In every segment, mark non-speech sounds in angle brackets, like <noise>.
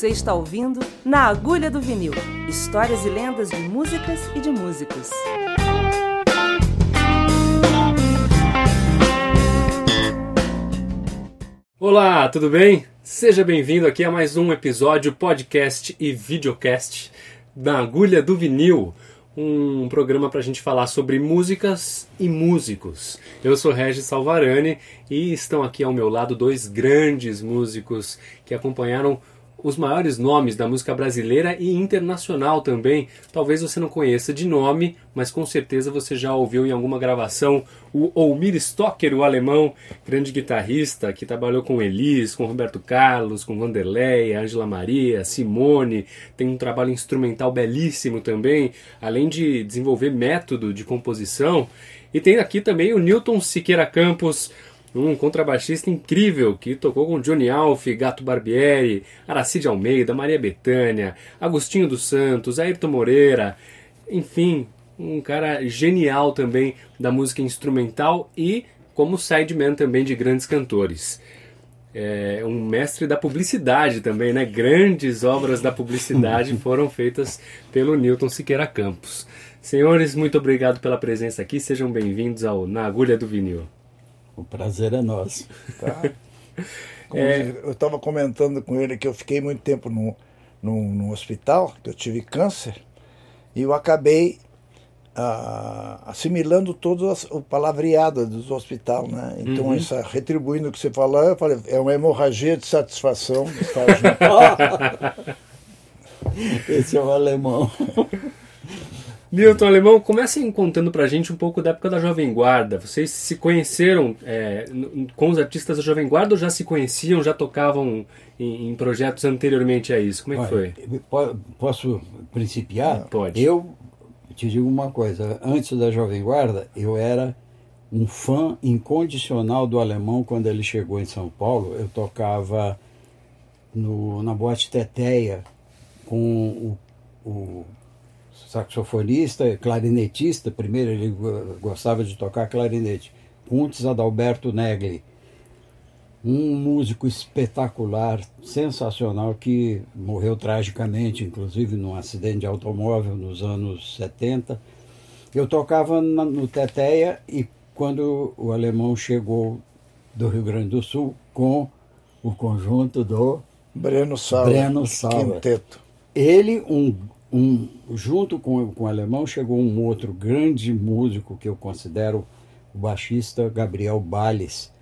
Você está ouvindo Na Agulha do Vinil histórias e lendas de músicas e de músicos. Olá, tudo bem? Seja bem-vindo aqui a mais um episódio podcast e videocast da Agulha do Vinil, um programa para a gente falar sobre músicas e músicos. Eu sou Regis Salvarani e estão aqui ao meu lado dois grandes músicos que acompanharam os maiores nomes da música brasileira e internacional também. Talvez você não conheça de nome, mas com certeza você já ouviu em alguma gravação o Olmir Stocker, o alemão, grande guitarrista, que trabalhou com Elis, com Roberto Carlos, com Vanderlei, Angela Maria, Simone, tem um trabalho instrumental belíssimo também, além de desenvolver método de composição. E tem aqui também o Newton Siqueira Campos, um contrabaixista incrível que tocou com Johnny Alf, Gato Barbieri, Aracide Almeida, Maria Bethânia, Agostinho dos Santos, Ayrton Moreira, enfim, um cara genial também da música instrumental e como sideman também de grandes cantores. É um mestre da publicidade também, né? Grandes obras da publicidade <laughs> foram feitas pelo Newton Siqueira Campos. Senhores, muito obrigado pela presença aqui. Sejam bem-vindos ao Na Agulha do Vinil. O prazer é nosso. Tá? <laughs> É... Eu estava comentando com ele que eu fiquei muito tempo no, no, no hospital, que eu tive câncer, e eu acabei ah, assimilando todo o palavreado do hospital, né? Então, uhum. essa, retribuindo o que você falou, eu falei, é uma hemorragia de satisfação estar junto. <laughs> Esse é o alemão. <laughs> Milton Alemão, comecem contando pra gente um pouco da época da Jovem Guarda. Vocês se conheceram é, com os artistas da Jovem Guarda ou já se conheciam, já tocavam em, em projetos anteriormente a isso? Como é que foi? Posso principiar? Pode. Eu te digo uma coisa, antes da Jovem Guarda, eu era um fã incondicional do alemão quando ele chegou em São Paulo. Eu tocava no, na Boate Teteia com o, o saxofonista, clarinetista, primeiro ele gostava de tocar clarinete, Kuntes Adalberto Negli, um músico espetacular, sensacional, que morreu tragicamente, inclusive num acidente de automóvel nos anos 70. Eu tocava no Teteia e quando o alemão chegou do Rio Grande do Sul com o conjunto do Breno Sala, Breno Sala. Quinteto. Ele, um um, junto com, com o alemão chegou um outro grande músico que eu considero o baixista Gabriel Bales,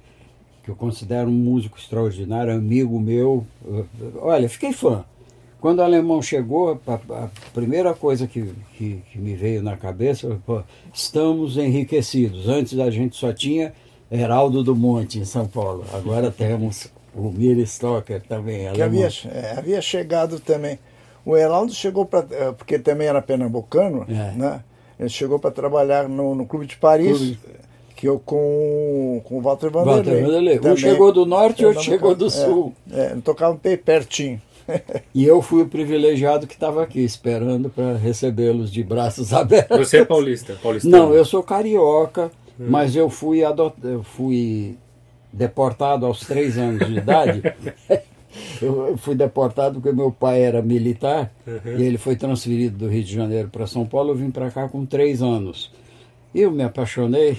que eu considero um músico extraordinário, amigo meu. Olha, fiquei fã. Quando o alemão chegou, a, a primeira coisa que, que, que, me veio na cabeça foi: estamos enriquecidos. Antes a gente só tinha Heraldo do Monte em São Paulo, agora temos o Miri Stocker também. Que havia, é, havia chegado também. O Heraldo chegou para. Eh, porque também era pernambucano, é. né? Ele chegou para trabalhar no, no Clube de Paris. Clube. Que eu com, com o Walter Vanderlei. Walter Vanderlei. Um chegou do norte e outro chegou do sul. É, é tocava pertinho. <laughs> e eu fui o privilegiado que estava aqui, esperando para recebê-los de braços <laughs> abertos. Você é paulista? paulista Não, eu sou carioca, hum. mas eu fui, adot... eu fui deportado aos três anos de idade <laughs> Eu fui deportado porque meu pai era militar uhum. e ele foi transferido do Rio de Janeiro para São Paulo. Eu vim para cá com três anos. Eu me apaixonei,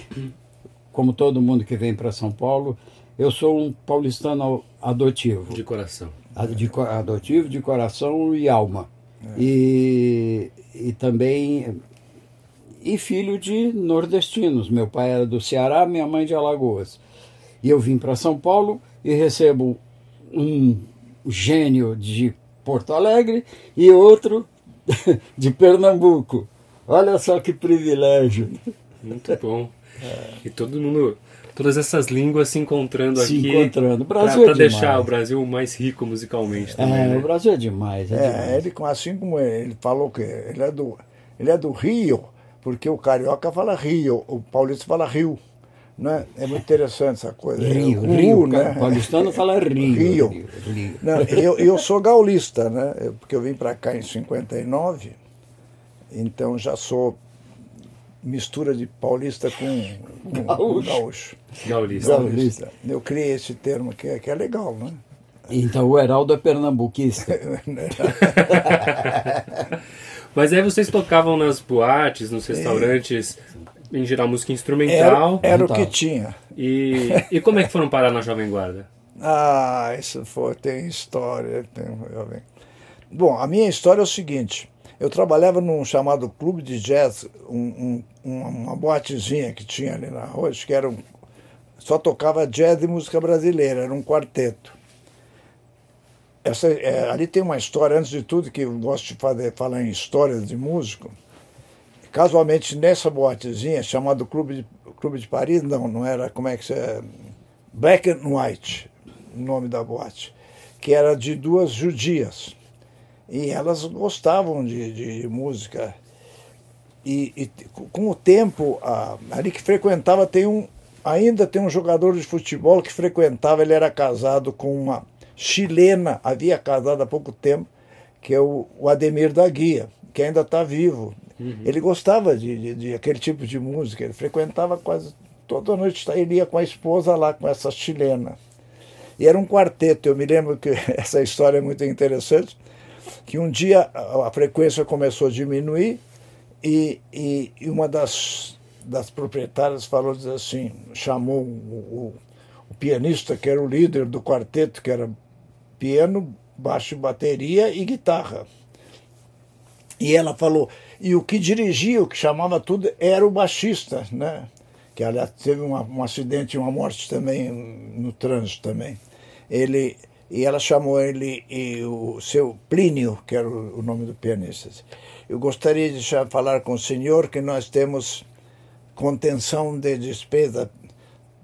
como todo mundo que vem para São Paulo. Eu sou um paulistano adotivo. De coração. De, adotivo, de coração e alma. É. E, e também. E filho de nordestinos. Meu pai era do Ceará, minha mãe de Alagoas. E eu vim para São Paulo e recebo um gênio de Porto Alegre e outro <laughs> de Pernambuco. Olha só que privilégio. Muito bom. É. E todo mundo, todas essas línguas se encontrando se aqui. Se encontrando. O Brasil pra, é deixar o Brasil mais rico musicalmente também. É, né? o Brasil é demais. É, é demais. ele, assim como ele falou que ele é do, ele é do Rio, porque o carioca fala Rio, o paulista fala Rio. Né? É muito interessante essa coisa. Rio, Rio, Rio né? paulistano fala Rio. Rio. Rio, Rio. Não, eu, eu sou gaulista, né? porque eu vim para cá em 59, então já sou mistura de paulista com, com gaúcho. gaúcho. Gaulista. gaulista. Eu criei esse termo que é, que é legal, né? Então o Heraldo é pernambuquista. <laughs> Mas aí vocês tocavam nas boates, nos restaurantes, em geral música instrumental. Era, era o que tinha. E, e como é que foram parar na Jovem Guarda? <laughs> Ah, isso foi, tem história. Tem, Bom, a minha história é o seguinte. Eu trabalhava num chamado Clube de Jazz, um, um, uma boatezinha que tinha ali na rua, que era um, só tocava jazz e música brasileira, era um quarteto. Essa, é, ali tem uma história, antes de tudo, que eu gosto de fazer, falar em histórias de músico. Casualmente, nessa boatezinha, chamada Clube de, Clube de Paris, não, não era, como é que é? Black and White, o nome da boate, que era de duas judias. E elas gostavam de, de música. E, e, com o tempo, a, ali que frequentava, tem um, ainda tem um jogador de futebol que frequentava, ele era casado com uma chilena, havia casado há pouco tempo, que é o, o Ademir da Guia, que ainda está vivo. Uhum. Ele gostava de, de, de, aquele tipo de música, ele frequentava quase toda noite, ele ia com a esposa lá, com essa chilena. E era um quarteto, eu me lembro que <laughs> essa história é muito interessante, que um dia a frequência começou a diminuir e, e, e uma das, das proprietárias falou assim, chamou o, o, o pianista que era o líder do quarteto, que era piano, baixo, bateria e guitarra. E ela falou, e o que dirigia, o que chamava tudo, era o baixista, né? Que aliás teve uma, um acidente, uma morte também no trânsito também. Ele e ela chamou ele e o seu Plínio, que era o, o nome do pianista. Eu gostaria de falar com o senhor que nós temos contenção de despesa.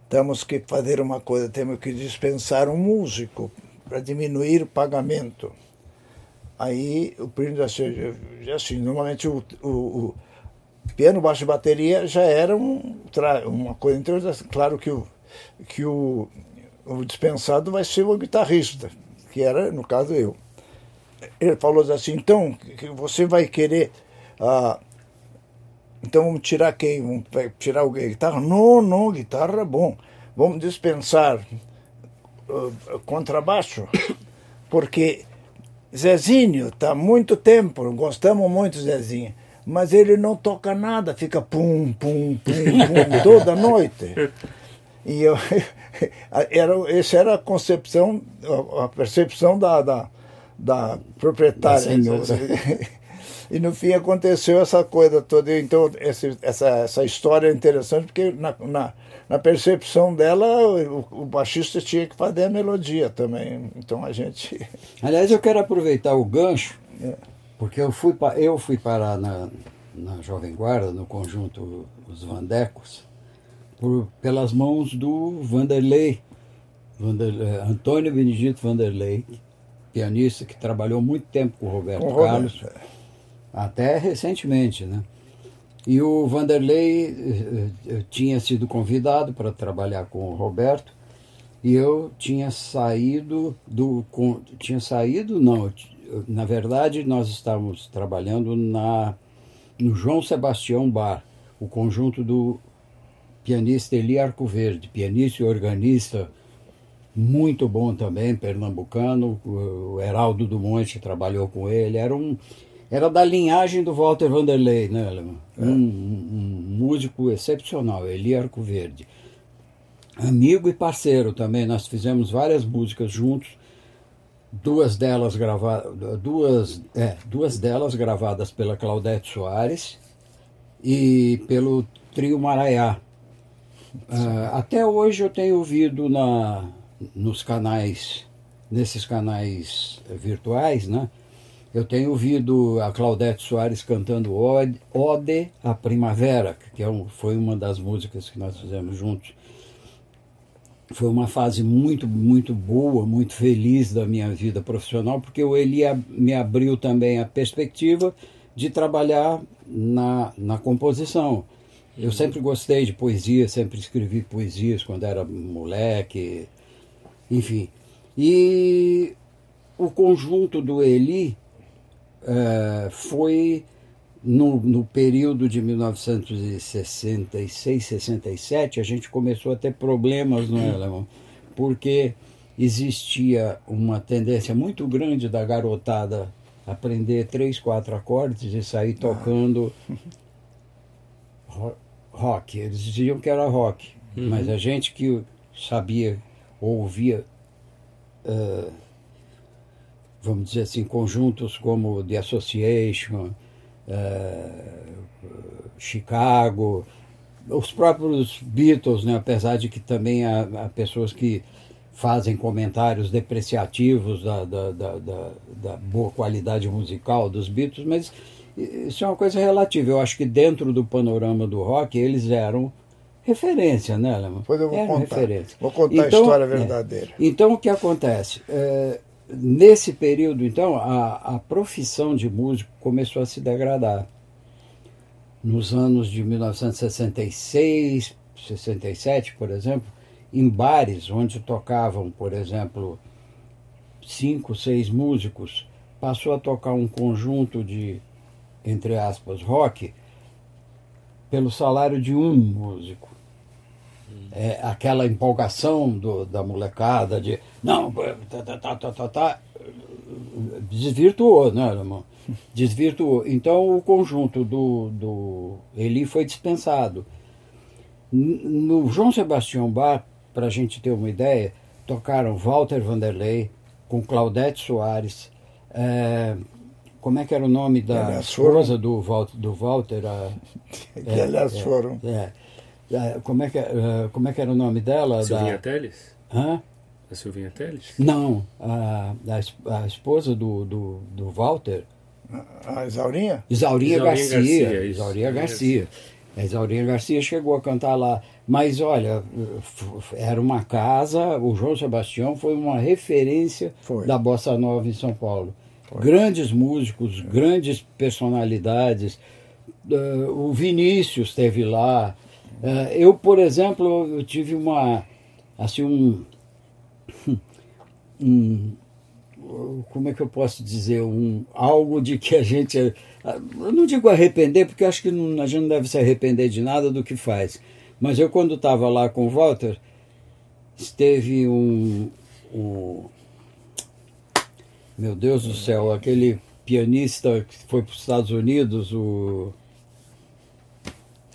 Temos que fazer uma coisa, temos que dispensar um músico para diminuir o pagamento. Aí o Plínio assim, assim normalmente o, o, o piano, baixo e bateria já era um, uma coisa interessante. Claro que o, que o, o dispensado vai ser o guitarrista, que era, no caso, eu. Ele falou assim, então, você vai querer... Ah, então vamos tirar quem? Vamos tirar o guitarra? Não, não, guitarra é bom. Vamos dispensar uh, contrabaixo, porque Zezinho há muito tempo, gostamos muito Zezinho, mas ele não toca nada, fica pum, pum, pum, pum <laughs> toda noite. E eu, <laughs> era, essa era a concepção, a percepção da, da, da proprietária. <laughs> e no fim aconteceu essa coisa toda. Então, essa, essa, essa história é interessante, porque na, na, na percepção dela, o, o, baixista tinha que fazer a melodia também. Então a gente. <laughs> Aliás, eu quero aproveitar o gancho, é. porque eu fui, eu fui parar na, na Jovem Guarda, no conjunto Os Vandecos, por, pelas mãos do Vanderlei, Vanderlei, eh, Antônio Benedito Vanderlei, pianista que trabalhou muito tempo com o Roberto com Carlos, Roberto. até recentemente, né? E o Vanderlei uh, tinha sido convidado para trabalhar com o Roberto. E eu tinha saído do com, tinha saído não, na verdade nós estávamos trabalhando na no João Sebastião Bar, o conjunto do pianista Eli Arcoverde, pianista e organista muito bom também, pernambucano, o Heraldo do Monte trabalhou com ele, era um era da linhagem do Walter Vanderlei, né, Alemão? É. Um, um, músico excepcional, Eli Arcoverde. Amigo e parceiro também, nós fizemos várias músicas juntos, duas delas gravadas, duas, é, duas delas gravadas pela Claudete Soares e pelo Trio Maraiá, Uh, até hoje eu tenho ouvido na, nos canais, nesses canais virtuais, né? Eu tenho ouvido a Claudete Soares cantando Ode, à Primavera, que é um, foi uma das músicas que nós fizemos juntos. Foi uma fase muito, muito boa, muito feliz da minha vida profissional, porque o Eli me abriu também a perspectiva de trabalhar na, na composição. Eu sempre gostei de poesia, sempre escrevi poesias quando era moleque, enfim. E o conjunto do Eli uh, foi no, no, período de 1966, 67, a gente começou a ter problemas no é, Alemão? Porque existia uma tendência muito grande da garotada aprender três, quatro acordes e sair tocando rock. Eles diziam que era rock, uhum. mas a gente que sabia, ouvia, uh, vamos dizer assim, conjuntos como The Association, uh, Chicago, os próprios Beatles, né, apesar de que também há, há pessoas que fazem comentários depreciativos da, da, da, da, boa qualidade musical dos Beatles, mas isso é uma coisa relativa. Eu acho que dentro do panorama do rock eles eram referência, né, Alemão? Pois eu vou eram contar. Referência. Vou contar então, a história é, verdadeira. É. Então o que acontece? É, nesse período, então, a, a profissão de músico começou a se degradar. Nos anos de 1966, 67, por exemplo, em bares onde tocavam, por exemplo, cinco, seis músicos, passou a tocar um conjunto de, entre aspas, rock, pelo salário de um músico. É, aquela empolgação do, da molecada de não, tá, tá, tá, tá, tá, tá desvirtuou, né, irmão? <laughs> Desvirtuou. Então o conjunto do, do Eli foi dispensado. No João Sebastião Bach, para a gente ter uma ideia, tocaram Walter Vanderlei com Claudete Soares. É, como é que era o nome da esposa do Walter? Do Walter a, <laughs> que é, aliás foram. É, é, como, é que, é, como é que era o nome dela? Silvinha da, Teles? Hã? A Silvinha Teles? Não, a, a, a esposa do, do, do Walter. A Isaurinha? Isaurinha, Isaurinha Garcia. Garcia Isaurinha Garcia. A Isaurinha Garcia chegou a cantar lá. Mas olha, era uma casa, o João Sebastião foi uma referência foi. da bossa nova em São Paulo. Foi. Grandes músicos, é. grandes personalidades. Uh, o Vinícius esteve lá. Uh, eu, por exemplo, eu tive uma assim um, <laughs> um como é que eu posso dizer um algo de que a gente eu não digo arrepender porque acho que a gente não deve se arrepender de nada do que faz mas eu, quando estava lá com o Walter, esteve um, um. Meu Deus do céu, aquele pianista que foi para os Estados Unidos, o.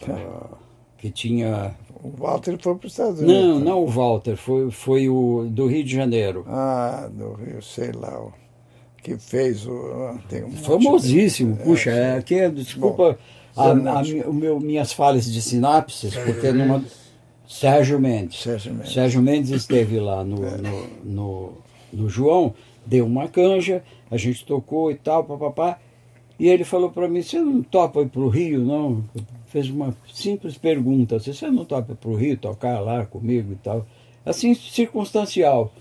Uh, que tinha. O Walter foi para os Estados Unidos. Não, não o Walter, foi, foi o do Rio de Janeiro. Ah, do Rio, sei lá. O que fez o. Tem um Famosíssimo, de... puxa, é, é, que, desculpa. Bom, a, a, o meu, minhas falhas de sinapses, Sérgio porque Mendes. numa. Sérgio Mendes. Sérgio Mendes. Sérgio Mendes esteve lá no, é. no, no, no, João, deu uma canja, a gente tocou e tal, papapá. E ele falou para mim: Você não topa ir para o Rio, não? Fez uma simples pergunta: Você não topa para o Rio tocar lá comigo e tal? Assim, circunstancial.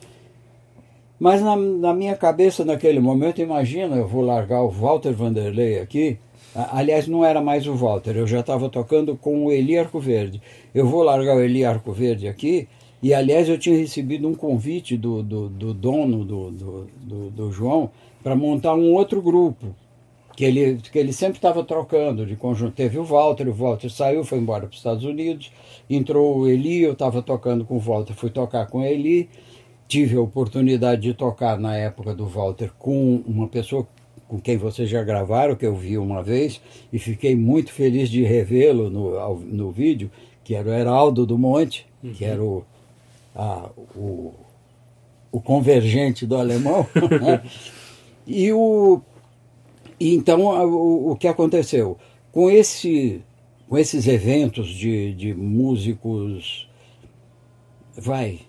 Mas na, na minha cabeça, naquele momento, imagina, eu vou largar o Walter Vanderlei aqui Aliás, não era mais o Walter, eu já estava tocando com o Eli Arcoverde. Eu vou largar o Eli Arcoverde aqui, e aliás eu tinha recebido um convite do, do, do dono do, do, do, do João para montar um outro grupo, que ele, que ele sempre estava trocando de conjunto. Teve o Walter, o Walter saiu, foi embora para os Estados Unidos, entrou o Eli, eu estava tocando com o Walter, fui tocar com o Eli. Tive a oportunidade de tocar na época do Walter com uma pessoa com quem vocês já gravaram, que eu vi uma vez, e fiquei muito feliz de revê-lo no, no vídeo, que era o Heraldo do Monte, uhum. que era o, a, o, o convergente do alemão. Né? <laughs> <laughs> e o, e então o, o que aconteceu? Com, esse, com esses eventos de, de músicos, vai,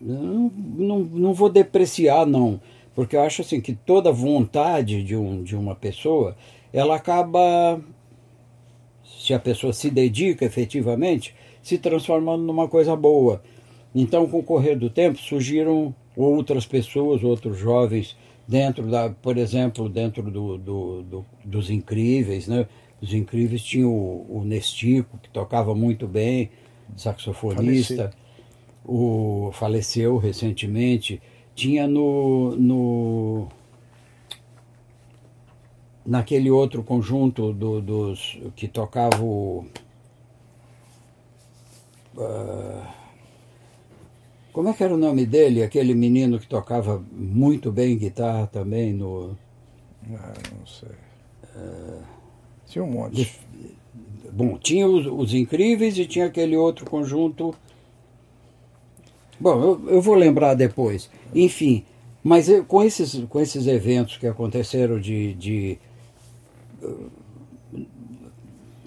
não, não, não vou depreciar não, porque eu acho assim que toda vontade de, um, de uma pessoa, ela acaba, se a pessoa se dedica efetivamente, se transformando numa coisa boa. Então, com o correr do tempo, surgiram outras pessoas, outros jovens, dentro da, por exemplo, dentro do, do, do dos Incríveis, né? Os Incríveis tinham o, o Nestico, que tocava muito bem, saxofonista, faleceu. o faleceu recentemente tinha no, no naquele outro conjunto do, dos que tocava o, uh, Como é que era o nome dele? Aquele menino que tocava muito bem guitarra também no. Ah, não sei. Tinha um monte. De... Bom, tinha os, os, Incríveis e tinha aquele outro conjunto. Bom, eu, eu vou lembrar depois. Enfim, mas eu, com, esses, com esses eventos que aconteceram de, de uh,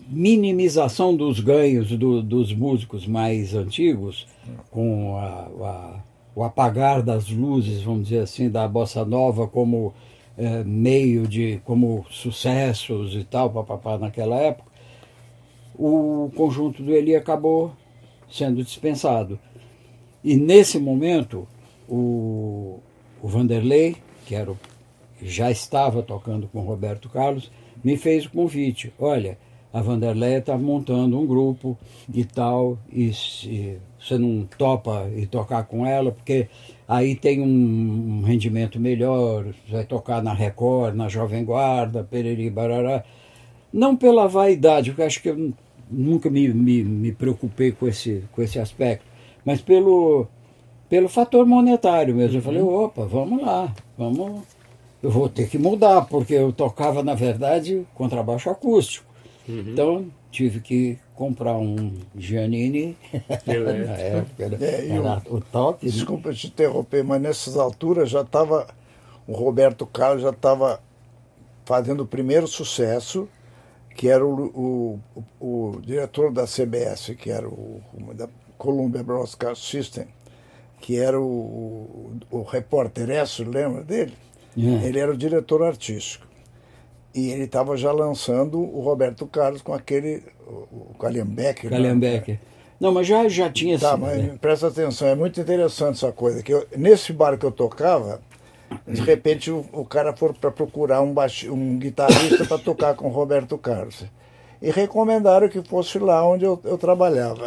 minimização dos ganhos do, dos músicos mais antigos, com a, a, o apagar das luzes, vamos dizer assim, da bossa nova como é, meio de como sucessos e tal, papapá, naquela época, o conjunto do Eli acabou sendo dispensado. E nesse momento, o, o Vanderlei, que era o, já estava tocando com Roberto Carlos, me fez o convite. Olha, a Vanderleia está montando um grupo e tal, e se você não topa e tocar com ela, porque aí tem um, um rendimento melhor, você vai tocar na Record, na Jovem Guarda, pereri, barará. Não pela vaidade, porque acho que eu nunca me, me, me preocupei com esse, com esse aspecto, mas pelo, pelo fator monetário mesmo. Eu falei, uhum. opa, vamos lá, vamos. Eu vou ter que mudar, porque eu tocava, na verdade, contrabaixo acústico. Uhum. Então, tive que comprar um Giannini <laughs> na época, era, é, era o top. Né? Desculpa te interromper, mas nessas alturas já estava, o Roberto Carlos já estava fazendo o primeiro sucesso, que era o, o, o, o diretor da CBS, que era o, da Columbia Broadcast System, que era o, o, repórter Esso, lembra dele? É. Ele era o diretor artístico. E ele estava já lançando o Roberto Carlos com aquele, o, Calhambecker. Calhambecker. Né? Não, mas já, já tinha Tá, mas né? presta atenção, é muito interessante essa coisa. que eu, Nesse bar que eu tocava, de repente o, o cara foi para procurar um, baixi, um guitarrista para tocar com o Roberto Carlos. E recomendaram que fosse lá onde eu, eu trabalhava.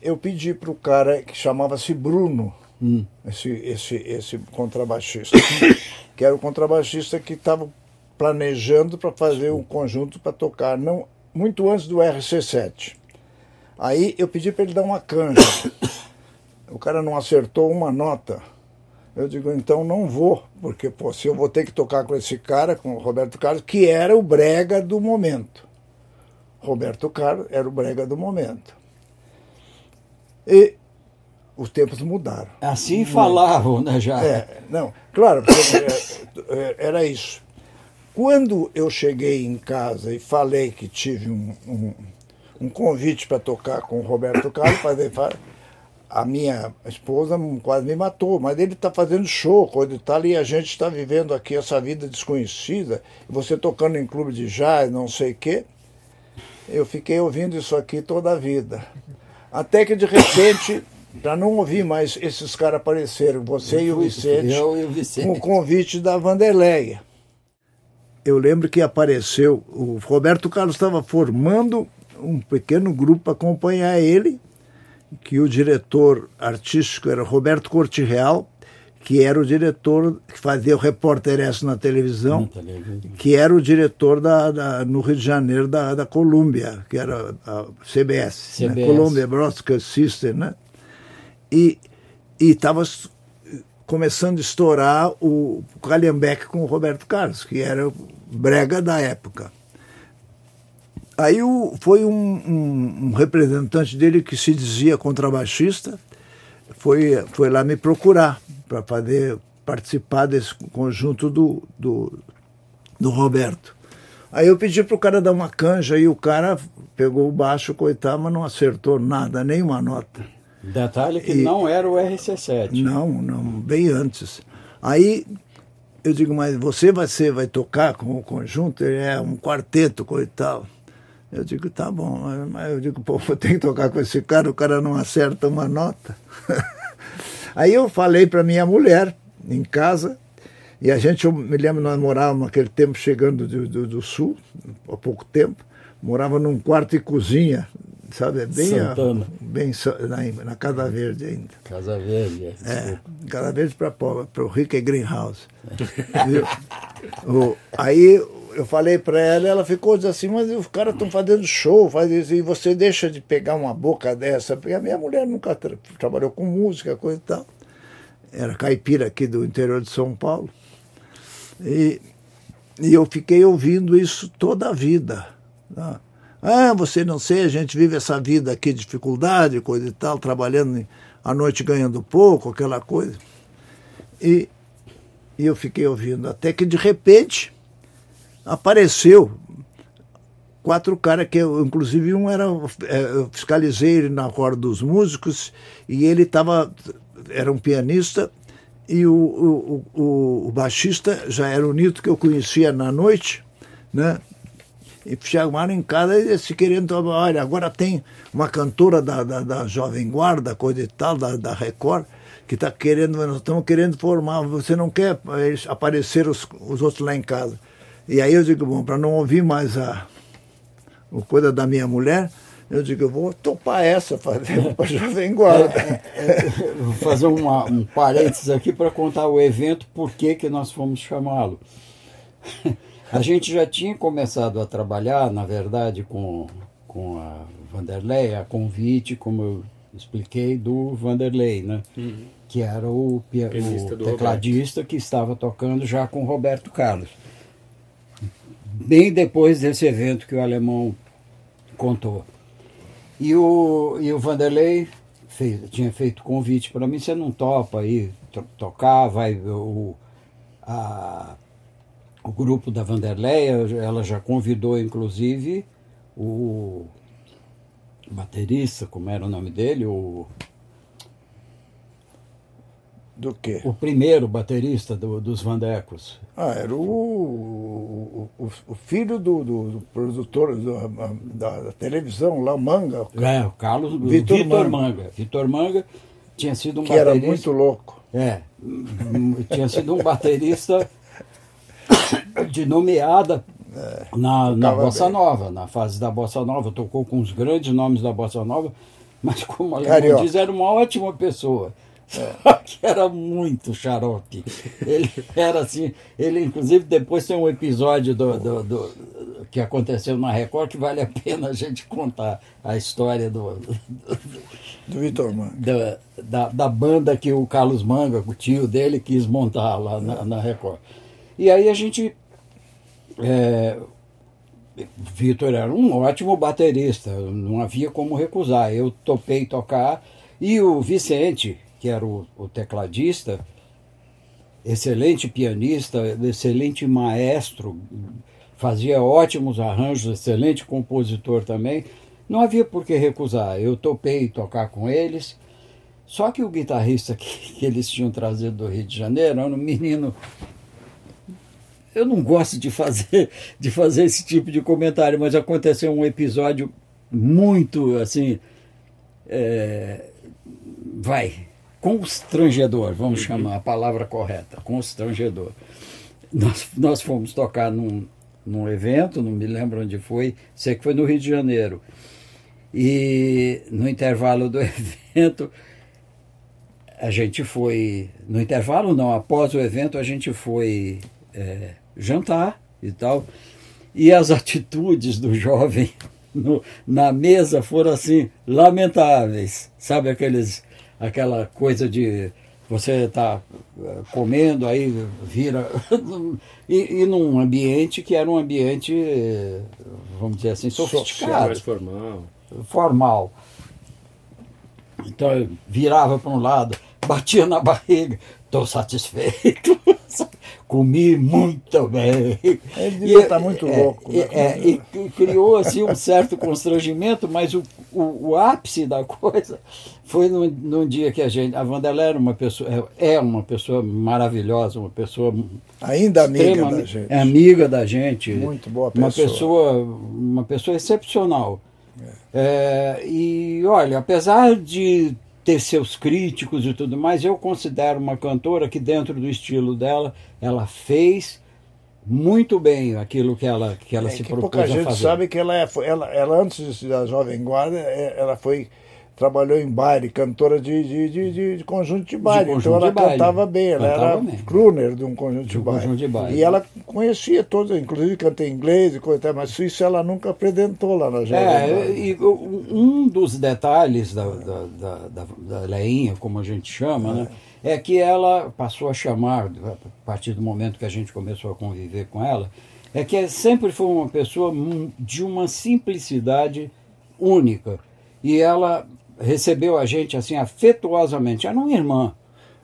Eu pedi para o cara que chamava-se Bruno, hum. esse, esse, esse contrabaixista, que era o contrabaixista que estava planejando para fazer um conjunto para tocar, não muito antes do RC7. Aí eu pedi para ele dar uma canja. <coughs> O cara não acertou uma nota. Eu digo, então não vou, porque pô, se eu vou ter que tocar com esse cara, com o Roberto Carlos, que era o brega do momento. Roberto Carlos era o brega do momento. E os tempos mudaram. Assim falavam, né, já? É, não, claro, é, é, era isso. Quando eu cheguei em casa e falei que tive um, um, um convite para tocar com o Roberto Carlos, fazer, a minha esposa quase me matou, mas ele está fazendo show quando está ali, a gente está vivendo aqui essa vida desconhecida, você tocando em clube de jazz, não sei o quê. Eu fiquei ouvindo isso aqui toda a vida. Até que de repente, para não ouvir mais esses caras apareceram, você e o Vicente, e o Vicente, com o convite da Vanderleia eu lembro que apareceu, o Roberto Carlos estava formando um pequeno grupo para acompanhar ele, que o diretor artístico era Roberto Corte Real, que era o diretor que fazia o Repórter S na televisão, que era o diretor da, da, no Rio de Janeiro da, da Colômbia, que era a CBS, CBS. Né? Columbia Broadcast System, né? E estava começando a estourar o Calhambeck com o Roberto Carlos, que era brega da época. Aí o, foi um, um, um, representante dele que se dizia contrabaixista, foi, foi lá me procurar para fazer participar desse conjunto do, do, do Roberto. Aí eu pedi para o cara dar uma canja e o cara pegou o baixo, coitado, mas não acertou nada, nenhuma nota. Detalhe que e, não era o RC7. Não, não, bem antes. Aí eu digo, mas você vai, ser, vai tocar com o conjunto? Ele é um quarteto, coitado. Eu digo, tá bom, mas eu digo, pô, vou ter que tocar com esse cara, o cara não acerta uma nota. <laughs> Aí eu falei para minha mulher, em casa, e a gente, eu me lembro, nós morávamos naquele tempo chegando do, do, do sul, há pouco tempo, morava num quarto e cozinha, sabe? Bem, Santana. A, bem na, na, Casa Verde ainda. Casa Verde, é. é Casa Verde para o Rick Greenhouse. É. o, aí eu falei para ela, ela ficou assim, mas os caras estão fazendo show, faz isso, e você deixa de pegar uma boca dessa, porque a minha mulher nunca tra trabalhou com música, coisa e tal. Era caipira aqui do interior de São Paulo. E, e eu fiquei ouvindo isso toda a vida. Tá? Ah, você não sei, a gente vive essa vida aqui, dificuldade, coisa e tal, trabalhando à noite ganhando pouco, aquela coisa. E, e eu fiquei ouvindo, até que de repente apareceu quatro caras que eu, inclusive um era é, eu fiscalizei ele na roda dos músicos e ele estava era um pianista e o, o, o, o, baixista já era o Nito que eu conhecia na noite, né? E chamaram em casa e se querendo, olha, agora tem uma cantora da, da, da Jovem Guarda, coisa e tal, da, da Record, que está querendo, nós estamos querendo formar, você não quer aparecer os, os outros lá em casa. E aí eu digo, bom, para não ouvir mais a, a coisa da minha mulher, eu digo, eu vou topar essa, fazer para Jovem Guarda. É, é, é, vou fazer uma, um parênteses aqui para contar o evento, por que nós fomos chamá-lo. A gente já tinha começado a trabalhar, na verdade, com, com a Vanderlei, a convite, como eu expliquei, do Vanderlei, né? Uhum. Que era o, o tecladista Roberto. que estava tocando já com Roberto Carlos bem depois desse evento que o alemão contou. E o, e o Vanderlei fez, tinha feito convite para mim, você não topa aí tocar, vai o, a, o grupo da Vanderlei, ela já convidou inclusive o baterista, como era o nome dele, o do quê? O primeiro baterista do, dos Vandecos. Ah, era o, o, o, o filho do, do, do produtor da, da, televisão lá, Manga. É, o Carlos Vitor, Vitor Manga. Manga. Vitor Manga tinha sido um que baterista. era muito louco. É, <laughs> tinha sido um baterista <coughs> de nomeada é, na, na Bossa bem. Nova, na fase da Bossa Nova. Tocou com os grandes nomes da Bossa Nova, mas como a diz, era uma ótima pessoa. É. <laughs> que era muito xarope. Ele era assim. Ele, inclusive, depois tem um episódio do, do, do, que aconteceu na Record que vale a pena a gente contar a história do. Do, do Vitor Manga. Da, da, da, banda que o Carlos Manga, o tio dele, quis montar lá na, na Record. E aí a gente. É, Vitor era um ótimo baterista, não havia como recusar. Eu topei tocar. E o Vicente, que era o, o tecladista, excelente pianista, excelente maestro, fazia ótimos arranjos, excelente compositor também. Não havia por que recusar. Eu topei tocar com eles. Só que o guitarrista <laughs> que, que eles tinham trazido do Rio de Janeiro era um menino. Eu não gosto de fazer, <laughs> de fazer esse tipo de comentário, mas aconteceu um episódio muito assim. É, vai, constrangedor, vamos uhum. chamar a palavra correta, constrangedor. Nós, nós fomos tocar num, num evento, não me lembro onde foi, sei que foi no Rio de Janeiro. E no intervalo do <laughs> evento, a gente foi. No intervalo, não, após o evento, a gente foi é, jantar e tal. E as <laughs> atitudes do jovem no, na mesa foram assim, lamentáveis. Sabe aqueles aquela coisa de você está eh, comendo, aí vira. <laughs> e, e num ambiente que era um ambiente, vamos dizer assim, sofisticado. Mais formal. Formal. Então virava para um lado, batia na barriga, estou satisfeito. <laughs> <laughs> Comi muito bem. Ele devia estar tá muito é, louco. Né? É, e, e, criou assim, um certo constrangimento, mas o, o, o ápice da coisa foi num, num, dia que a gente. A Vanderlei era uma pessoa, é, é uma pessoa maravilhosa, uma pessoa. Ainda amiga da gente. É amiga da gente. Muito boa pessoa. Uma pessoa, uma pessoa excepcional. É. É, e olha, apesar de ter seus críticos e tudo mais, eu considero uma cantora que dentro do estilo dela, ela fez muito bem aquilo que ela que ela é, se que propôs pouca a gente sabe que ela, é, ela, ela antes da Jovem Guarda, é, ela foi trabalhou em baile, cantora de, de, de, de conjunto de baile. De então ela cantava bem, ela cantava era bem. crooner de um conjunto de, de, baile. conjunto de baile. E ela conhecia todos, inclusive cantei inglês e coisa, mas isso ela nunca apresentou lá na Jovem É, e um dos detalhes da, da, da, da, da Leinha, como a gente chama, é. né? É que ela passou a chamar, a partir do momento que a gente começou a conviver com ela, é que sempre foi uma pessoa de uma simplicidade única. E ela recebeu a gente assim afetuosamente. Era uma irmã,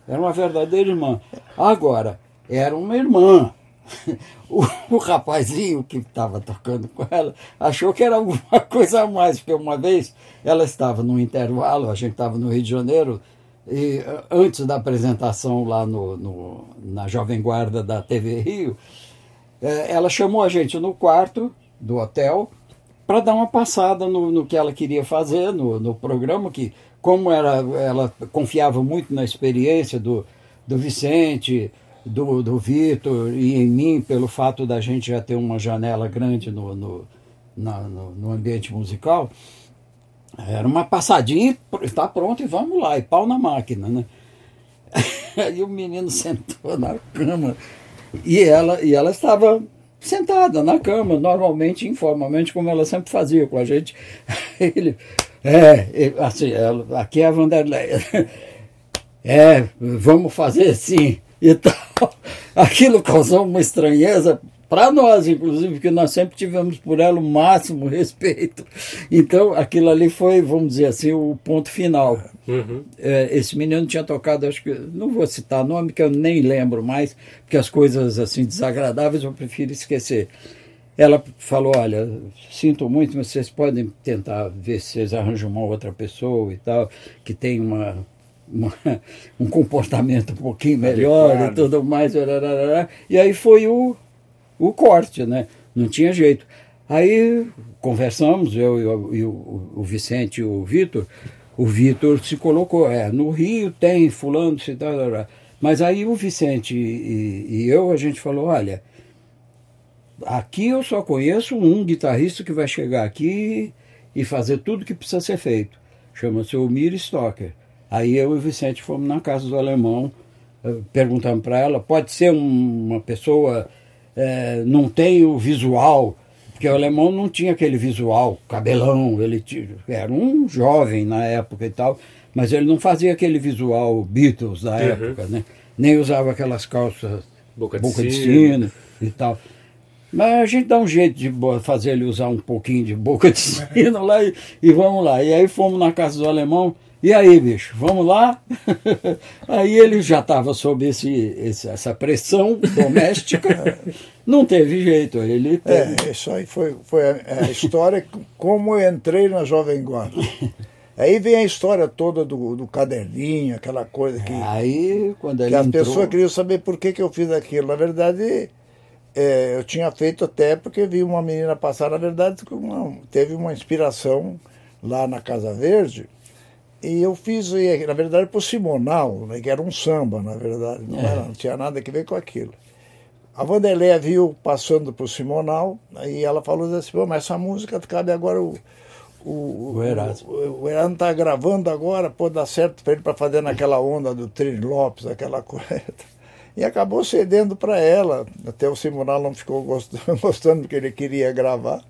era uma verdadeira irmã. Agora, era uma irmã. <laughs> O, o rapazinho que estava tocando com ela achou que era alguma <laughs> coisa a mais, porque uma vez ela estava no intervalo, a gente estava no Rio de Janeiro, e antes da apresentação lá no, no na Jovem Guarda da TV Rio, é, ela chamou a gente no quarto do hotel para dar uma passada no, no, que ela queria fazer no, no programa, que como era, ela confiava muito na experiência do, do Vicente, do, do Vitor e em mim, pelo fato da gente já ter uma janela grande no, no, na, no, no ambiente musical, era uma passadinha, está pronto e vamos lá, e pau na máquina, né? <laughs> Aí o menino sentou na cama e ela, e ela estava sentada na cama, normalmente, informalmente, como ela sempre fazia com a gente. <laughs> Ele, é, assim, ela, aqui é a Vanderleia. <laughs> É, vamos fazer assim e tal. <laughs> Aquilo causou uma estranheza para nós, inclusive, porque nós sempre tivemos por ela o máximo respeito. Então, aquilo ali foi, vamos dizer assim, o ponto final. Uhum. É, esse menino tinha tocado, acho que, não vou citar nome, que eu nem lembro mais, porque as coisas assim desagradáveis eu prefiro esquecer. Ela falou: Olha, sinto muito, mas vocês podem tentar ver se vocês arranjam uma outra pessoa e tal, que tem uma uma, <laughs> um comportamento um pouquinho melhor e tudo mais. E aí foi o, o corte, né? Não tinha jeito. Aí conversamos, eu e o, o, Vicente e o Vitor, o Vitor se colocou, é, no Rio tem fulano, tal, mas aí o Vicente e, e, eu, a gente falou, olha, aqui eu só conheço um guitarrista que vai chegar aqui e fazer tudo que precisa ser feito. Chama-se Omir Stocker. Aí eu e o Vicente fomos na casa do alemão, eh, perguntamos para ela, pode ser uma pessoa é, não tem o visual, porque o alemão não tinha aquele visual, cabelão, ele tinha, era um jovem na época e tal, mas ele não fazia aquele visual Beatles da uhum. época, né? Nem usava aquelas calças boca, boca de, sino e tal. Mas a gente dá um jeito de fazer ele usar um pouquinho de boca de <laughs> sino lá e, e vamos lá. E aí fomos na casa do alemão, e aí, bicho, vamos lá? <laughs> aí ele já estava sob esse, esse, essa pressão doméstica, <laughs> não teve jeito. Ele teve... É, isso aí foi, foi a, a história como eu entrei na Jovem Guarda. Aí vem a história toda do, do caderninho, aquela coisa que, aí, quando ele que as entrou... pessoas queriam saber por que, que eu fiz aquilo. Na verdade, é, eu tinha feito até porque vi uma menina passar, na verdade, uma, teve uma inspiração lá na Casa Verde e eu fiz, na verdade, para o Simonal, né, que era um samba, na verdade, não, é. era, não tinha nada a ver com aquilo. A Vanderleia viu passando para o Simonal, e ela falou assim, mas essa música cabe agora o. O, o Erasmo. O, Erasmo está gravando agora, pode dar certo para ele para fazer naquela onda do Trin Lopes, aquela <laughs> coisa. E acabou cedendo para ela. Até o Simonal não ficou <laughs> gostando, gostando porque ele queria gravar.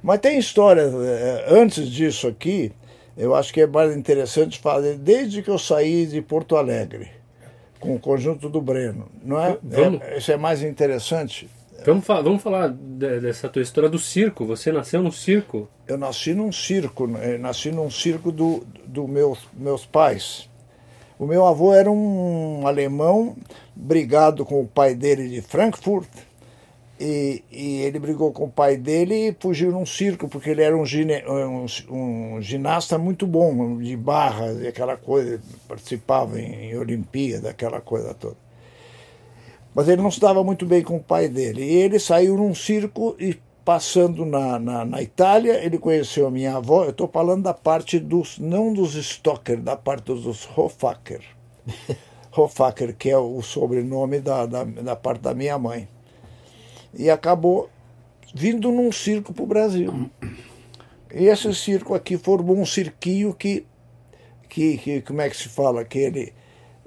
Mas tem história, eh, antes disso aqui, eu acho que é mais interessante fazer desde que eu saí de Porto Alegre, com o conjunto do Breno. Não é? Vamos, é isso é mais interessante. Vamos, fa vamos falar dessa tua história do circo. Você nasceu no circo? Eu nasci num circo, né? nasci num circo do, do meus, meus pais. O meu avô era um alemão brigado com o pai dele de Frankfurt e, e, ele brigou com o pai dele e fugiu num circo, porque ele era um, gine, um, um ginasta muito bom, de barras e aquela coisa, participava em, em Olimpíada, aquela coisa toda. Mas ele não se dava muito bem com o pai dele. E ele saiu num circo e passando na, na, na Itália, ele conheceu a minha avó. Eu estou falando da parte dos, não dos Stocker, da parte dos Hofacker. <laughs> Hofacker, que é o sobrenome da, da, da parte da minha mãe e acabou vindo num circo para o Brasil. E esse circo aqui formou um cirquinho que que, que, como é que se fala, que ele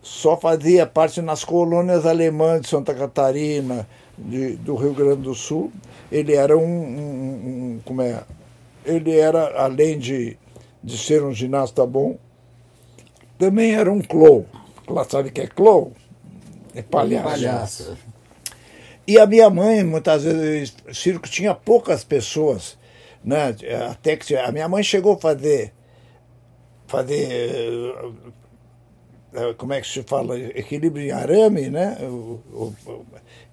só fazia parte nas colônias alemãs de Santa Catarina, de, do Rio Grande do Sul. Ele era um, um, um, como é, ele era além de, de ser um ginasta bom, também era um clown. Sabe o que é clown? É palhaço. palhaço. E a minha mãe, muitas vezes, o circo tinha poucas pessoas, né? Até que a minha mãe chegou a fazer fazer eh, como é que se fala equilíbrio em arame, né?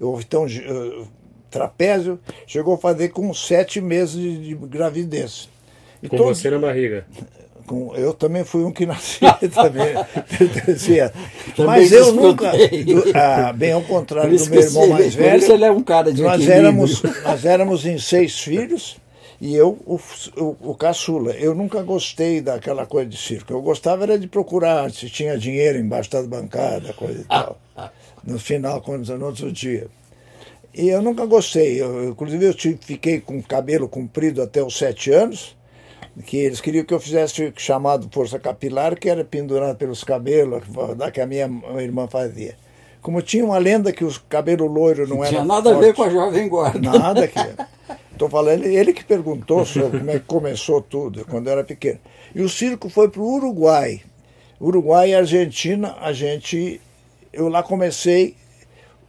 Ou então eh, trapézio, chegou a fazer com sete meses de gravidez. Com você na barriga. Com, eu também fui um que <laughs> nasci também. Mas eu nunca. Ah, bem ao contrário do meu irmão mais velho. ele é um cara de nós éramos, nós éramos em seis filhos e eu, o, o, o, caçula. Eu nunca gostei daquela coisa de circo. Eu gostava era de procurar se tinha dinheiro embaixo das bancadas, coisa e tal. No final, quando, no outro dia. E eu nunca gostei. Eu, inclusive, eu fiquei com cabelo comprido até os sete anos que eles queriam que eu fizesse o chamado força capilar, que era pendurado pelos cabelos, da que a minha irmã fazia. Como tinha uma lenda que o cabelo loiro não, não era. Tinha nada forte, a ver com a Jovem Guarda. Nada que. <laughs> Estou falando, ele que perguntou sobre como é que começou tudo, quando eu era pequeno. E o circo foi para o Uruguai. Uruguai e Argentina, a gente. Eu lá comecei.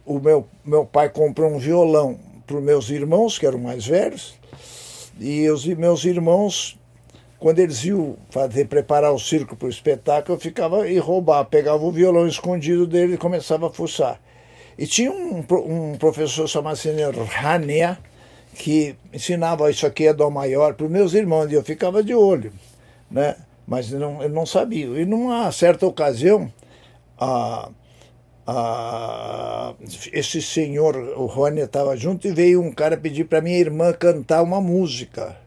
O meu, meu pai comprou um violão para os meus irmãos, que eram mais velhos, e os meus irmãos quando eles iam fazer, preparar o circo para o espetáculo, eu ficava e roubava, pegava o violão escondido dele e começava a fuçar. E tinha um, um professor chamado Rania, que ensinava isso aqui é dó maior para os meus irmãos, e eu ficava de olho, né? mas não, eu não sabia. E numa certa ocasião, a, a, esse senhor, o Rania, estava junto e veio um cara pedir para minha irmã cantar uma música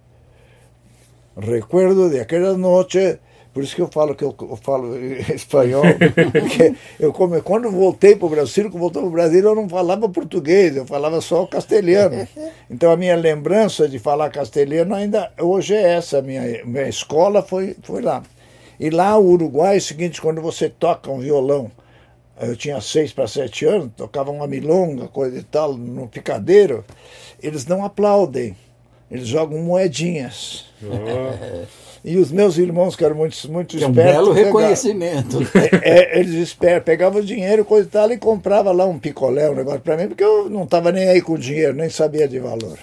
recuerdo de aquela noite, por isso que eu falo que eu, eu falo <laughs> espanhol, <laughs> porque eu come, quando voltei para o Brasil, circo voltou para o Brasil, eu não falava português, eu falava só castelhano. <laughs> Então a minha lembrança de falar castelhano ainda hoje é essa, minha, minha escola foi, foi lá. E lá o Uruguai é o seguinte, quando você toca um violão, eu tinha seis para sete anos, tocava uma milonga, coisa e tal, no picadeiro, eles não aplaudem eles jogam moedinhas. Oh. E os meus irmãos, que eram muito, muito espertos. É um belo reconhecimento. <laughs> É, é, eles esperam, pegavam dinheiro, coisa e tal, e compravam lá um picolé, um negócio para mim, porque eu não estava nem aí com dinheiro, nem sabia de valor.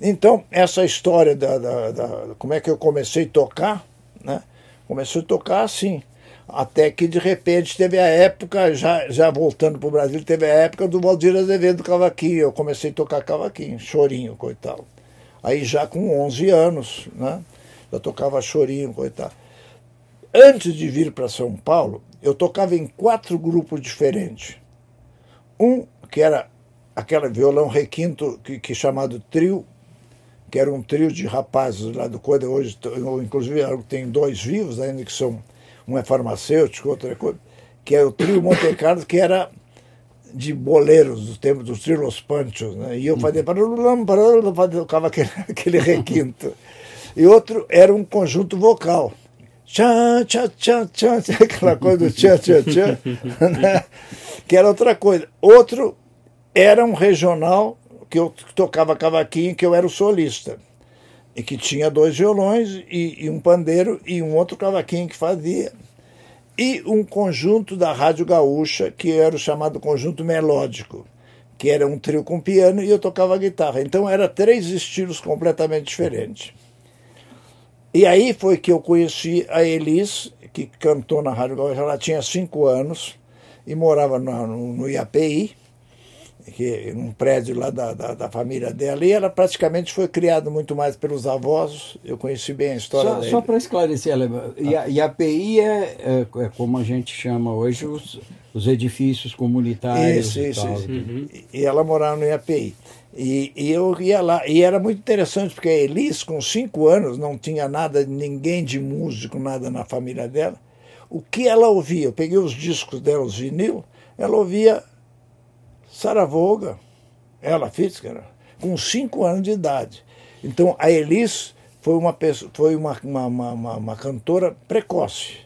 Então, essa história da, da, da, como é que eu comecei a tocar, né? Comecei a tocar assim. Até que de repente teve a época, já, já voltando para o Brasil, teve a época do Valdir Azevedo do cavaquinho. Eu comecei a tocar cavaquinho, chorinho, coitado. Aí já com 11 anos, né? Já tocava chorinho, coitado. Antes de vir para São Paulo, eu tocava em quatro grupos diferentes. Um que era aquele violão requinto que, que chamado trio, que era um trio de rapazes lá do Coisa, hoje, inclusive tem dois vivos ainda que são, um é farmacêutico, outro é que é o trio Monte Carlo, que era de boleiros dos tempos dos trilos panchos, né? E eu fazia tocava aquele, <laughs> aquele requinto. E outro era um conjunto vocal. Tchan, tchan, tchan, tchan, <laughs> aquela coisa do tchan, tchan, tchan, <laughs> né? que era outra coisa. Outro era um regional que eu tocava cavaquinho, que eu era o solista. E que tinha dois violões e, e um pandeiro e um outro cavaquinho que fazia e um conjunto da Rádio Gaúcha, que era o chamado conjunto melódico, que era um trio com piano e eu tocava guitarra. Então eram três estilos completamente diferentes. E aí foi que eu conheci a Elis, que cantou na Rádio Gaúcha, ela tinha cinco anos e morava no, no, no IAPI, que um prédio lá da, da, da, família dela, e ela praticamente foi criada muito mais pelos avós, eu conheci bem a história só, dela. Só para esclarecer, e a, IAPI é, é, é, como a gente chama hoje os, os edifícios comunitários isso, e isso, tal. Isso. Uhum. E ela morava no IAPI. E, e, eu ia lá, e era muito interessante, porque a Elis, com cinco anos, não tinha nada, ninguém de músico, nada na família dela. O que ela ouvia? Eu peguei os discos dela, os vinil, ela ouvia Saravoga, ela Fitzgerald, com cinco anos de idade. Então a Elis foi uma, pessoa, foi uma, uma, uma, uma cantora precoce.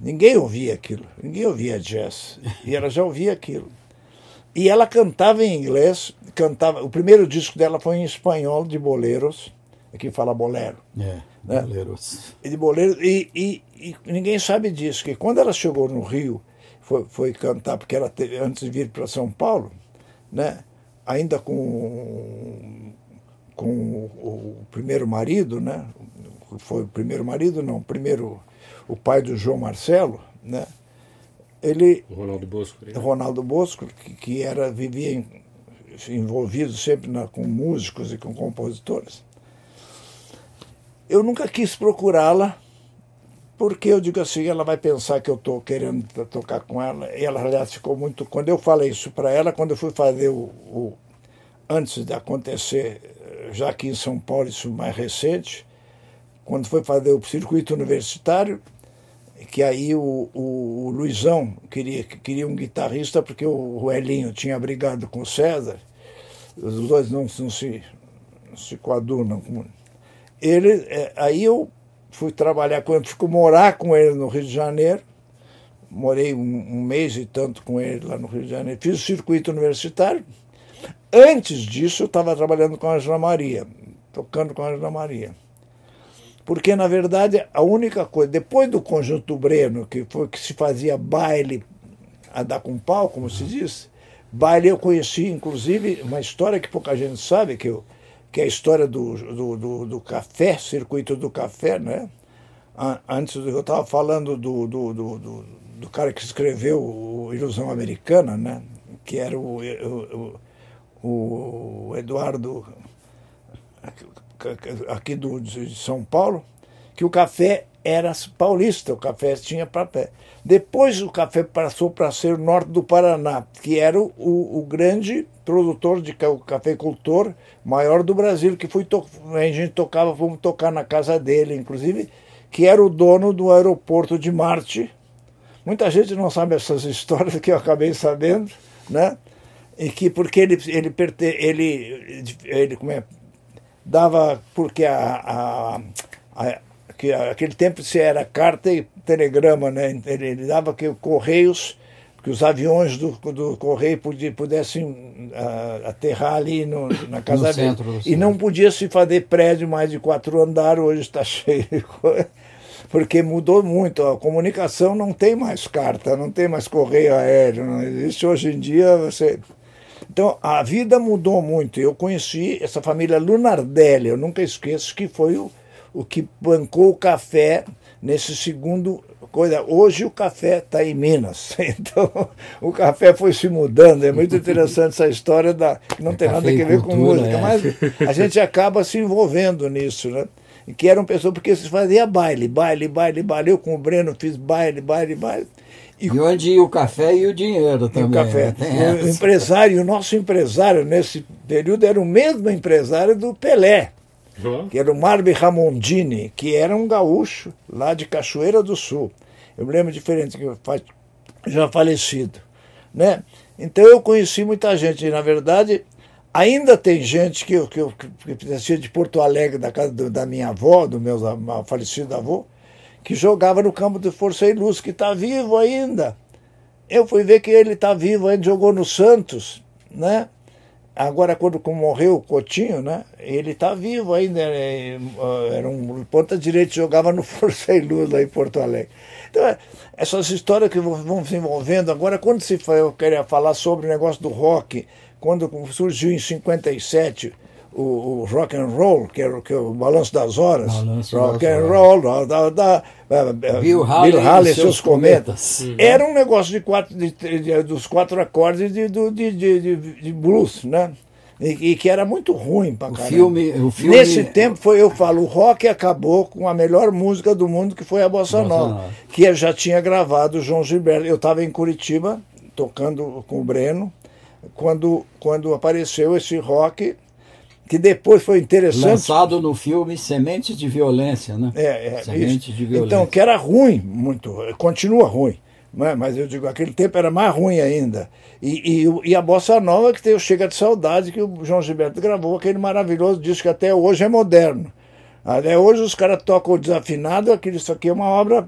Ninguém ouvia aquilo, ninguém ouvia jazz. E ela já ouvia aquilo. E ela cantava em inglês, cantava. O primeiro disco dela foi em espanhol, de boleros. Aqui fala bolero. É, né? boleros. E de boleros. E, e, e, ninguém sabe disso, que quando ela chegou no Rio, foi, foi cantar, porque ela teve, antes de vir para São Paulo, né? ainda com, com o, o primeiro marido, né? Foi o primeiro marido, não, o primeiro, o pai do João Marcelo, né? Ele, Ronaldo Bosco. Né? Ronaldo Bosco, que, que era, vivia em, envolvido sempre na, com músicos e com compositores. Eu nunca quis procurá-la, porque eu digo assim, ela vai pensar que eu estou querendo tocar com ela. E ela, aliás, ficou muito. Quando eu falei isso para ela, quando eu fui fazer o, o, Antes de acontecer, já aqui em São Paulo, isso mais recente, quando foi fazer o circuito universitário, que aí o, o, o Luizão queria, queria um guitarrista porque o, Elinho tinha brigado com o César, os dois não, não se, não se coadunam. Ele, é, aí eu fui trabalhar com ele, fui morar com ele no Rio de Janeiro, morei um, um mês e tanto com ele lá no Rio de Janeiro, fiz o circuito universitário. Antes disso, eu estava trabalhando com a Angela Maria, tocando com a Angela Maria. Porque, na verdade, a única coisa, depois do conjunto Breno, que foi que se fazia baile a dar com pau, como se diz, baile eu conheci, inclusive, uma história que pouca gente sabe, que, eu, que é a história do, do, do, do café, circuito do café, né? Antes eu estava falando do, do, do, do, cara que escreveu o Ilusão Americana, né? Que era o, o, o Eduardo aqui do, de São Paulo, que o café era paulista, o café tinha papel. Depois o café passou para ser o norte do Paraná, que era o, o grande produtor de cafeicultor maior do Brasil, que foi a gente tocava, fomos tocar na casa dele, inclusive, que era o dono do aeroporto de Marte. Muita gente não sabe essas <laughs> histórias que eu acabei sabendo, né? E que porque ele ele ele ele como é dava porque a, a, a que aquele tempo se era carta e telegrama, né? Ele, ele dava que correios, que os aviões do, do correio pudessem uh, aterrar ali no, na casa no dele. E não podia se fazer prédio mais de quatro andares, hoje está <laughs> cheio de coisa. Porque mudou muito, a comunicação não tem mais carta, não tem mais correio aéreo, não existe hoje em dia você então, a vida mudou muito. Eu conheci essa família Lunardelli, eu nunca esqueço que foi o, o que bancou o café nesse segundo coisa. Hoje o café está em Minas, <laughs> então o café foi se mudando. É muito interessante essa história da não é tem nada a ver com música, é. mas a gente acaba se envolvendo nisso, né? Que eram pessoas porque se fazia baile, baile, baile, baile. Eu com o Breno fiz baile, baile, baile. E, e onde ia o café e o dinheiro também. o café. Né? O empresário, o nosso empresário nesse período era o mesmo empresário do Pelé, uhum. que era o Marbi Ramondini, que era um gaúcho lá de Cachoeira do Sul. Eu me lembro diferente, que já falecido. Né? Então eu conheci muita gente, e na verdade ainda tem gente que, que, que, que de Porto Alegre, da casa do, da minha avó, do meu falecido avô, que jogava no campo de Força e Luz, que está vivo ainda. Eu fui ver que ele está vivo, ainda jogou no Santos, né? Agora, quando morreu o Coutinho, né? Ele está vivo ainda. É, era um ponta direito, jogava no <laughs> Força e Luz lá em Porto Alegre. Então, é, essas histórias que vão se envolvendo. Agora, quando se eu queria falar sobre o negócio do rock, quando surgiu em 57 o, o, rock and roll, que era, que é o balanço das horas, balanço rock das and roll, da, da, da, Bill Haley, Bill Haley e seus cometas. cometas. Uhum. Era um negócio de quatro, de, de, dos quatro acordes de, de, de, de blues, né? E, e, que era muito ruim para caramba. Filme, o filme... Nesse tempo, foi, eu falo, o rock acabou com a melhor música do mundo, que foi a Bossa, Bossa Nova, Nova, que já tinha gravado o João Gilberto. Eu estava em Curitiba, tocando com o Breno, quando, quando apareceu esse rock que depois foi interessante. Lançado no filme Sementes de Violência, né? É, é Sementes isso. de Violência. Então, que era ruim, muito, continua ruim. Né? Mas eu digo, aquele tempo era mais ruim ainda. E, e, e a Bossa Nova, que tem o Chega de Saudade, que o João Gilberto gravou, aquele maravilhoso disco que até hoje é moderno. Até hoje os caras tocam desafinado, aquilo, isso aqui é uma obra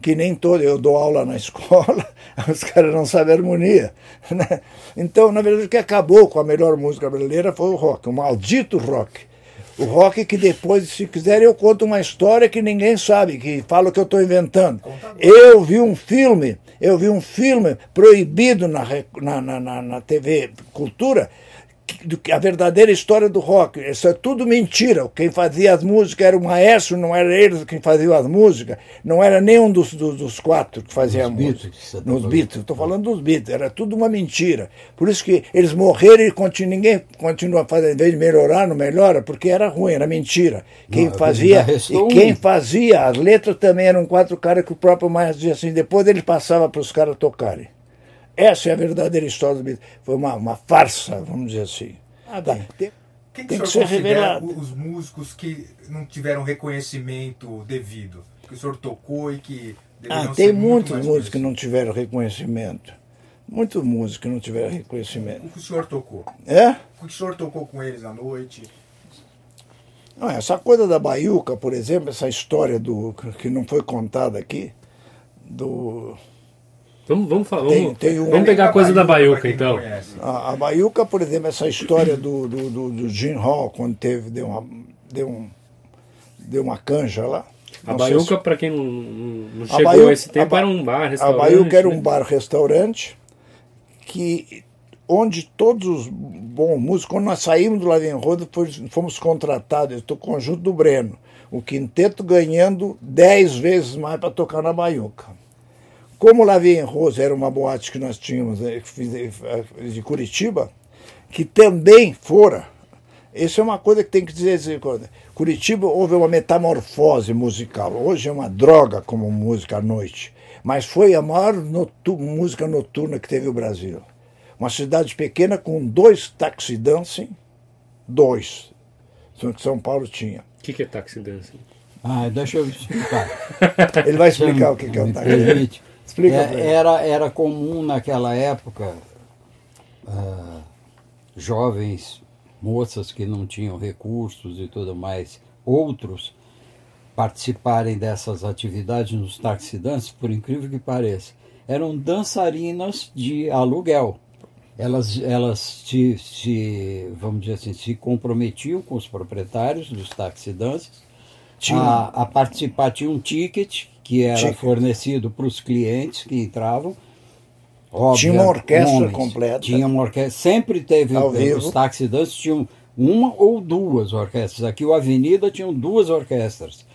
que nem todo, eu dou aula na <laughs> escola, os caras não sabem harmonia. Né? Então, na verdade, o que acabou com a melhor música brasileira foi o rock, o maldito rock. O rock que depois, se quiser, eu conto uma história que ninguém sabe, que fala o que eu estou inventando. Eu vi um filme, eu vi um filme proibido na, na, na, na TV Cultura, a verdadeira história do rock. Isso é tudo mentira. Quem fazia as músicas era o maestro, não era eles quem faziam as músicas, não era nenhum dos, dos, dos quatro que fazia a música. Tá Nos Beatles, estou falando dos Beatles, era tudo uma mentira. Por isso que eles morreram e continu, ninguém continua fazendo, em vez de melhorar, não melhora, porque era ruim, era mentira. Quem não, fazia, e quem fazia as letras também eram quatro caras que o próprio maestro dizia assim, depois ele passava para os caras tocarem. Essa é a verdadeira história do Beatles. Foi uma, uma farsa, vamos dizer assim. Ah, bem. Tem, Quem que, que o senhor ser revelado. os músicos que não tiveram reconhecimento devido? Que o senhor tocou e que ah, tem muitos músicos que não tiveram reconhecimento. Muitos músicos que não tiveram reconhecimento. O que o senhor tocou? É? O que o senhor tocou com eles à noite? Não, essa coisa da baiuca, por exemplo, essa história do que não foi contada aqui, do Vamos, vamos, falar, tem, vamos, tem um, vamos pegar a coisa da Baiuca, então. A, a Baiuca, por exemplo, essa história do, do, do, do Jim Hall, quando teve, deu uma, deu um, deu uma canja lá. A Baiuca, se... para quem não, não chegou a, Baiuca, a esse tempo, a, era um bar, restaurante. A Baiuca era né? um bar-restaurante que onde todos os bons músicos, quando nós saímos do Lavin Roda, fomos contratados, do conjunto do Breno, o quinteto ganhando dez vezes mais para tocar na Baiuca. Como Lavie Rose era uma boate que nós tínhamos eh, eh, de Curitiba, que também fora. Isso é uma coisa que tem que dizer. Curitiba houve uma metamorfose musical. Hoje é uma droga como música à noite. Mas foi a maior notu música noturna que teve o Brasil. Uma cidade pequena com dois taxi dancing, dois, que São Paulo tinha. O que, que é taxi dancing? Ah, deixa eu explicar. Ele vai explicar o que, que é o taxi dancing. Explica é, era, era comum naquela época uh, jovens, moças que não tinham recursos e tudo mais, outros participarem dessas atividades nos taxidantes, por incrível que pareça. Eram dançarinas de aluguel. Elas, elas se, se, vamos dizer assim, se comprometiam com os proprietários dos taxidantes a, a participar, tinha um ticket que era fornecido para os clientes que entravam. Óbvio, tinha uma orquestra homens, completa. Tinha uma orquestra. Sempre teve Ao os taxi dances tinham uma ou duas orquestras. Aqui o Avenida tinham duas orquestras.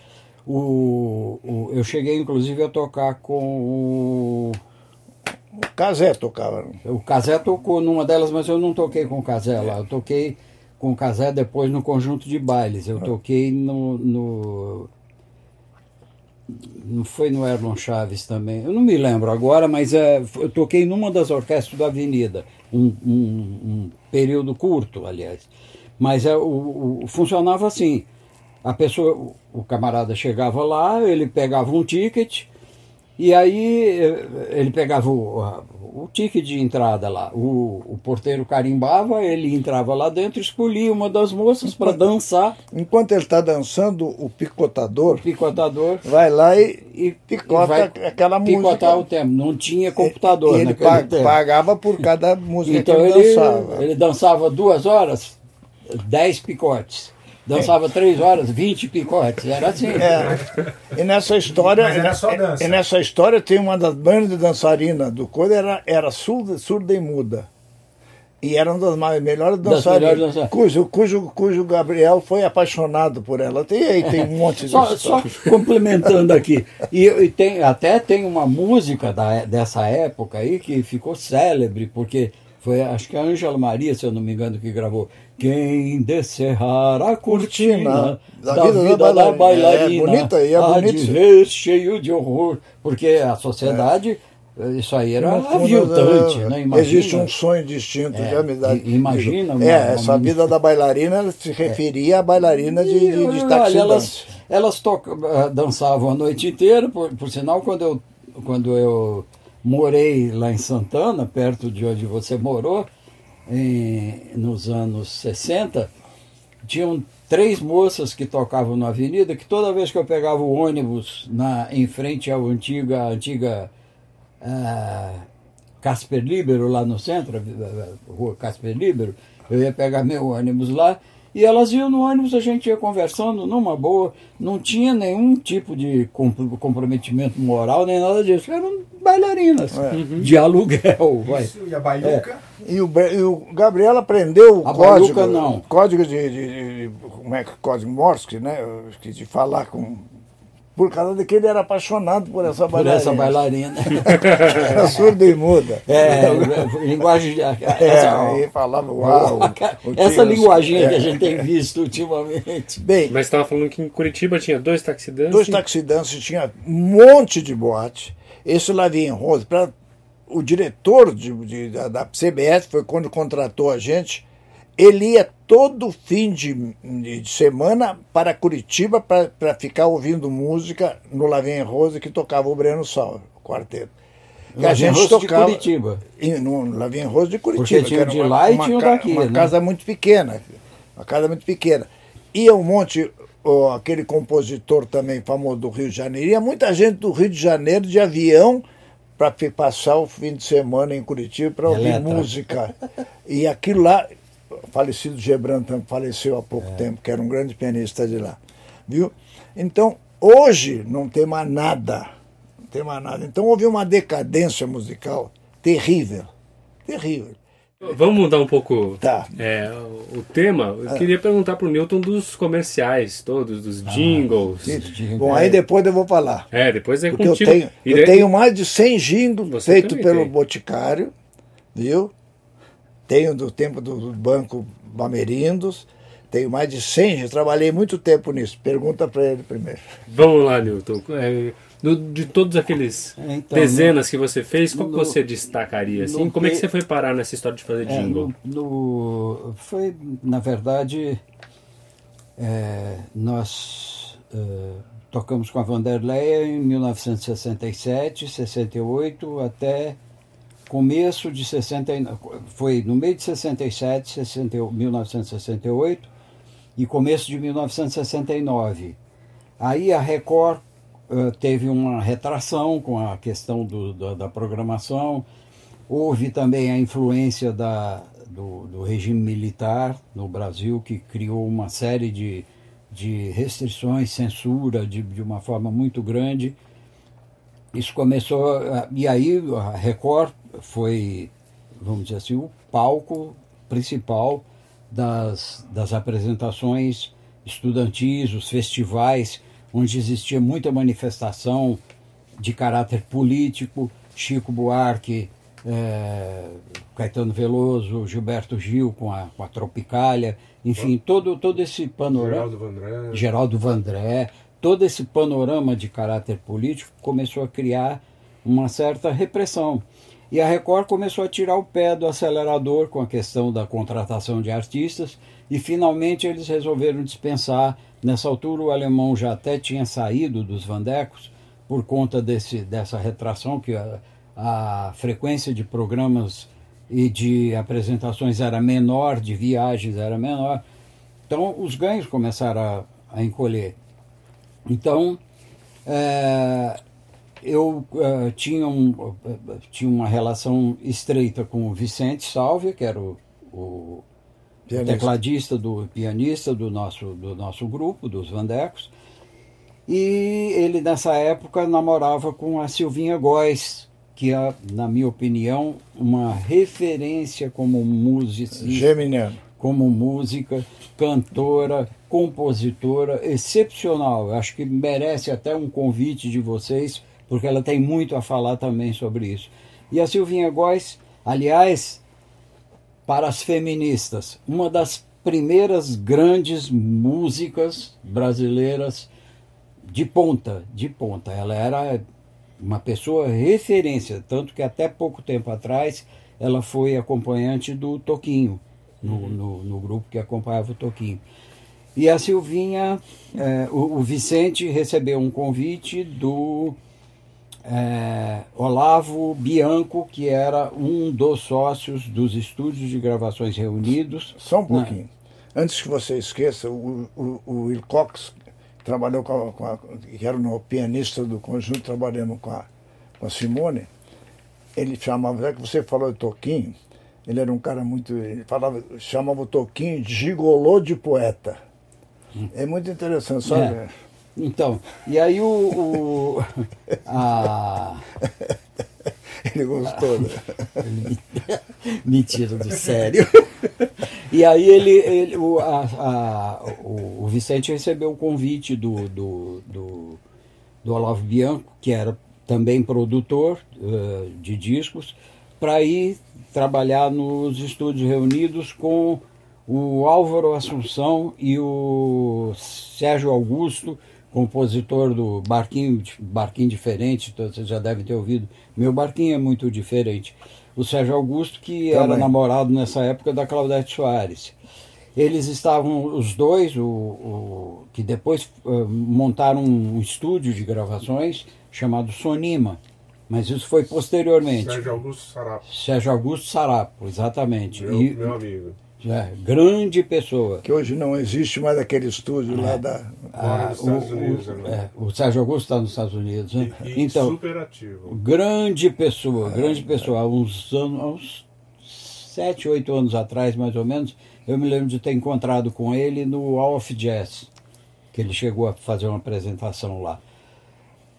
O, o, eu cheguei inclusive a tocar com o. O Casé tocava. O Casé tocou numa delas, mas eu não toquei com o Casé lá. Eu toquei com o Casé depois no conjunto de bailes. Eu ah. toquei no, no não foi no Erlon Chaves também, eu não me lembro agora, mas é, eu toquei numa das orquestras da Avenida, um, um, um período curto, aliás. Mas é, o, o, funcionava assim: a pessoa, o, o camarada chegava lá, ele pegava um ticket, e aí eh, ele pegava o, o ticket de entrada lá, o, o porteiro carimbava, ele entrava lá dentro, escolhia uma das moças para dançar. Enquanto ele está dançando, o picotador, o picotador vai lá e, e picota vai aquela música. Picotar o tempo, não tinha computador ele, ele pagava por cada música então que ele, ele dançava. Ele dançava duas horas, dez picotes. Dançava três horas, 20 picotes, era assim. É. E nessa história. Mas era só dança. E nessa história tem uma das bandas de dançarina do coisa, era, era surda, surda e muda. E era uma das mais, melhores dançarinas. Melhores cujo, cujo, cujo Gabriel foi apaixonado por ela. Tem aí, tem um monte de só, só complementando aqui. E, e, tem, até tem uma música da, dessa época aí que ficou célebre, porque foi acho que a Ângela Maria, se eu não me engano, que gravou. Quem descerrar a cortina da, da vida, vida, da, bailarina, é bonita, e é de ver cheio de horror, porque a sociedade... É. Isso aí era aviltante, né? Imagina, existe um sonho distinto é, de amizade. Imagina. Uma, é, essa uma... vida da bailarina se referia é. à bailarina de, de, de Elas, elas ah, dançavam a noite inteira, por, por sinal, quando eu, quando eu morei lá em Santana, perto de onde você morou, em, nos anos 60, tinham três moças que tocavam na avenida, que toda vez que eu pegava o ônibus na, em frente à antiga, antiga uh, Casper Libero, lá no centro, rua Casper Libero, eu ia pegar meu ônibus lá, e elas iam no ônibus, a gente ia conversando numa boa, não tinha nenhum tipo de comprometimento moral, nem nada disso. Eram bailarinas é. uhum. de aluguel. Isso, vai. e a baiuca? É. E, o, e o Gabriel aprendeu o a código. Baiuca, não. Código de, de, de, Como é que código Morse, né? De falar com por causa de que ele era apaixonado por essa bailarina. Por essa bailarina. <laughs> era surda e muda. É, linguagem. É, essa, aí falava uau. essa linguagem é. que a gente tem visto ultimamente. Bem, Mas estava falando que em Curitiba tinha dois taxidantes. Dois taxidantes, tinha um monte de boate. Esse Lavin Rose, para o diretor de, de, da, da CBS, foi quando contratou a gente ele ia todo fim de, de semana para Curitiba para ficar ouvindo música no Lavinha Rose que tocava o Breno Salve, o quarteto. Que a gente Rose tocava, de Curitiba. Em, no Lavinha Rose de Curitiba. Porque tinha de uma, lá e tinha daqui. Uma né? casa muito pequena. Uma casa muito pequena. Ia um monte, oh, aquele compositor também famoso do Rio de Janeiro, ia muita gente do Rio de Janeiro de avião para passar o fim de semana em Curitiba para ouvir música. E aquilo lá, falecido Gebran também faleceu há pouco é. tempo, que era um grande pianista de lá. Viu? Então, hoje não tem mais nada. Não tem mais nada. Então houve uma decadência musical terrível. Terrível. Vamos mudar um pouco tá. é, o tema. Eu é. queria perguntar para o Newton dos comerciais todos, dos ah, jingles. Ah, Bom, aí depois eu vou falar. É, depois é Porque contigo. Eu tenho, eu tenho mais de 100 jingles feitos pelo tem. Boticário, viu? Tenho do tempo do Banco Bamerindos, tenho mais de 100, já trabalhei muito tempo nisso. Pergunta para ele primeiro. Vamos lá, Newton. É, no, de todos aqueles então, dezenas no, que você fez, qual no, você destacaria? Assim? Como é que você foi parar nessa história de fazer é, jingle? No, foi, na verdade, é, nós é, tocamos com a Vanderleia em 1967, 68 até começo de 69, foi no meio de 67, 60, 1968 e começo de 1969. Aí a Record uh, teve uma retração com a questão do, da, da, programação, houve também a influência da, do, do, regime militar no Brasil, que criou uma série de, de restrições, censura de, de uma forma muito grande. Isso começou, e aí a Record foi, vamos dizer assim, o palco principal das, das apresentações estudantis, os festivais, onde existia muita manifestação de caráter político, Chico Buarque, é, Caetano Veloso, Gilberto Gil com a, com a Tropicália, enfim, todo, todo esse panorama. Geraldo Vandré. Geraldo Vandré, todo esse panorama de caráter político começou a criar uma certa repressão. E a Record começou a tirar o pé do acelerador com a questão da contratação de artistas e finalmente eles resolveram dispensar. Nessa altura o alemão já até tinha saído dos Vandecos por conta desse, dessa retração que a, a frequência de programas e de apresentações era menor, de viagens era menor. Então os ganhos começaram a, a encolher. Então, é, eu uh, tinha, um, uh, tinha uma relação estreita com o Vicente Salvia, que era o, o tecladista, do pianista do nosso, do nosso grupo, dos Vandecos. E ele, nessa época, namorava com a Silvinha Góes, que é, na minha opinião, uma referência como música. Geminiano. Como música, cantora, compositora, excepcional. Acho que merece até um convite de vocês porque ela tem muito a falar também sobre isso. E a Silvinha Góes, aliás, para as feministas, uma das primeiras grandes músicas brasileiras de ponta, de ponta. Ela era uma pessoa referência, tanto que até pouco tempo atrás ela foi acompanhante do Toquinho, no, uhum. no, no grupo que acompanhava o Toquinho. E a Silvinha, é, o, o Vicente recebeu um convite do é, Olavo Bianco, que era um dos sócios dos estúdios de gravações reunidos. Só um pouquinho. antes que você esqueça, o, o, o Will Cox trabalhou com a, com a, que era o pianista do conjunto, trabalhamos com a, com a Simone, ele chamava, já que você falou de Toquinho, ele era um cara muito. Ele falava, chamava o Toquinho de gigolô de poeta. É muito interessante, sabe? É. Então, e aí o. o a... Ele gostou, né? <laughs> Mentira do sério. E aí ele, ele o, a, a, o, o, Vicente recebeu o convite do, do, do, do Olavo Bianco, que era também produtor uh, de discos, para ir trabalhar nos estúdios reunidos com o Álvaro Assunção e o Sérgio Augusto, compositor do Barquinho, Barquinho Diferente, vocês já devem ter ouvido. Meu Barquinho é muito diferente. O Sérgio Augusto, que Também. era namorado nessa época da Claudete Soares. Eles estavam, os dois, o, o que depois uh, montaram um estúdio de gravações chamado Sonima mas isso foi posteriormente. Sérgio Augusto Sarapo. Sérgio Augusto Sarapo, exatamente. Meu, e, meu amigo. É, grande pessoa. Que hoje não existe mais aquele estúdio é. lá da. Ah, o, Unidos, o, né? é, o Sérgio Augusto está nos Estados Unidos. Né? E, e então, super ativo. Grande pessoa, grande é, pessoa. Há uns anos, há uns sete, oito anos atrás, mais ou menos, eu me lembro de ter encontrado com ele no All of Jazz, que ele chegou a fazer uma apresentação lá.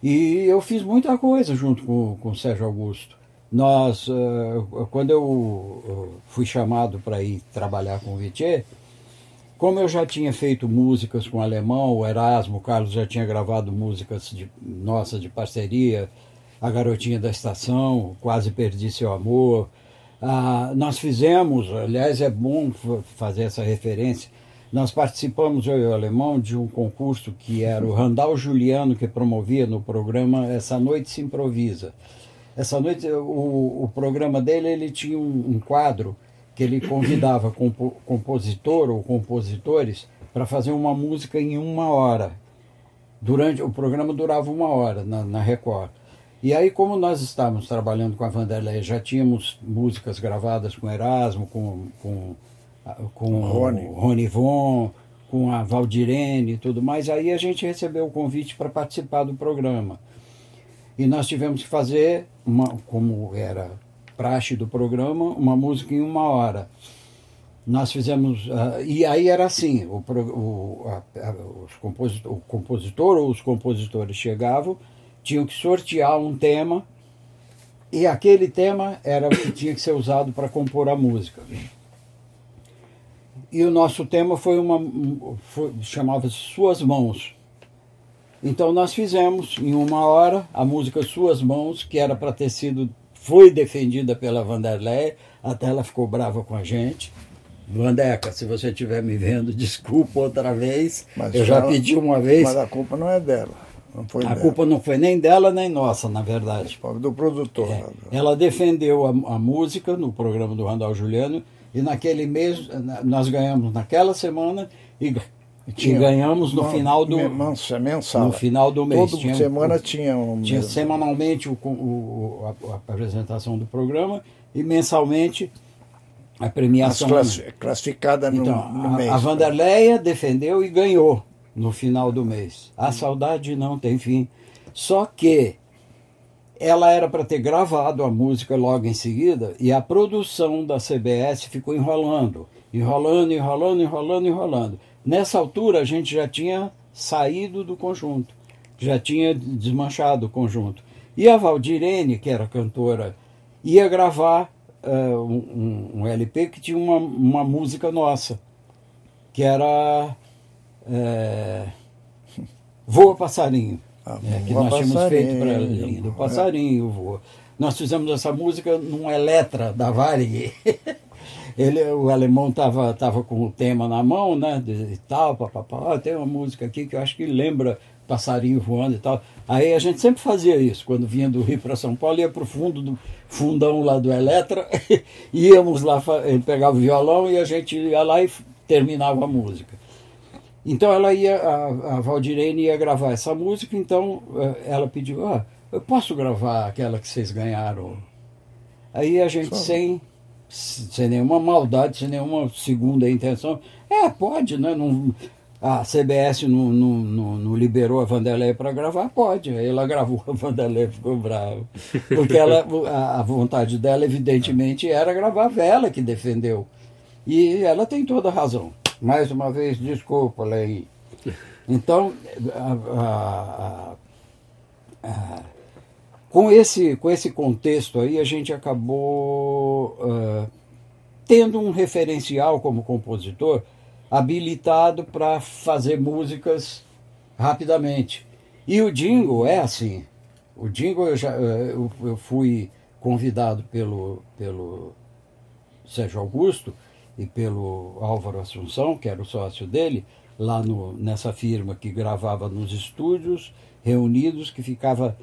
E eu fiz muita coisa junto com, com o Sérgio Augusto. Nós, uh, quando eu uh, fui chamado para ir trabalhar com o Vitier, como eu já tinha feito músicas com o alemão, o Erasmo, o Carlos já tinha gravado músicas de, nossas de parceria, A Garotinha da Estação, Quase Perdi Seu Amor. Uh, nós fizemos, aliás, é bom fazer essa referência, nós participamos, eu e o Alemão, de um concurso que era o Randall Juliano que promovia no programa Essa Noite Se Improvisa. Essa noite, o, o programa dele, ele tinha um, um quadro que ele convidava <coughs> compo, compositor ou compositores para fazer uma música em uma hora. Durante O programa durava uma hora na, na Record. E aí, como nós estávamos trabalhando com a Vanderlei, já tínhamos músicas gravadas com Erasmo, com, com com Rony. o Rony Von, com a Valdirene e tudo mais. Aí a gente recebeu o convite para participar do programa. E nós tivemos que fazer, uma, como era praxe do programa, uma música em uma hora. Nós fizemos. Uh, e aí era assim: o, o, a, os compositor, o compositor ou os compositores chegavam, tinham que sortear um tema, e aquele tema era o que tinha que ser usado para compor a música e o nosso tema foi uma chamava-se Suas Mãos. Então nós fizemos em uma hora a música Suas Mãos, que era para ter sido foi defendida pela Vanderlei, até ela ficou brava com a gente. Vandeca, se você estiver me vendo, <laughs> desculpa outra vez. Mas eu já ela, pedi uma vez. Mas a culpa não é dela. a dela. culpa não foi nem dela nem nossa, na verdade. Do produtor. É, ela defendeu a, a, música no programa do Randall Juliano e naquele mês, nós ganhamos naquela semana e tinha, ganhamos no final do mensal. No final do mês. Toda tinha, semana tinha um. Tinha semanalmente o, o, a, a, apresentação do programa e mensalmente a premiação. classificada no, então, no mês. A, a Vanderleia defendeu e ganhou no final do mês. A saudade não tem fim. Só que ela era para ter gravado a música logo em seguida e a produção da CBS ficou enrolando, enrolando, enrolando, enrolando, enrolando. Nessa altura a gente já tinha saído do conjunto, já tinha desmanchado o conjunto. E a Valdirene, que era cantora, ia gravar uh, um, um, LP que tinha uma, uma música nossa, que era é, Voa Passarinho. Ah, é, que nós tínhamos feito para Linha do Passarinho. Voa. Nós fizemos essa música num Eletra da Varig. <laughs> Ele, o alemão estava tava com o tema na mão, né? E tal, papapá. Tem uma música aqui que eu acho que lembra passarinho voando e tal. Aí a gente sempre fazia isso, quando vinha do Rio para São Paulo, ia para o fundo do fundão lá do Eletra, <laughs> íamos lá, ele pegava o violão e a gente ia lá e terminava a música. Então ela ia, a, a Valdirene ia gravar essa música, então eh, ela pediu, ah, eu posso gravar aquela que vocês ganharam? Aí a gente, sem, sem nenhuma maldade, sem nenhuma segunda intenção. É, pode, né? Não, a CBS não, não, não, não liberou a Vanderlei para gravar, pode. Ela gravou, a Vanderlei ficou brava. Porque ela, a, a vontade dela, evidentemente, era gravar a vela que defendeu. E ela tem toda a razão. Mais uma vez, desculpa, Lei. Então, a, a, a, com, esse, com esse contexto aí, a gente acabou uh, tendo um referencial como compositor habilitado para fazer músicas rapidamente. E o jingle é assim. O jingle eu, já, eu, eu fui convidado pelo, pelo Sérgio Augusto e pelo Álvaro Assunção, que era o sócio dele, lá no, nessa firma que gravava nos estúdios reunidos, que ficava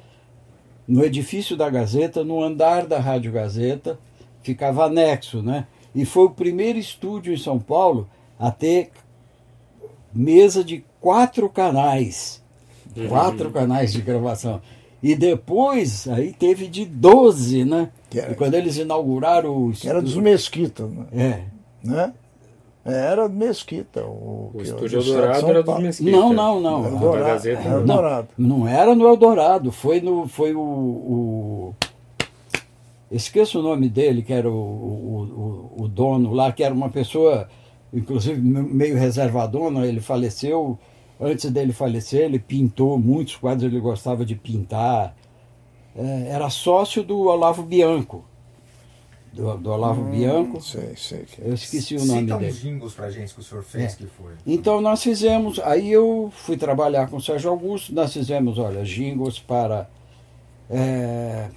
no edifício da Gazeta, no andar da Rádio Gazeta, ficava anexo, né? E foi o primeiro estúdio em São Paulo a ter mesa de quatro canais. Uhum. Quatro canais de gravação. E depois, aí teve de 12, né? Era, e quando eles inauguraram o estúdio. Era dos Mesquita, né? É. Né? Era Mesquita. O, o estúdio Eldorado era dos Mesquita. Não, não, não. Eldorado, era Eldorado. Não, não era no Eldorado, foi, no, foi o, o esqueço o nome dele, que era o, o, o, o, dono lá, que era uma pessoa, inclusive meio reservadona, ele faleceu, antes dele falecer, ele pintou muitos quadros, ele gostava de pintar. É, era sócio do Olavo Bianco. Do, do Olavo hum, Bianco. Sei, sei. Que... Eu esqueci o nome Cita dele. uns jingles pra gente que o senhor fez, é. que foi. Então nós fizemos, aí eu fui trabalhar com o Sérgio Augusto, nós fizemos, olha, jingles para... É,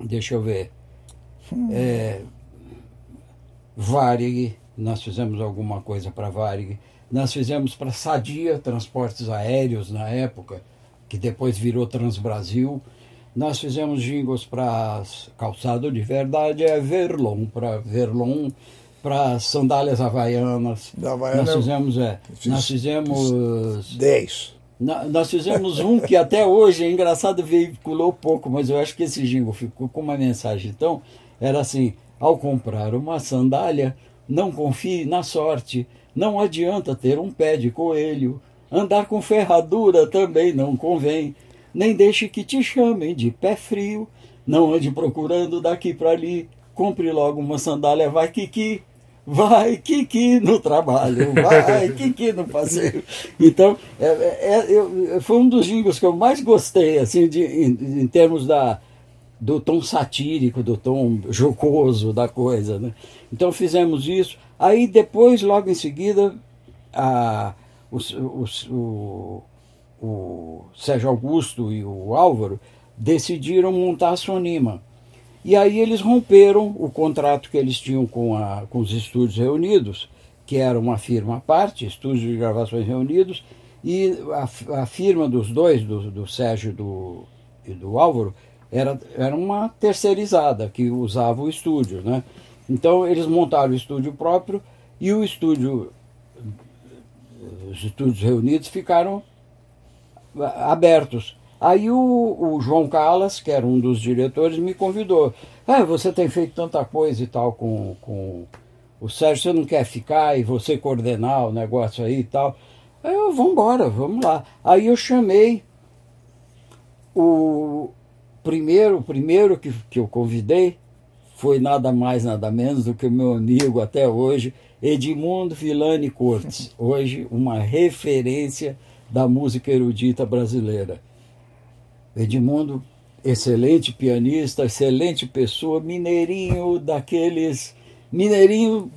deixa eu ver. Hum. É, Varig, nós fizemos alguma coisa para Varig. Nós fizemos para Sadia Transportes Aéreos na época, que depois virou Transbrasil. Nós fizemos jingles para Calçado de Verdade, é Verlon, para Verlon, para Sandálias Havaianas. Da Havaiana, nós fizemos, é, nós fizemos... Dez. Nós fizemos um que até hoje é engraçado, veiculou pouco, mas eu acho que esse jingle ficou com uma mensagem. Então, era assim: ao comprar uma sandália, não confie na sorte, não adianta ter um pé de coelho, andar com ferradura também não convém, nem deixe que te chamem de pé frio, não ande procurando daqui para ali, compre logo uma sandália, vai que vai Kiki no trabalho, vai <laughs> Kiki no passeio. Então, é, é, é, foi um dos jingles que eu mais gostei, assim, de, em, em, termos da, do tom satírico, do tom jocoso da coisa. Né? Então fizemos isso. Aí depois, logo em seguida, a, o, o, o, o Sérgio Augusto e o Álvaro decidiram montar a Sonima e aí eles romperam o contrato que eles tinham com, a, com os Estúdios Reunidos, que era uma firma à parte, Estúdios de Gravações Reunidos, e a, a firma dos dois, do, do Sérgio do, e do Álvaro, era, era uma terceirizada que usava o estúdio. Né? Então eles montaram o estúdio próprio e o estúdio, os estúdios reunidos ficaram abertos. Aí o, o, João Calas, que era um dos diretores, me convidou. Ah, você tem feito tanta coisa e tal com, com o Sérgio, você não quer ficar e você coordenar o negócio aí e tal? Eu, vamos embora, vamos lá. Aí eu chamei o primeiro, o primeiro que, que eu convidei foi nada mais, nada menos do que o meu amigo até hoje, Edmundo Villani Cortes, hoje uma referência da música erudita brasileira. Edmundo, excelente pianista, excelente pessoa, mineirinho daqueles. Mineirinho.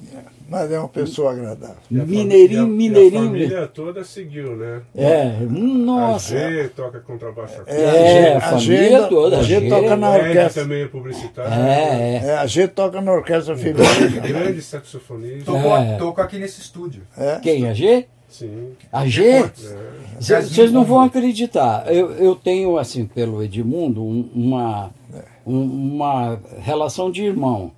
Mas é uma pessoa agradável. Mineirinho, a, mineirinho. a família toda seguiu, né? É, nossa. A G toca contrabaixo É, é a, a família a toda. A G, toca na orquestra. também é publicitário. É, é. é, a G toca na orquestra feminina. Grande saxofonista. É. Toco aqui nesse estúdio. É. Quem? A G? Sim. A G? Vocês não vão acreditar. Eu, eu tenho, assim, pelo Edmundo, uma, uma relação de irmão.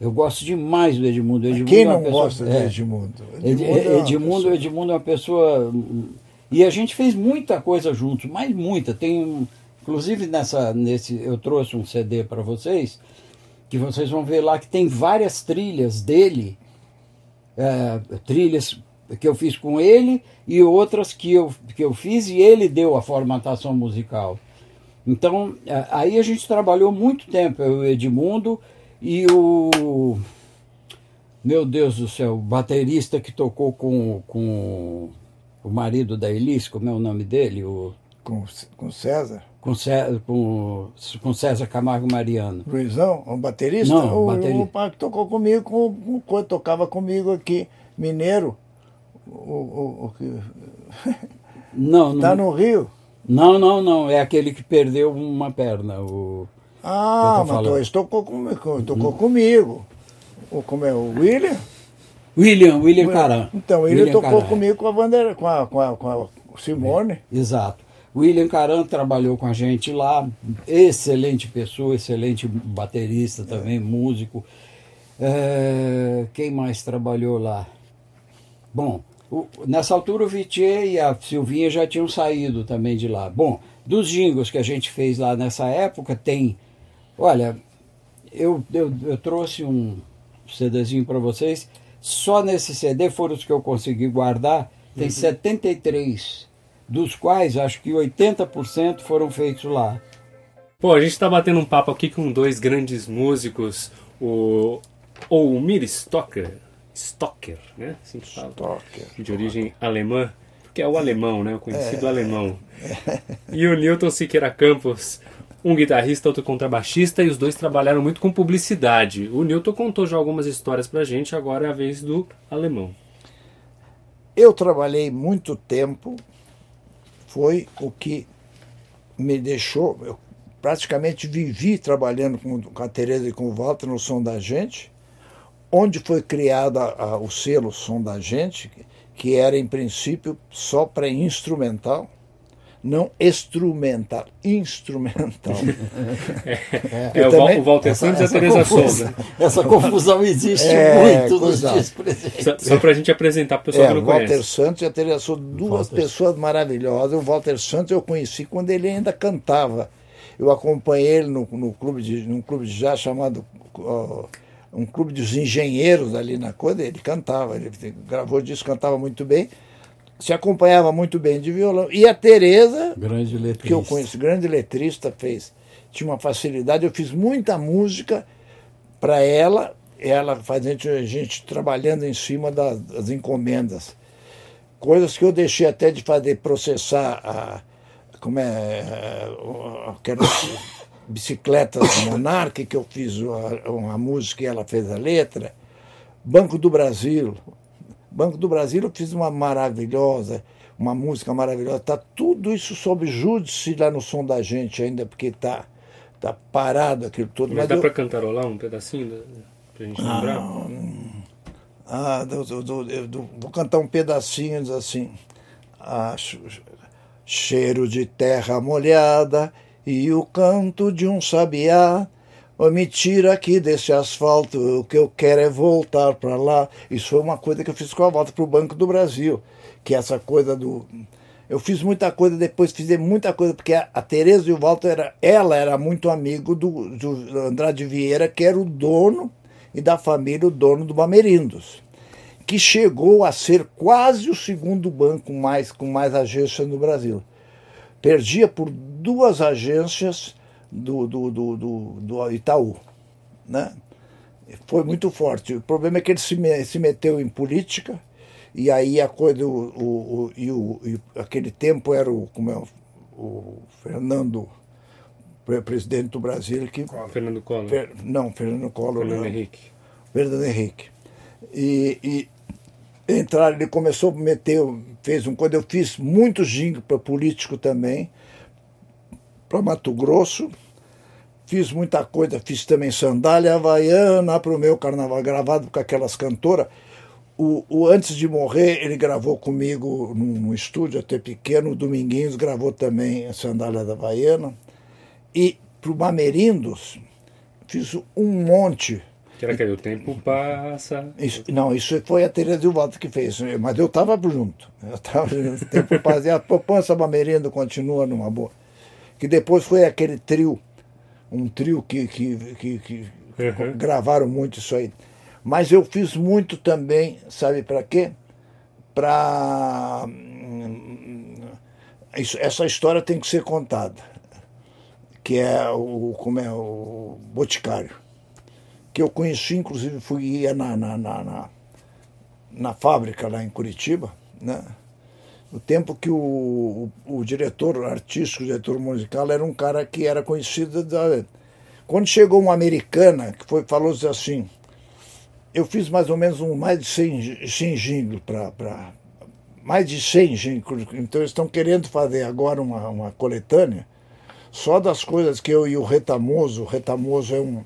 Eu gosto demais do Edmundo. Edmundo Quem é não pessoa, gosta é, do Edmundo? Edmundo, é Edmundo, Edmundo é uma pessoa. E a gente fez muita coisa juntos, mas muita. Tem, inclusive nessa, nesse, eu trouxe um CD para vocês que vocês vão ver lá que tem várias trilhas dele, é, trilhas que eu fiz com ele e outras que eu, que eu fiz e ele deu a formatação musical. Então, é, aí a gente trabalhou muito tempo, eu, o Edmundo e o. Meu Deus do céu, o baterista que tocou com, com o marido da Elis, como é o nome dele? O, com, com César? Com, César, com, com César Camargo Mariano. Luizão, um baterista? Não, o, baterista. o pai que tocou comigo, com, com, tocava comigo aqui, mineiro. O, o, o <laughs> não, não. Tá no Rio? Não, não, não. É aquele que perdeu uma perna. O... Ah, mas tocou, comigo, tocou hum. comigo. O, como é? O William? William, William Caran. Então, ele William tocou Caran. comigo com a, bandeira, com a, com a, com a Simone. É, exato. William Caran trabalhou com a gente lá, excelente pessoa, excelente baterista também, músico. É, quem mais trabalhou lá? Bom, o, nessa altura o Vitier e a Silvinha já tinham saído também de lá. Bom, dos jingles que a gente fez lá nessa época, tem. Olha, eu, eu, eu trouxe um CDzinho para vocês. Só nesse CD foram os que eu consegui guardar. Tem uhum. 73, dos quais acho que 80% foram feitos lá. Pô, a gente está batendo um papo aqui com dois grandes músicos, o Oumir Stocker Stocker, né? Assim que fala. Stocker. De origem alemã, porque é o alemão, né? O conhecido é. alemão. E o Newton Siqueira Campos, um guitarrista, outro contrabaixista, e os dois trabalharam muito com publicidade. O Newton contou já algumas histórias pra gente, agora é a vez do alemão. Eu trabalhei muito tempo, foi o que me deixou. Eu praticamente vivi trabalhando com, com a Tereza e com o Walter no som da gente onde foi criado o selo Som da Gente, que era em princípio só para instrumental, não instrumental, instrumental. <laughs> É, é, o, <laughs> Walter Santos e a Teresa Souza. Essa confusão existe é, muito nos dias presentes. Só, só para a gente apresentar para o pessoal é, que não o Walter conhece. Santos e a Teresa Souza, duas Walter. pessoas maravilhosas. O Walter Santos eu conheci quando ele ainda cantava. Eu acompanhei ele no, no clube de, num clube de jazz chamado... Uh, um clube dos engenheiros ali na coisa, ele cantava, ele gravou disco, cantava muito bem, se acompanhava muito bem de violão. E a Tereza, grande que eu conheço, grande letrista, fez, tinha uma facilidade, eu fiz muita música para ela, ela fazendo a gente trabalhando em cima das, das, encomendas. Coisas que eu deixei até de fazer, processar a. Como é. Aquelas Bicicletas Monarque, que eu fiz uma música e ela fez a letra. Banco do Brasil. Banco do Brasil eu fiz uma maravilhosa, uma música maravilhosa. Tá tudo isso sob júdice lá no som da gente ainda, porque tá, tá parado aquilo todo. Mas, Mas dá eu... para cantarolar um pedacinho pra gente lembrar? Ah, ah do, do, do, vou cantar um pedacinho, assim. Ah, cheiro de terra molhada e o canto de um sabiá. Oh, me tira aqui desse asfalto, o que eu quero é voltar para lá. Isso foi uma coisa que eu fiz com a volta para o Banco do Brasil, que é essa coisa do. Eu fiz muita coisa, depois fiz muita coisa, porque a, a Tereza e o Walter, era, ela era muito amigo do, do Andrade Vieira, que era o dono e da família, o dono do Bamerindos, que chegou a ser quase o segundo banco mais com mais agências no Brasil perdia por duas agências do, do, do, do, do Itaú. Né? Foi muito forte. O problema é que ele se, se meteu em política, e aí a coisa, o, o, e o, e aquele tempo era o, como é, o Fernando, presidente do Brasil, que. Fernando Collor. Fer, não, Fernando Collor. Fernando não, Henrique. Fernando Henrique. E, e entrar, ele começou a meter, fez um quando eu fiz muitos jingles para político também, para Mato Grosso, fiz muita coisa, fiz também sandália havaiana para o meu carnaval, gravado com aquelas cantoras. O, o, antes de morrer, ele gravou comigo num, estúdio até pequeno, o Dominguinhos gravou também a sandália da Havaiana. E para o Mamerindos, fiz um monte que era aquele, o tempo passa. Isso, não, isso foi a Tereza Walter que fez, mas eu estava junto. Eu estava junto. O tempo passa. E a poupança Bamerindo continua numa boa. Que depois foi aquele trio, um trio que, que, que, que uhum. gravaram muito isso aí. Mas eu fiz muito também, sabe para quê? Para. Hum, essa história tem que ser contada, que é o, como é, o Boticário. Que eu conheci, inclusive fui na, na, na, na, na fábrica lá em Curitiba, né? o tempo que o, o, o, diretor artístico, o diretor musical, era um cara que era conhecido. Da... Quando chegou uma americana que foi, falou assim, eu fiz mais ou menos um, mais de 100, 100 jingles para. Mais de 100 jingles. Então eles estão querendo fazer agora uma, uma coletânea só das coisas que eu e o Retamoso. O Retamoso é um,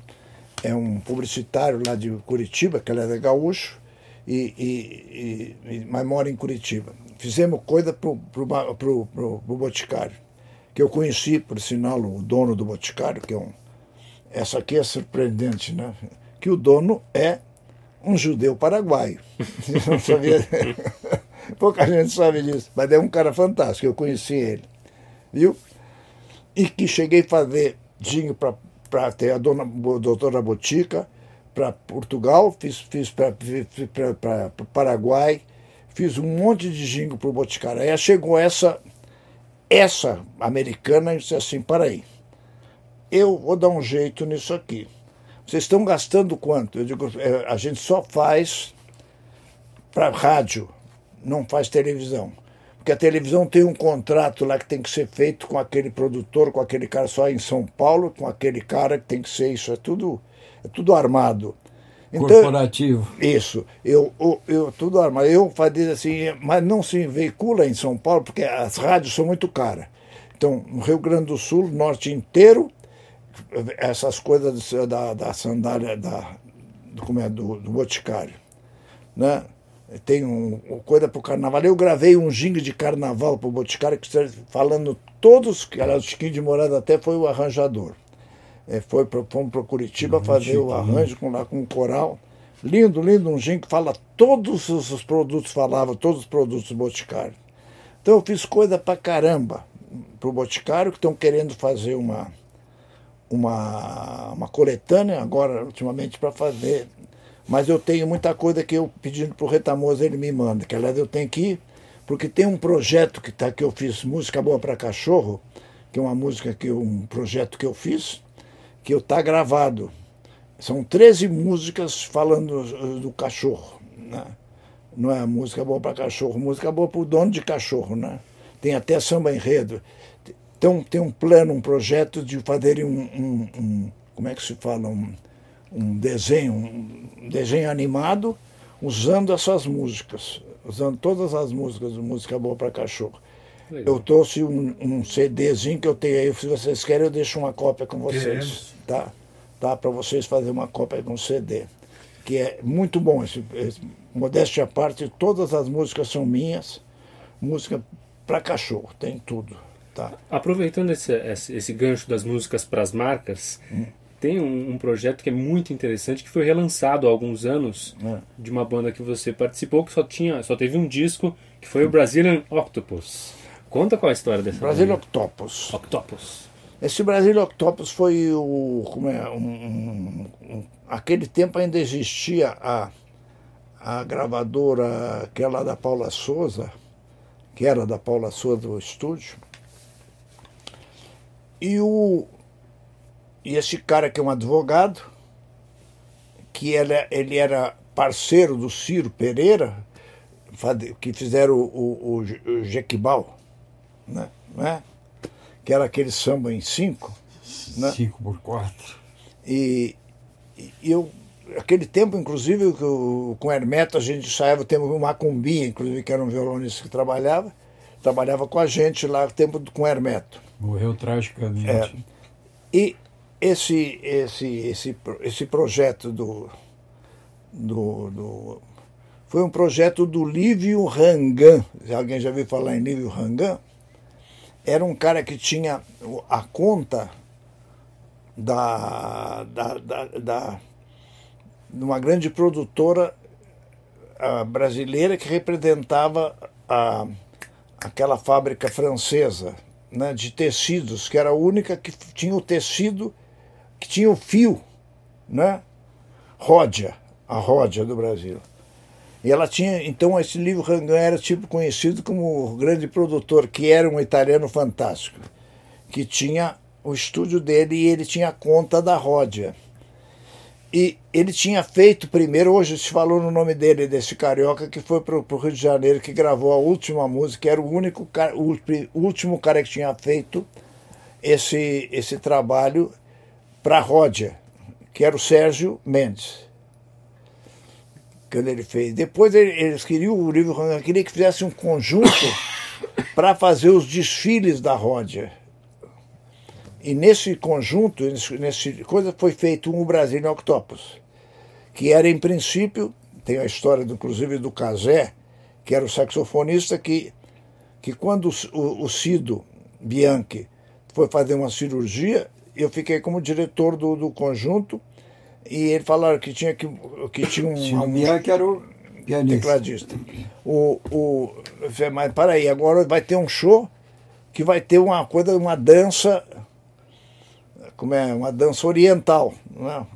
é um publicitário lá de Curitiba, que ele é de gaúcho, e, e, e, mas mora em Curitiba fizemos coisa pro, pro Boticário, que eu conheci, por sinal, o dono do Boticário, que é um. Essa aqui é surpreendente, né? Que o dono é um judeu paraguaio. <laughs> não sabia. <laughs> Pouca gente sabe disso, mas é um cara fantástico, eu conheci ele. Viu? E que cheguei a fazer dinho para ter a dona a doutora Botica, para Portugal, fiz, fiz para Paraguai, fiz um monte de jingle pro Boticário. Aí chegou essa, essa americana e disse assim, para aí, eu vou dar um jeito nisso aqui. Vocês estão gastando quanto? Eu digo, é, a gente só faz para rádio, não faz televisão. Porque a televisão tem um contrato lá que tem que ser feito com aquele produtor, com aquele cara só em São Paulo, com aquele cara que tem que ser isso, é tudo, é tudo armado. Então, Corporativo. Isso. Eu, eu, eu tudo armado. Eu fazia assim, mas não se veicula em São Paulo, porque as rádios são muito caras. Então, no Rio Grande do Sul, norte inteiro, essas coisas da, da sandália, da, do, como é, do, do boticário. Né? Tem um, coisa para o carnaval. Eu gravei um jingle de carnaval para o Boticário, que falando todos, que era o Chiquinho de Morada até foi o arranjador é, foi pra, fomos para Curitiba Muito fazer o arranjo com, lá com o coral. Lindo, lindo, um gin que fala todos os produtos, falava todos os produtos do Boticário. Então eu fiz coisa pra caramba pro Boticário, que estão querendo fazer uma, uma, uma coletânea agora, ultimamente, para fazer. Mas eu tenho muita coisa que eu pedindo pro Retamoso ele me manda, que aliás eu tenho que ir, porque tem um projeto que, tá, que eu fiz, Música Boa para Cachorro, que é uma música que um projeto que eu fiz, que está gravado. São 13 músicas falando uh, do cachorro. Né? Não é música boa para cachorro, música boa para o dono de cachorro. Né? Tem até samba enredo. Então tem um plano, um projeto de fazerem um, um, um como é que se fala, um, um desenho, um desenho animado usando essas músicas, usando todas as músicas do Música Boa para Cachorro. Legal. Eu trouxe um, um, CDzinho que eu tenho aí, se vocês querem eu deixo uma cópia com vocês. Tá? Tá? Para vocês fazerem uma cópia com CD. Que é muito bom, esse, esse, modéstia à parte, todas as músicas são minhas, música para cachorro, tem tudo. Tá? Aproveitando esse, esse, esse gancho das músicas para as marcas, hum. Tem um, um, projeto que é muito interessante, que foi relançado há alguns anos, é. de uma banda que você participou, que só, tinha, só teve um disco, que foi o Brazilian Octopus. Conta qual é a história dessa Brasil Octopus. Octopus. Esse Brasil Octopus foi o. Como é? Um, um, um, aquele tempo ainda existia a, a gravadora, aquela da Paula Souza, que era da Paula Souza do estúdio. E, o, e esse cara que é um advogado, que ele, ele era parceiro do Ciro Pereira, que fizeram o, o, o Jequibal né? né? que era aquele samba em cinco. Né? Cinco por quatro. E, e eu, aquele tempo, inclusive, que eu, com Hermeto a gente ensaiava, temos o Macumbinha, inclusive, que era um violonista que trabalhava, trabalhava com a gente lá o tempo com Hermeto. Morreu tragicamente. É. E esse, esse, esse, esse projeto do, do, do foi um projeto do Lívio Rangan. Alguém já viu falar em Lívio Rangan? era um cara que tinha a conta da, da, da, da de uma grande produtora uh, brasileira que representava a, aquela fábrica francesa né, de tecidos, que era a única que tinha o tecido, que tinha o fio né? Ródia, a Ródia do Brasil. E ela tinha, então, esse livro Rangan era tipo conhecido como o grande produtor, que era um italiano fantástico, que tinha o estúdio dele e ele tinha conta da Ródia. E ele tinha feito primeiro, hoje se falou no nome dele, desse carioca, que foi para o Rio de Janeiro, que gravou a última música, era o único o último cara que tinha feito esse, esse trabalho para a Ródia, que era o Sérgio Mendes quando ele fez. Depois ele, eles queriam o livro queria que fizesse um conjunto <coughs> para fazer os desfiles da Ródia. E nesse conjunto, nesse, coisa, foi feito um Brasil Octopus, que era em princípio, tem a história inclusive do Casé, que era o saxofonista que, que quando o, o Cido Bianchi foi fazer uma cirurgia, eu fiquei como diretor do, do conjunto e ele falaram que tinha que, que tinha um. Tinha que era o pianista. Tecladista. O, o, mas para aí, agora vai ter um show que vai ter uma coisa, uma dança, como é, uma dança oriental. Né?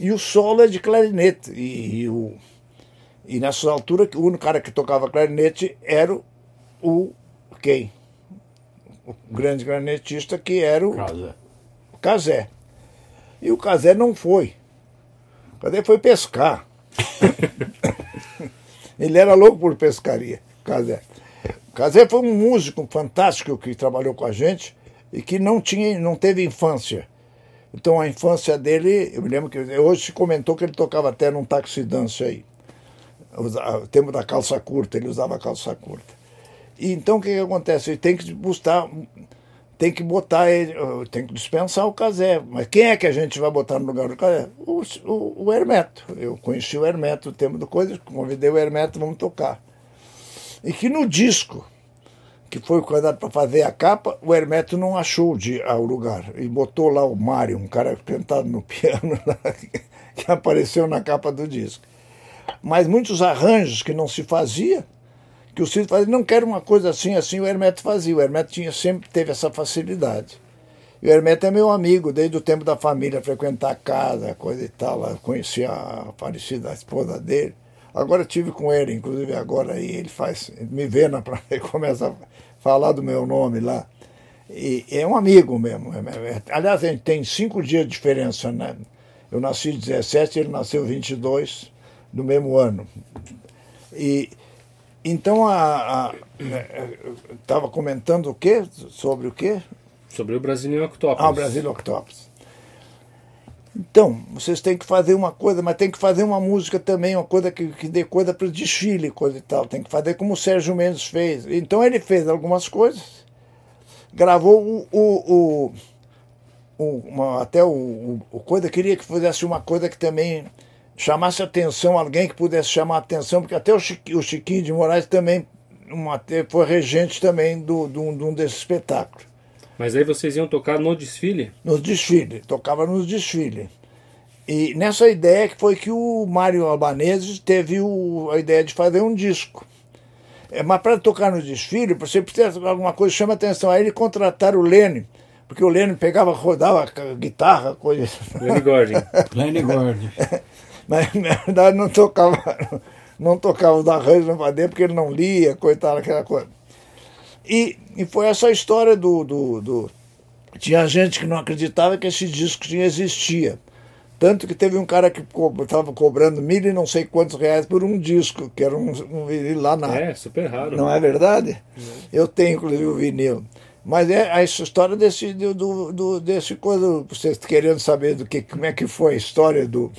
E o solo é de clarinete. E, e, o, e nessas alturas, o único cara que tocava clarinete era o quem? O grande clarinetista que era o Casé. E o Casé não foi. O Casé foi pescar. <laughs> Ele era louco por pescaria, Casé. Casé foi um músico fantástico que trabalhou com a gente e que não tinha, não teve infância. Então a infância dele, eu me lembro que hoje se comentou que ele tocava até num taxi dance aí. O tempo da calça curta, ele usava calça curta. Então o que, que acontece? Ele tem que buscar tem que botar ele, tem que dispensar o Casé. Mas quem é que a gente vai botar no lugar do Casé? O, o, o Hermeto. Eu conheci o Hermeto no tempo do coisa, convidei o Hermeto, vamos tocar. E que no disco, que foi candidato para fazer a capa, o Hermeto não achou de, ah, o lugar. E botou lá o Mário, um cara cantado no <laughs> piano, que apareceu na capa do disco. Mas muitos arranjos que não se fazia, que o Cid fazia, não quero uma coisa assim, assim, o Hermeto fazia. O Hermeto tinha, sempre teve essa facilidade. E o Hermeto é meu amigo, desde o tempo da família, frequentar a casa, coisa e tal. Eu conheci a falecida esposa dele. Agora tive com ele, inclusive agora aí ele faz, me vê na praia, <laughs> ele começa a falar do meu nome lá. E é um amigo mesmo. É, é, é. Aliás, a gente tem cinco dias de diferença, né? Eu nasci 17, ele nasceu 22 do mesmo ano. E então, a, estava comentando o quê? Sobre o quê? Sobre o Brasil Octopus. Ah, o Brasil Octopus. Então, vocês têm que fazer uma coisa, mas tem que fazer uma música também, uma coisa que, que dê coisa para o desfile, coisa e tal. Tem que fazer como o Sérgio Mendes fez. Então ele fez algumas coisas, gravou o, o, o, o uma, até o, o, coisa, queria que fizesse uma coisa que também chamasse atenção, alguém que pudesse chamar atenção, porque até o Chiquinho, o Chiquinho de Moraes também uma, foi regente também do, do, de um desses espetáculos. Mas aí vocês iam tocar no desfile? No desfile, tocava nos desfiles. E nessa ideia que foi que o Mário Albanese teve o, a ideia de fazer um disco. É, mas para tocar no desfile, você precisa de alguma coisa que chama atenção. Aí ele contrataram o Lene, porque o Lene pegava, rodava guitarra, coisa. Lenny Gordon. Lenny Gordon. <laughs> Mas na verdade não tocava, não tocava os arranjos no padeiro porque ele não lia, coitado, aquela coisa. E, e foi essa história do, do, do, Tinha gente que não acreditava que esse disco tinha existia. Tanto que teve um cara que estava cobrando mil e não sei quantos reais por um disco, que era um, um vinil lá na. É, super raro. Não é verdade? Eu tenho, inclusive, o vinil. Mas é a história desse, do, do, desse coisa, vocês querendo saber do que, como é que foi a história do,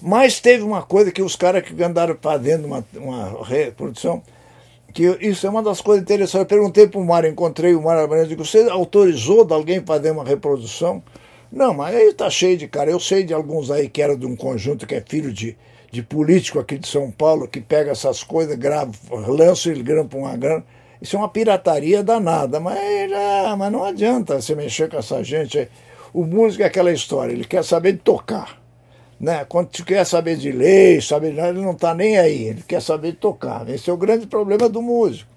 mas teve uma coisa que os caras que andaram fazendo uma, uma reprodução, que isso é uma das coisas interessantes. Eu perguntei para o Mário, encontrei o Mário Albanese, digo, você autorizou de alguém fazer uma reprodução? Não, mas aí está cheio de cara. Eu sei de alguns aí que era de um conjunto que é filho de, de político aqui de São Paulo, que pega essas coisas, grava, lança e grampa uma grana. Isso é uma pirataria danada, mas, mas não adianta você mexer com essa gente. O músico é aquela história, ele quer saber de tocar. Né? Quando tu quer saber de lei, saber, ele não está nem aí, ele quer saber de tocar. Esse é o grande problema do músico.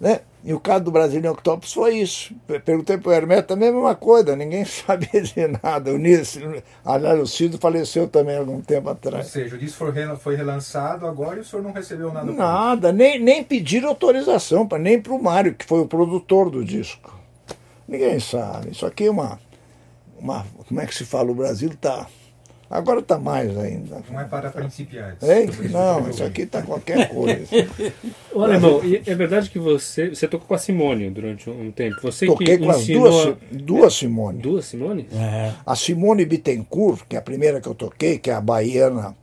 Né? E o caso do Brazilian Octopus foi isso. Perguntei para o Hermeto também a mesma coisa, ninguém <laughs> sabia de nada. O Nisso, aliás, o Cido faleceu também algum tempo atrás. Ou seja, o disco foi relançado agora e o senhor não recebeu nada? Nada, nem, nem pediram autorização, pra, nem para o Mário, que foi o produtor do disco. Ninguém sabe. Isso aqui é uma, uma. Como é que se fala? O Brasil está Agora está mais ainda. Não é para principiantes. Ei? Não, isso aqui está qualquer coisa. Ô, Alemão, é verdade que você, você tocou com a Simone durante um tempo. Você Toquei que com as duas, duas Simone. Duas Simone? É. A Simone Bittencourt, que é a primeira que eu toquei, que é a baiana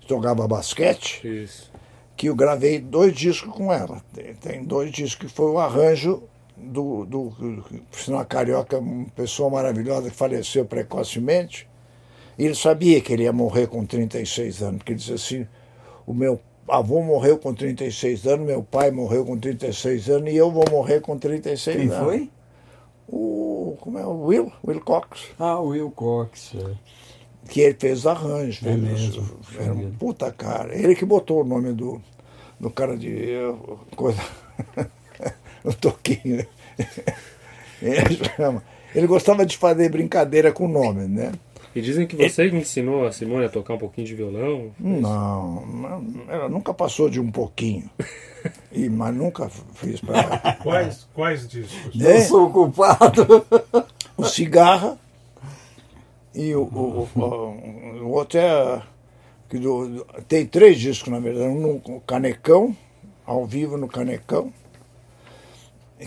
que jogava basquete. Isso. Que eu gravei dois discos com ela. Tem, dois discos que foi o arranjo do, do, do sinal carioca, uma pessoa maravilhosa que faleceu precocemente e ele sabia que ele ia morrer com 36 anos, porque ele disse assim: o meu avô morreu com 36 anos, meu pai morreu com 36 anos e eu vou morrer com 36 Quem anos. Quem foi? O, como é? O Will, Will Cox. Ah, o Will Cox. É. Que ele fez arranjo. É mesmo. Era um puta cara. Ele que botou o nome do, do cara de. coisa. <laughs> no toquinho. <laughs> Ele, ele gostava de fazer brincadeira com o nome, né? E dizem que você que ensinou a Simone a tocar um pouquinho de violão? Não, ela nunca passou de um pouquinho. <laughs> E, mas nunca fiz para ela. <laughs> Quais, quais discos? Eu sou culpado. <laughs> O Cigarra e o, o, o, o outro é. Que do, tem três discos, na verdade. Um no Canecão, ao vivo no Canecão,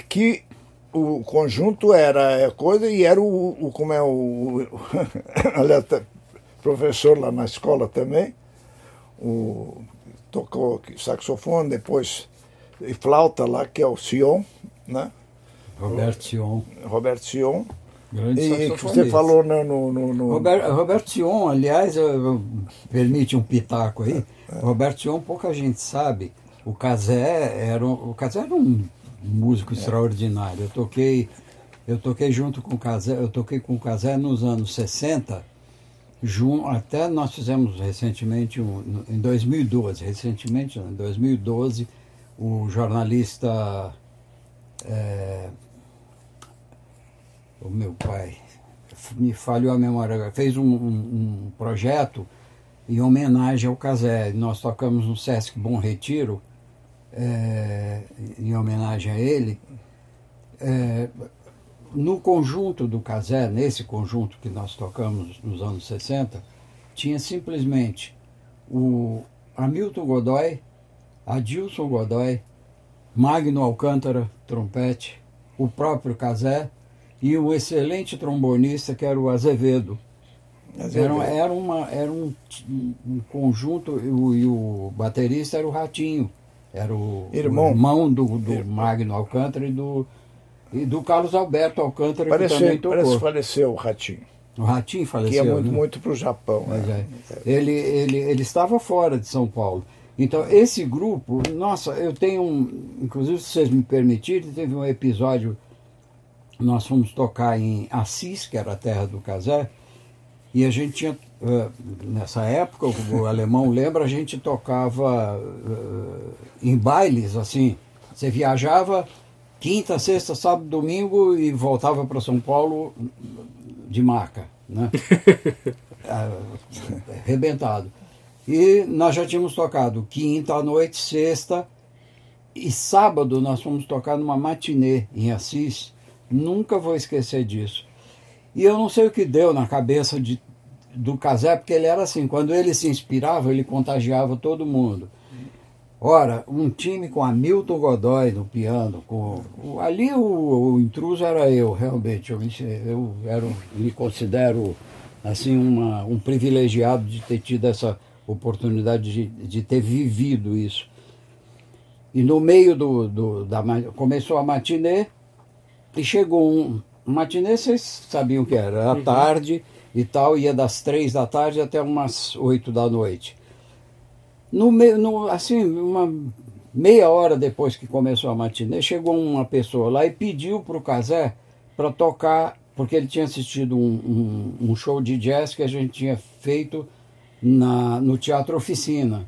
que o conjunto era é, coisa e era o, o como é o, <laughs> aliás, professor lá na escola também, o, tocou saxofone, depois e flauta lá, que é o Sion, né? Roberto Sion. Roberto Sion. Grande e que você falou no... no, no, no... Robert, Roberto Sion, aliás, permite um pitaco aí, é. Roberto Sion, pouca gente sabe, o Casé era, o Casé era um músico extraordinário. Eu toquei, eu toquei junto com o Casé, eu toquei com o Casé nos anos 60, jun, até nós fizemos recentemente, um, em 2012, recentemente, em 2012, o jornalista, é, o meu pai, me falhou a memória, fez um, um, um projeto em homenagem ao Casé. Nós tocamos no Sesc Bom Retiro, é, em homenagem a ele, é, no conjunto do Casé, nesse conjunto que nós tocamos nos anos 60, tinha simplesmente o Hamilton Godoy, Adilson Godoy, Magno Alcântara, trompete, o próprio Casé e um excelente trombonista que era o Azevedo. Era, era, uma, era um, um conjunto, e o, e o baterista era o Ratinho era o irmão, o irmão do, do Magno Alcântara e do, e do Carlos Alberto Alcântara, parece, que também tocou. Parece faleceu o Ratinho. O Ratinho faleceu. Que é muito, né? muito para o Japão. Né? é. Ele, ele, ele estava fora de São Paulo. Então, esse grupo, nossa, eu tenho um. Inclusive, se vocês me permitirem, teve um episódio. Nós fomos tocar em Assis, que era a terra do Casé, e a gente tinha nessa época, o alemão lembra, a gente tocava uh, em bailes, assim. Você viajava quinta, sexta, sábado, domingo e voltava para São Paulo de maca, né? <laughs> Arrebentado. E nós já tínhamos tocado quinta à noite, sexta e sábado nós fomos tocar numa matinê em Assis. Nunca vou esquecer disso. E eu não sei o que deu na cabeça de do Casé, porque ele era assim, quando ele se inspirava, ele contagiava todo mundo. Ora, um time com Hamilton Godoy no piano, com ali o, o intruso era eu, realmente. Eu, eu era, me considero assim uma, um privilegiado de ter tido essa oportunidade de, de ter vivido isso. E no meio do, do da começou a matinê e chegou um matinê, vocês sabiam o que era, era uhum. tarde e tal, ia das três da tarde até umas oito da noite. No, no, assim, uma meia hora depois que começou a matinê, chegou uma pessoa lá e pediu para o Casé para tocar, porque ele tinha assistido um, um, um, show de jazz que a gente tinha feito na, no Teatro Oficina.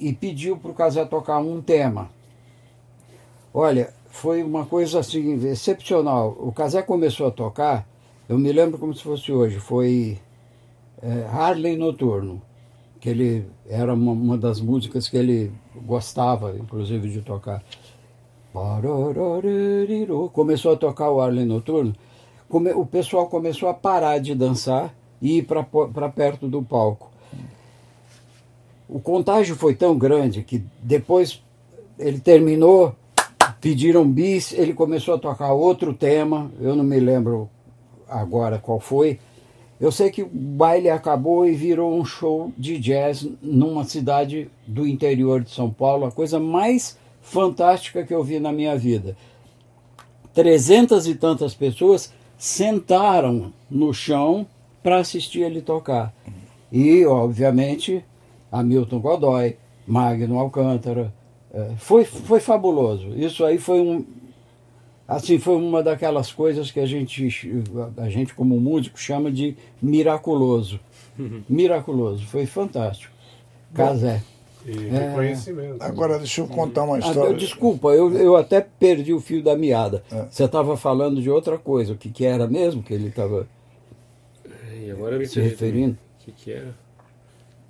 E pediu para o Casé tocar um tema. Olha, foi uma coisa assim excepcional. O Casé começou a tocar, eu me lembro como se fosse hoje, foi é, Harley Noturno, que ele era uma, uma, das músicas que ele gostava, inclusive, de tocar. Começou a tocar o Harley Noturno, o pessoal começou a parar de dançar e ir para perto do palco. O contágio foi tão grande que depois ele terminou, pediram bis, ele começou a tocar outro tema, eu não me lembro agora qual foi. Eu sei que o baile acabou e virou um show de jazz numa cidade do interior de São Paulo, a coisa mais fantástica que eu vi na minha vida. Trezentas e tantas pessoas sentaram no chão para assistir ele tocar. E, obviamente, Hamilton Godoy, Magno Alcântara. É, foi, foi fabuloso. Isso aí foi um. Assim, foi uma daquelas coisas que a gente, a gente como músico, chama de miraculoso. Uhum. Miraculoso. Foi fantástico. Casé. E é. reconhecimento. Agora, deixa eu contar uma história. Ah, desculpa, eu, eu até perdi o fio da meada. É. Você estava falando de outra coisa. O que, que era mesmo que ele estava se referindo? O que, que era?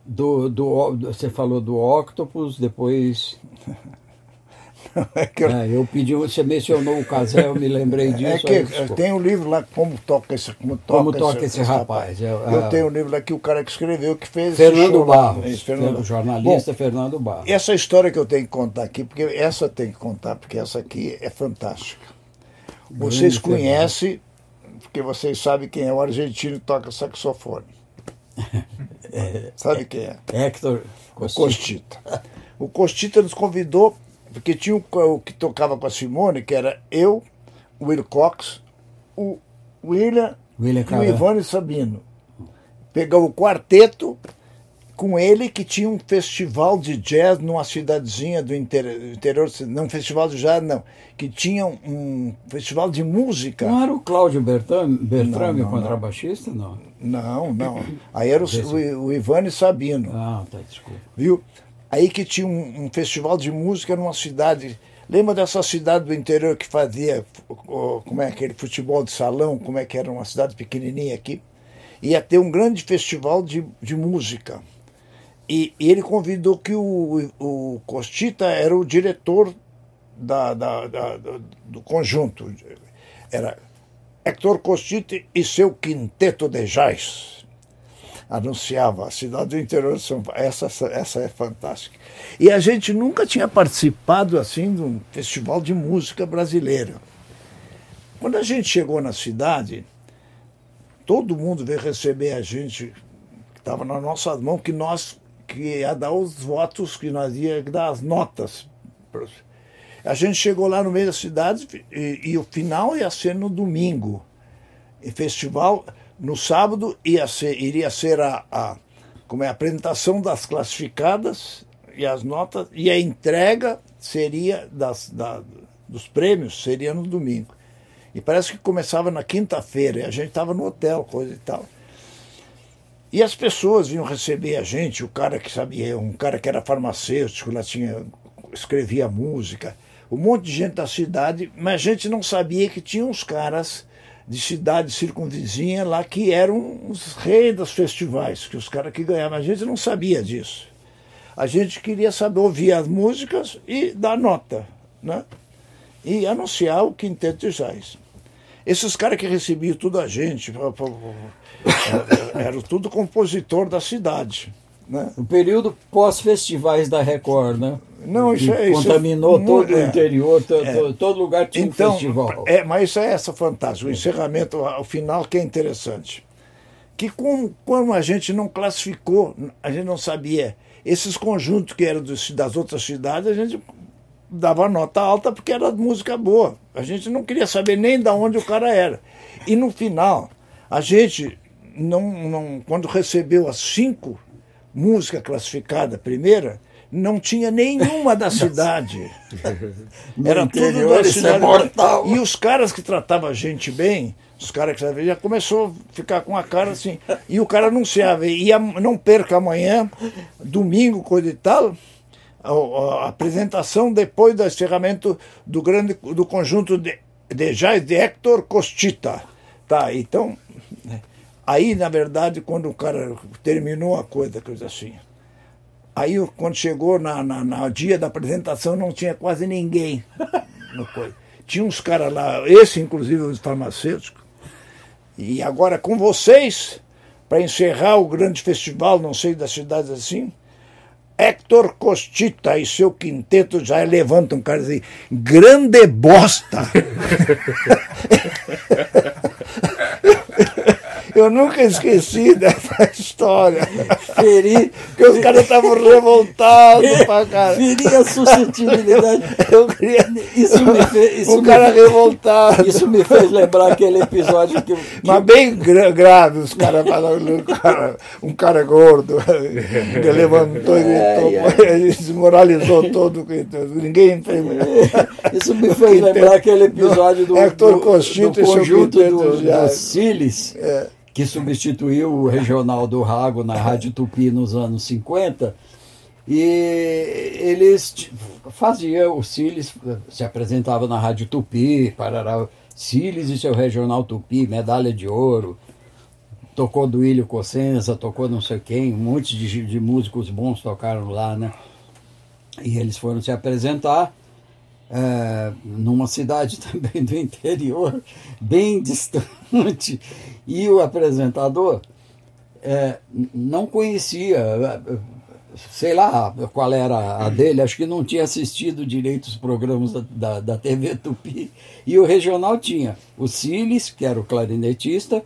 Do, do, você falou do Octopus, depois. <laughs> <laughs> é eu... É, eu... pedi, você mencionou o Casé, eu me lembrei é disso. É que tem um livro lá, Como Toca Esse, como toca como toca esse, esse rapaz. rapaz. Eu, tenho um livro lá que o cara que escreveu, que fez. Fernando Barros. Esse, Fernando... jornalista Bom, Fernando Barros. Essa história que eu tenho que contar aqui, porque essa tem que contar, porque essa aqui é fantástica. Vocês conhecem, porque vocês sabem quem é o argentino que toca saxofone. É, <laughs> Sabe quem é? Hector Costita. O Costita nos convidou, porque tinha o, o que tocava com a Simone, que era eu, o Will Cox, o William, William e o Ivone Sabino. Pegou o quarteto com ele que tinha um festival de jazz numa cidadezinha do interior, não um festival de jazz não, que tinha um festival de música. Não era o Cláudio Bertrame, Bertrame não, não, contrabaixista, não? Não, não. Aí era o, o, o Ivane Sabino. Ah, tá, desculpa. Viu? Aí que tinha um, um festival de música numa cidade Lembra dessa cidade do interior que fazia como é aquele futebol de salão, como é que era uma cidade pequenininha aqui? Ia ter um grande festival de, de música. E, e ele convidou que o, o Costita era o diretor da, da, da, do conjunto. Era Hector Costita e seu quinteto de jazz. Anunciava a cidade do interior de São Paulo. Essa, essa é fantástica. E a gente nunca tinha participado assim de um festival de música brasileira. Quando a gente chegou na cidade, todo mundo veio receber a gente, que estava na nossa mão, que nós que ia dar os votos, que nós ia dar as notas. A gente chegou lá no meio da cidade e, e o final ia ser no domingo. E festival, no sábado, ia ser, iria ser a, a, como é, a apresentação das classificadas e as notas, e a entrega seria das, da, dos prêmios seria no domingo. E parece que começava na quinta-feira, e a gente estava no hotel, coisa e tal. E as pessoas vinham receber a gente, o cara que sabia, um cara que era farmacêutico, lá tinha, escrevia música, um monte de gente da cidade, mas a gente não sabia que tinha uns caras de cidade circunvizinha lá que eram os reis dos festivais, que os caras que ganhavam. A gente não sabia disso. A gente queria saber ouvir as músicas e dar nota, né? E anunciar o quinteto de jazz. Esses caras que recebiam tudo a gente, era tudo compositor da cidade. Né? O período pós-festivais da Record, né? Não, isso é isso. Contaminou é, todo é, o interior, todo, é. todo lugar tinha então, um festival. É, mas isso é essa fantástica, o encerramento, o final que é interessante. Que como, como a gente não classificou, a gente não sabia, esses conjuntos que eram das outras cidades, a gente dava nota alta porque era música boa. A gente não queria saber nem de onde o cara era. E no final, a gente, não, não, quando recebeu as cinco músicas classificadas primeira, não tinha nenhuma da cidade. <laughs> Era tudo da é cidade. É e os caras que tratavam a gente bem, os caras que já começou a ficar com a cara assim. E o cara anunciava, ia, não perca amanhã, domingo, coisa e tal a, a, apresentação depois do encerramento do grande do conjunto de, de jazz de Hector Costita. Tá, então, aí na verdade, quando o cara terminou a coisa, coisa assim, aí quando chegou na, na, na dia da apresentação não tinha quase ninguém. Tinha uns caras lá, esse inclusive os farmacêuticos, e agora com vocês, para encerrar o grande festival, não sei das cidades assim, Héctor Costita e seu quinteto já levantam um cara assim, grande bosta. <laughs> Eu nunca esqueci <laughs> dessa história. Feri. Porque os caras estavam revoltados pra cara. Feri a suscetibilidade. <laughs> Eu queria. Isso me fez. <laughs> Isso um cara fez, revoltado. Isso me fez lembrar aquele episódio que. que Mas bem grave, os caras falando. Um cara, um cara gordo. Que levantou e. É, é. Desmoralizou todo. Ninguém fez. Isso me fez lembrar aquele episódio do. Hector do, Costito do conjunto do, do, do Siles. É que substituiu o Regional Rago na Rádio Tupi nos anos 50. E eles faziam, o Siles se apresentava na Rádio Tupi, Parará, Siles e seu Regional Tupi, medalha de ouro, tocou do Ilho Cossenza, tocou não sei quem, um monte de, de músicos bons tocaram lá, né? E eles foram se apresentar é, numa cidade <laughs> também do interior, bem distante, e o apresentador é, não conhecia, sei lá qual era a dele, acho que não tinha assistido direito os programas da, da, TV Tupi, e o regional tinha o Siles, que era o clarinetista,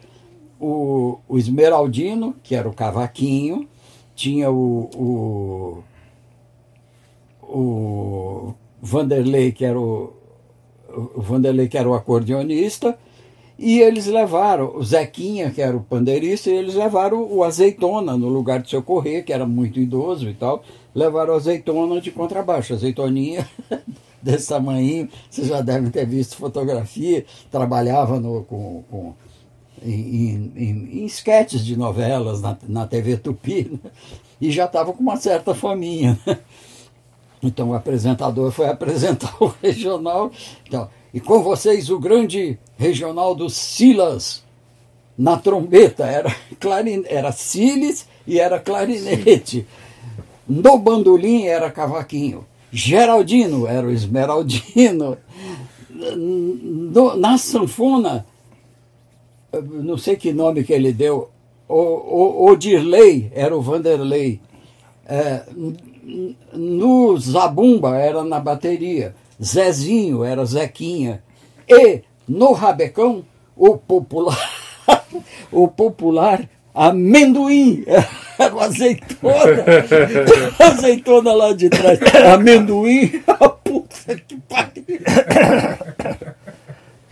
o, o Esmeraldino, que era o cavaquinho, tinha o, o, o Vanderlei, que era o, o Vanderlei, que era o acordeonista, e eles levaram o Zequinha, que era o pandeirista, e eles levaram o Azeitona no lugar de seu correr, que era muito idoso e tal. Levaram o Azeitona de contrabaixo, Azeitoninha <laughs> desse tamanho, vocês já devem ter visto fotografia, trabalhava no, com, com em, sketches de novelas na, na TV Tupi, né? e já estava com uma certa faminha. Né? Então o apresentador foi apresentar <laughs> o regional. Então, e com vocês o grande regional do Silas na trombeta. Era, clarin, era Silas e era clarinete. No bandolim era cavaquinho. Geraldino era o Esmeraldino. No, na sanfona, não sei que nome que ele deu, o, o, o Dirley era o Vanderlei. É, no Zabumba era na bateria, Zezinho era Zequinha, e no Rabecão, o popular, <laughs> o popular amendoim, era o azeitona, azeitona lá de trás, amendoim, <laughs> puta que pariu.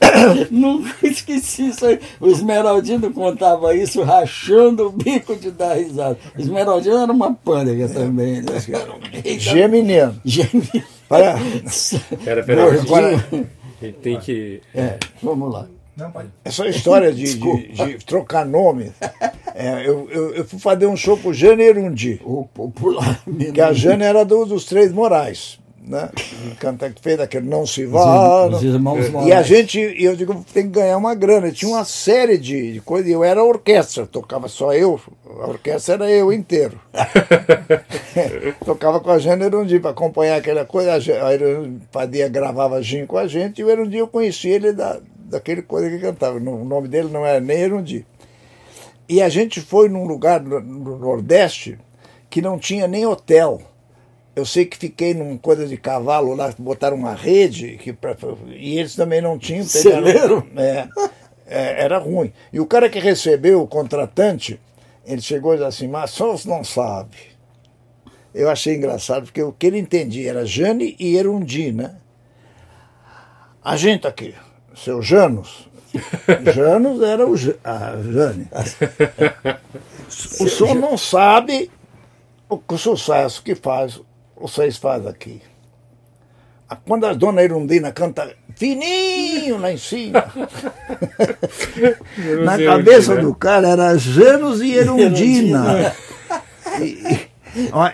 <coughs> Nunca esqueci isso aí. O Esmeraldino contava isso rachando o bico de dar risada. O Esmeraldino era uma pândega também. Né? Geminiano. Geminiano. Para. Pera, pera. Agora, tem que. É, vamos lá. Não, Essa história de, de, de, trocar nome. É, eu, eu, eu, fui fazer um show pro Jane Erundi. O popular. Que a Jane era do, dos Três Morais né? Canta que fez aquele não se vá. Os, e a gente, eu digo, tem que ganhar uma grana. Tinha uma série de, de coisas. Eu era orquestra, tocava só eu, a orquestra era eu inteiro. <laughs> tocava com a Jane Erundi para acompanhar aquela coisa. A Padia gravava gin com a gente e o Erundi eu conheci ele da, daquele coisa que cantava. O nome dele não era nem Erundi. E a gente foi num lugar no, no Nordeste que não tinha nem hotel eu sei que fiquei numa coisa de cavalo lá, botaram uma rede, que pra, e eles também não tinham. Celeiro? É, é, era ruim. E o cara que recebeu o contratante, ele chegou e disse assim, mas só não sabe. Eu achei engraçado, porque o que ele entendia era Jane e Erundi, né? A gente aqui, seu Janos. <laughs> Janos era o a Jane. <laughs> o senhor não sabe o sucesso que faz vocês fazem aqui? Quando a dona Irundina canta fininho lá em cima, <laughs> na cabeça né? do cara era Janos e Erundina. e,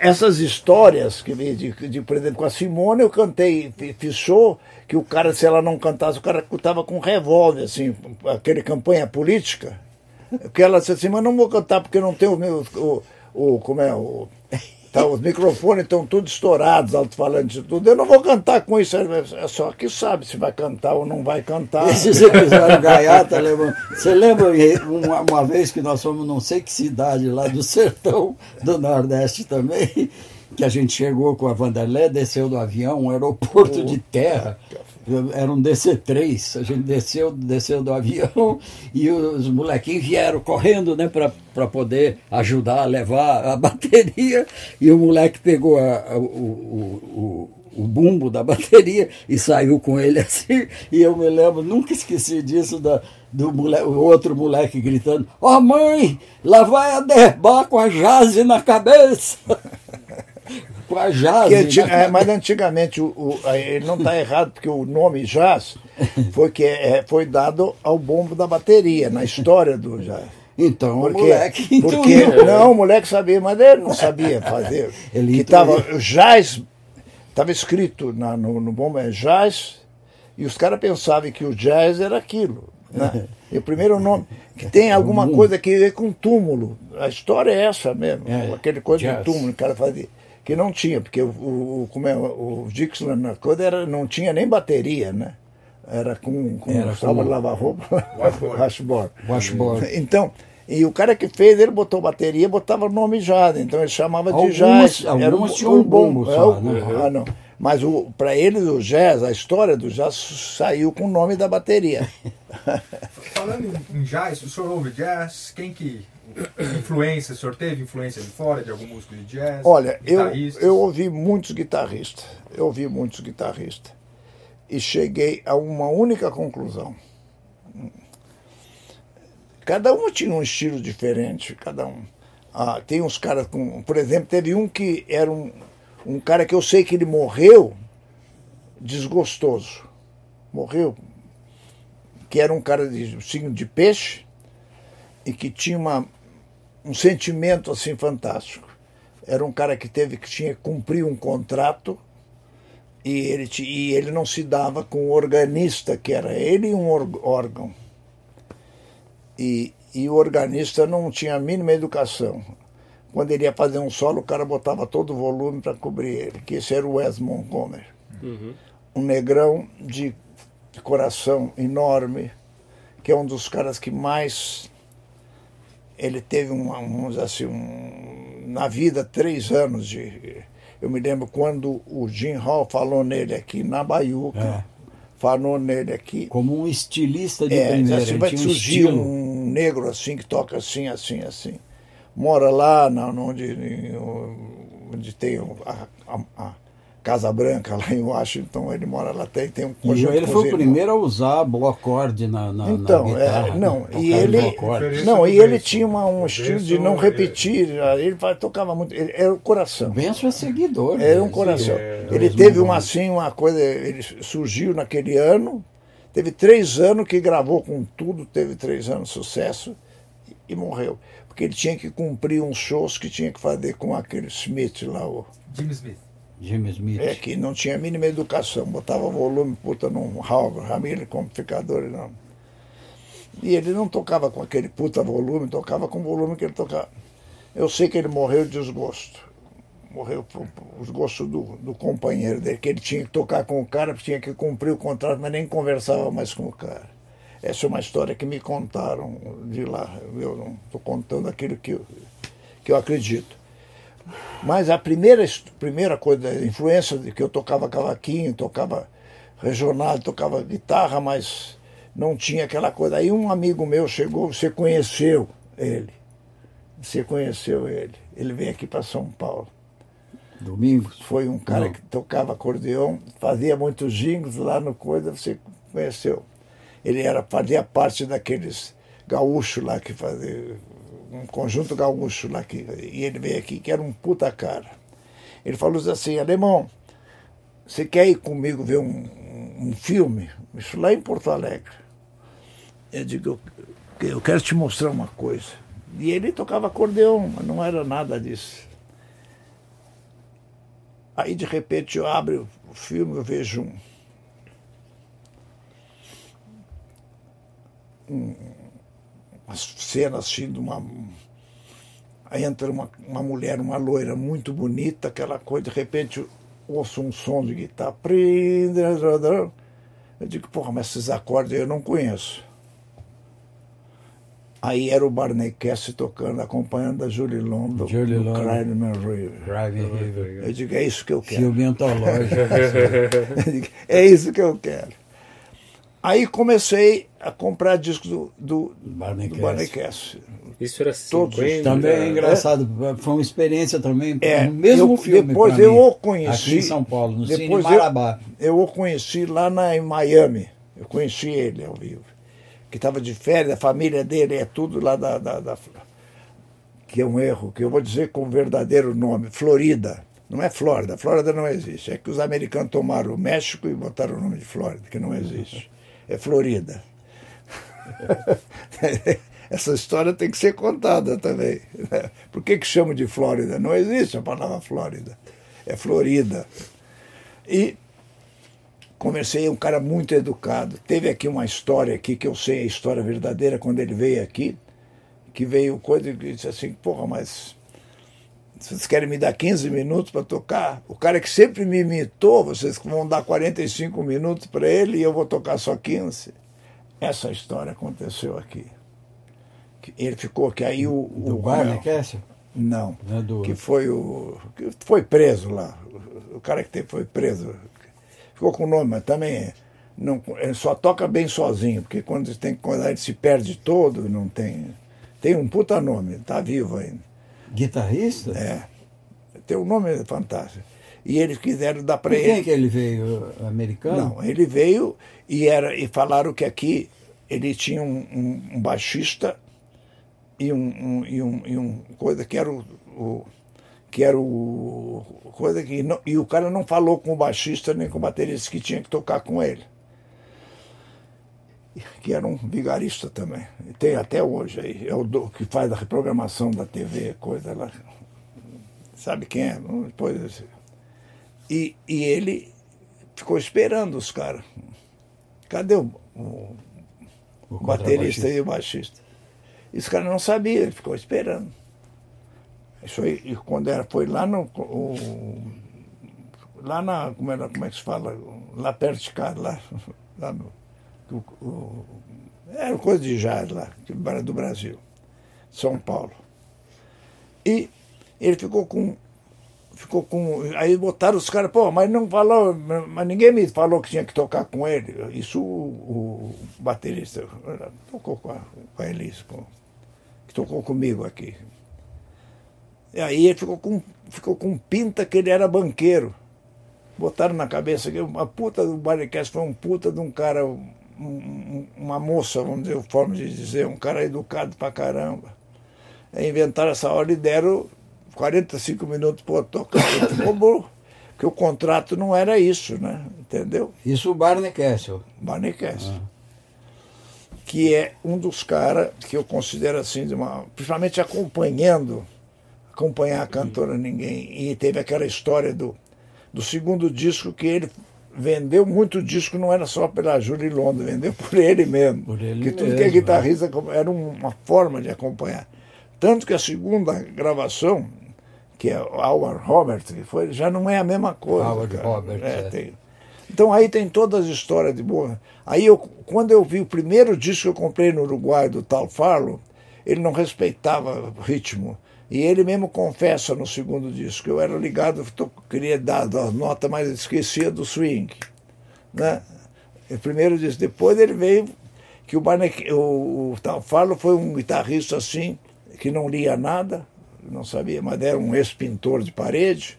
Essas histórias, que de, de, por exemplo, com a Simone eu cantei, show, que o cara, se ela não cantasse, o cara estava com um revólver, assim, aquele campanha política. Que ela disse assim, mas não vou cantar porque não tenho o meu. O, o, como é? O, Tá, os microfones estão todos estourados, alto-falantes e tudo. Eu não vou cantar com isso. É só que sabe se vai cantar ou não vai cantar. Esses episódios gaiata, lembra? Você lembra uma, uma vez que nós fomos não sei que cidade lá do sertão do Nordeste também, que a gente chegou com a Vanderlé, desceu do avião, um aeroporto de terra era um DC-3, a gente desceu, desceu do avião e os molequinhos vieram correndo né, para poder ajudar a levar a bateria. E o moleque pegou a, a, o, o, o, bumbo da bateria e saiu com ele assim. E eu me lembro, nunca esqueci disso da, do moleque, o outro moleque gritando, ó oh, mãe, lá vai a derbar com a jazz na cabeça <laughs> com a jazz. Que, né? é, mas antigamente o, o, ele não está errado, porque o nome jazz foi, que, é, foi dado ao bombo da bateria, na história do jazz. Então, porque, o moleque. Porque, não, o moleque sabia, mas ele não sabia fazer. <laughs> ele que tava, jazz, estava escrito na, no, no bombo é jazz, e os caras pensavam que o jazz era aquilo. Né? <laughs> E o primeiro nome, que tem alguma coisa que ver com túmulo. A história é essa mesmo, é, aquele coisa de túmulo que o cara fazia que não tinha, porque o, o, como é, o Dixon na coisa era, não tinha nem bateria, né? Era com, com era salva de lavar roupa, <laughs> washboard. washboard. Então, e o cara que fez, ele botou bateria, botava o nome jazz, então ele chamava de jazz. Algumas era um, tinham um bom, só, né? Ah, não. Mas para eles o jazz, a história do jazz saiu com o nome da bateria. <laughs> Falando em, em jazz, o senhor ouve jazz? Quem que influência, o senhor teve influência de fora, de algum músico de jazz? Olha, eu, eu ouvi muitos guitarristas, eu ouvi muitos guitarristas e cheguei a uma única conclusão. Cada um tinha um estilo diferente, cada um. Ah, tem uns caras com. Por exemplo, teve um que era um, um cara que eu sei que ele morreu desgostoso. Morreu. Que era um cara de signo de peixe e que tinha uma, um sentimento assim fantástico. Era um cara que teve que tinha que cumprir um contrato e ele, e ele não se dava com o organista, que era ele e um órgão. E, e o organista não tinha a mínima educação. Quando ele ia fazer um solo, o cara botava todo o volume para cobrir ele, que esse era o Wes Montgomery. Uhum. Um negrão de coração enorme, que é um dos caras que mais ele teve um, um, assim, um, na vida três anos de. Eu me lembro quando o Jim Hall falou nele aqui na Baiuca. É. Falou nele aqui. Como um estilista de é, primeira. Assim, vai surgir um, um negro assim que toca assim, assim, assim. Mora lá na, onde, onde tem a, a, a Casa Branca, lá em Washington, ele mora lá, tem, tem um conjunto. E ele foi o primeiro a usar boa acorde na, na, então, na guitarra. É, não, né? e ele, não, e ele tinha uma, um estilo de não repetir, ele tocava muito, ele, era o coração. Benção é seguidor. Era um coração. É, ele teve uma, assim, uma coisa, ele surgiu naquele ano, teve três anos que gravou com tudo, teve três anos de sucesso e, e morreu. Porque ele tinha que cumprir uns shows que tinha que fazer com aquele Smith lá, o... Jimmy Smith. Jimmy Smith. É que não tinha a mínima educação, botava volume, puta, num Ramiro como amplificador e não. E ele não tocava com aquele puta volume, tocava com o volume que ele tocava. Eu sei que ele morreu de desgosto. Morreu por, por desgosto do, do companheiro dele, que ele tinha que tocar com o cara, tinha que cumprir o contrato, mas nem conversava mais com o cara. Essa é uma história que me contaram de lá. Eu não estou contando aquilo que eu, que eu acredito. Mas a primeira, primeira coisa, a influência de que eu tocava cavaquinho, tocava regional, tocava guitarra, mas não tinha aquela coisa. Aí um amigo meu chegou, você conheceu ele. Você conheceu ele. Ele veio aqui para São Paulo. Domingos? Foi um cara não. que tocava acordeão, fazia muitos jingles lá no Coisa, você conheceu. Ele era, fazia parte daqueles gaúchos lá que fazia um conjunto gaúcho lá, que, e ele veio aqui, que era um puta cara. Ele falou assim, alemão, você quer ir comigo ver um, um filme? Isso lá em Porto Alegre. Eu digo, eu quero te mostrar uma coisa. E ele tocava acordeão, mas não era nada disso. Aí de repente eu abro o filme, eu vejo um, um umas cenas assim de uma. Aí entra uma, uma mulher, uma loira muito bonita, aquela coisa, de repente ouço um som de guitarra. Eu digo, porra, mas esses acordes eu não conheço. Aí era o Barney Cass tocando, acompanhando a Julie London Julie London. River. Driving River. Eu digo, é isso que eu quero. <laughs> Digo, é isso que eu quero. Aí comecei a comprar discos do, do, Barney do Cass. Barney Cass. Isso era Todos. 50. Também é engraçado, foi uma experiência também, É, o mesmo eu- filme depois eu mim, o conheci- aqui em São Paulo, no Cine depois eu- Marabá. Eu o conheci lá na, em Miami. Eu conheci ele ao vivo. Que estava de férias, a família dele é tudo lá da, da, da- Que é um erro, que eu vou dizer com o verdadeiro nome: Florida. Não é Flórida, Flórida não existe. É que os americanos tomaram o México e botaram o nome de Flórida, que não existe. É Florida. <laughs> Essa história tem que ser contada também. né? Por que, que chamam de Flórida? Não existe a palavra Flórida. É Florida. E conversei, um cara muito educado. Teve aqui uma história aqui, que eu sei a história verdadeira, quando ele veio aqui, que veio coisa e disse assim, porra, mas vocês querem me dar 15 minutos para tocar? O cara que sempre me imitou, vocês vão dar 45 minutos para ele e eu vou tocar só 15. Essa história aconteceu aqui. Que Ele ficou aqui, aí o... Do o Barney Castle? Não, é do- que foi o... que foi preso lá. O cara que foi preso. Ficou com o nome, mas também não, ele só toca bem sozinho, porque quando tem que acordar ele se perde todo, não tem... Tem um puta nome, tá vivo ainda. Guitarrista? É. Tem um nome fantástico. E eles quiseram dar para Por quem ele. que ele veio? Americano? Não, ele veio e, era, e falaram que aqui ele tinha um, um- um baixista e um, um- e um, e um coisa que era o, o- que era o coisa que não, e o cara não falou com o baixista nem com o baterista que tinha que tocar com ele que era um vigarista também tem até hoje aí é o do- que faz a reprogramação da TV coisa lá sabe quem é depois e, e ele ficou esperando os caras. Cadê o, o O baterista e o baixista? E os caras não sabiam, ele ficou esperando. Isso aí, e quando era, foi lá no. o- lá na. Como, era, como é que se fala? Lá perto de casa, lá. <laughs> lá no, o- era coisa de jazz lá, do Brasil, São Paulo. E ele ficou com ficou com. Aí botaram os caras, pô, mas não falou, mas ninguém me falou que tinha que tocar com ele. Isso o, o baterista tocou com a, com a Elis, com, que tocou comigo aqui. E aí ele ficou com, ficou com pinta que ele era banqueiro. Botaram na cabeça que uma puta do Barricast foi um puta de um cara, um- uma moça, vamos dizer, forma de dizer, um cara educado pra caramba. Aí inventaram essa hora e deram 45 minutos para tocar. Ficou burro, porque o contrato não era isso, né? Entendeu? Isso o Barney Castle. Barney Cass. Que é um dos caras que eu considero assim, de uma, principalmente acompanhando, acompanhar a cantora ninguém. E teve aquela história do, do segundo disco que ele vendeu muito disco, não era só pela Julie London, vendeu por ele mesmo. Por ele que tudo mesmo, que é é. guitarrista era uma forma de acompanhar. Tanto que a segunda gravação, que é Howard Robert, que foi, já não é a mesma coisa. Howard cara. Robert, É, é. tem- então aí tem todas as histórias de boa. Aí eu, quando eu vi o primeiro disco que eu comprei no Uruguai do Tal Farlo, ele não respeitava o ritmo. E ele mesmo confessa no segundo disco. Eu era ligado, tô- queria dar a nota, mas esquecia do swing. Né? O primeiro disco. Depois ele veio que o, Barney, o, o Tal Farlo foi um guitarrista assim, que não lia nada, não sabia, mas era um ex-pintor de parede,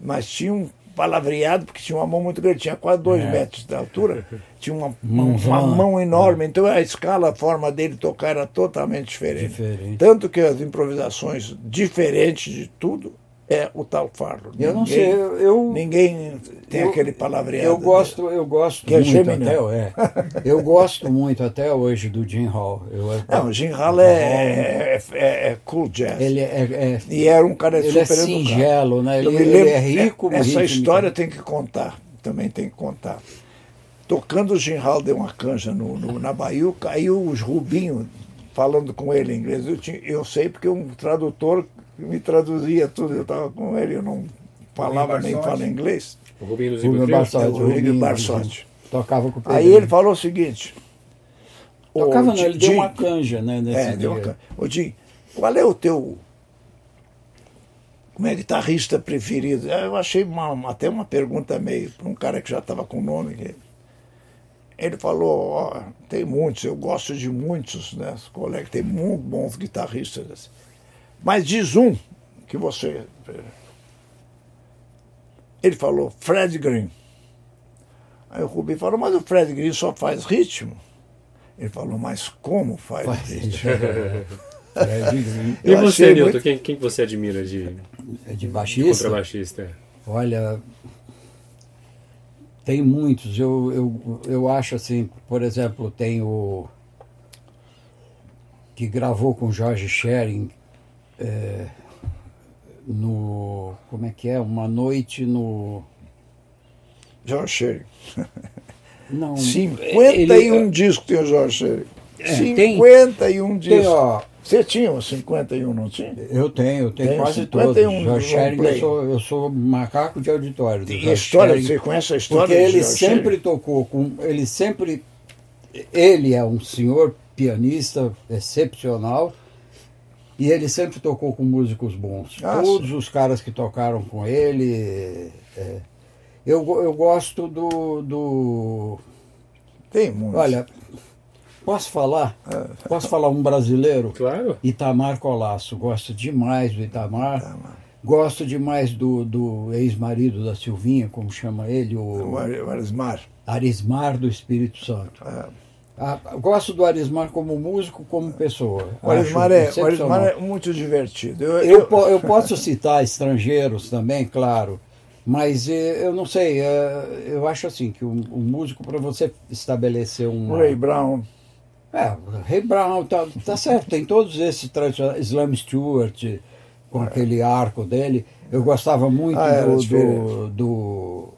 mas tinha um palavreado, porque tinha uma mão muito grande, tinha quase dois É. metros de altura, tinha uma, Mãozona. uma mão enorme, então a escala, a forma dele tocar era totalmente diferente. Diferente. Tanto que as improvisações, diferentes de tudo, é o tal farlo. Eu ninguém, não sei, eu, ninguém tem eu, aquele palavreado. Eu gosto, eu gosto que é muito é até, é, <laughs> eu gosto muito até hoje do Jim Hall. Eu, não, o Jim Hall é, é, é, é, cool jazz. Ele é, e era um cara ele super é singelo, né? Ele, lembro, ele, é rico. Essa história tem que contar, também tem que contar. Tocando o Jim Hall deu uma canja no, no, na Baiuca, aí os Rubinho falando com ele em inglês. Eu, tinha, eu sei porque um tradutor me traduzia tudo. Eu estava com ele, eu não falava nem falo inglês. O Rubinho Rubinho Barsotti. O Rubinho Barsotti. Tocava com o Aí ele falou o seguinte. Tocava não, ele deu uma canja, né? É, deu uma canja. Ô, Jim, qual é o teu como é guitarrista preferido? Eu achei uma, até uma pergunta meio para um cara que já estava com nome. Ele falou, ó, tem muitos, eu gosto de muitos, né? Os colegas, tem muito bons guitarristas. Mas diz um que você. Ele falou, Fred Green. Aí o Rubinho falou, mas o Fred Green só faz ritmo. Ele falou, mas como faz, faz ritmo? <laughs> e você, Nilton, muito... quem, quem você admira de, de baixista? De contrabaixista? Olha, tem muitos. Eu, eu, eu acho assim, por exemplo, tem o. que gravou com Jorge Schering é, no. Como é que é? Uma noite no. Jorge Schering. <laughs> Não, 51 ele, discos tem o Jorge Schering. É, 51 tem, discos. Tem, ó, você tinha uns 51, não tinha? Eu tenho, eu tenho, tenho quase 51 todos. George Shearing, eu sou, eu sou macaco de auditório. E a história, você conhece a história Porque ele sempre tocou com. Ele sempre. Ele é um senhor pianista excepcional e ele sempre tocou com músicos bons. Ah, Todos sim. os caras que tocaram com ele. É, eu, eu gosto do. do Tem muitos. Olha, Posso falar? É. Posso falar um brasileiro? Claro. Itamar Colasso. Gosto demais do Itamar. Itamar. Gosto demais do, do ex-marido da Silvinha, como chama ele? O, o Arismar. Arismar do Espírito Santo. É. Ah, gosto do Arismar como músico, como pessoa. O Arismar, é, o Arismar é muito divertido. Eu, eu, eu, eu posso citar estrangeiros também, claro. Mas eh, eu não sei, eh, eu acho assim que o, o músico, para você estabelecer um. Ray Brown. É, Ray Brown, tá, tá certo, tem todos esses tradicionais, Slam Stewart, com é. aquele arco dele. Eu gostava muito ah, do, do, do,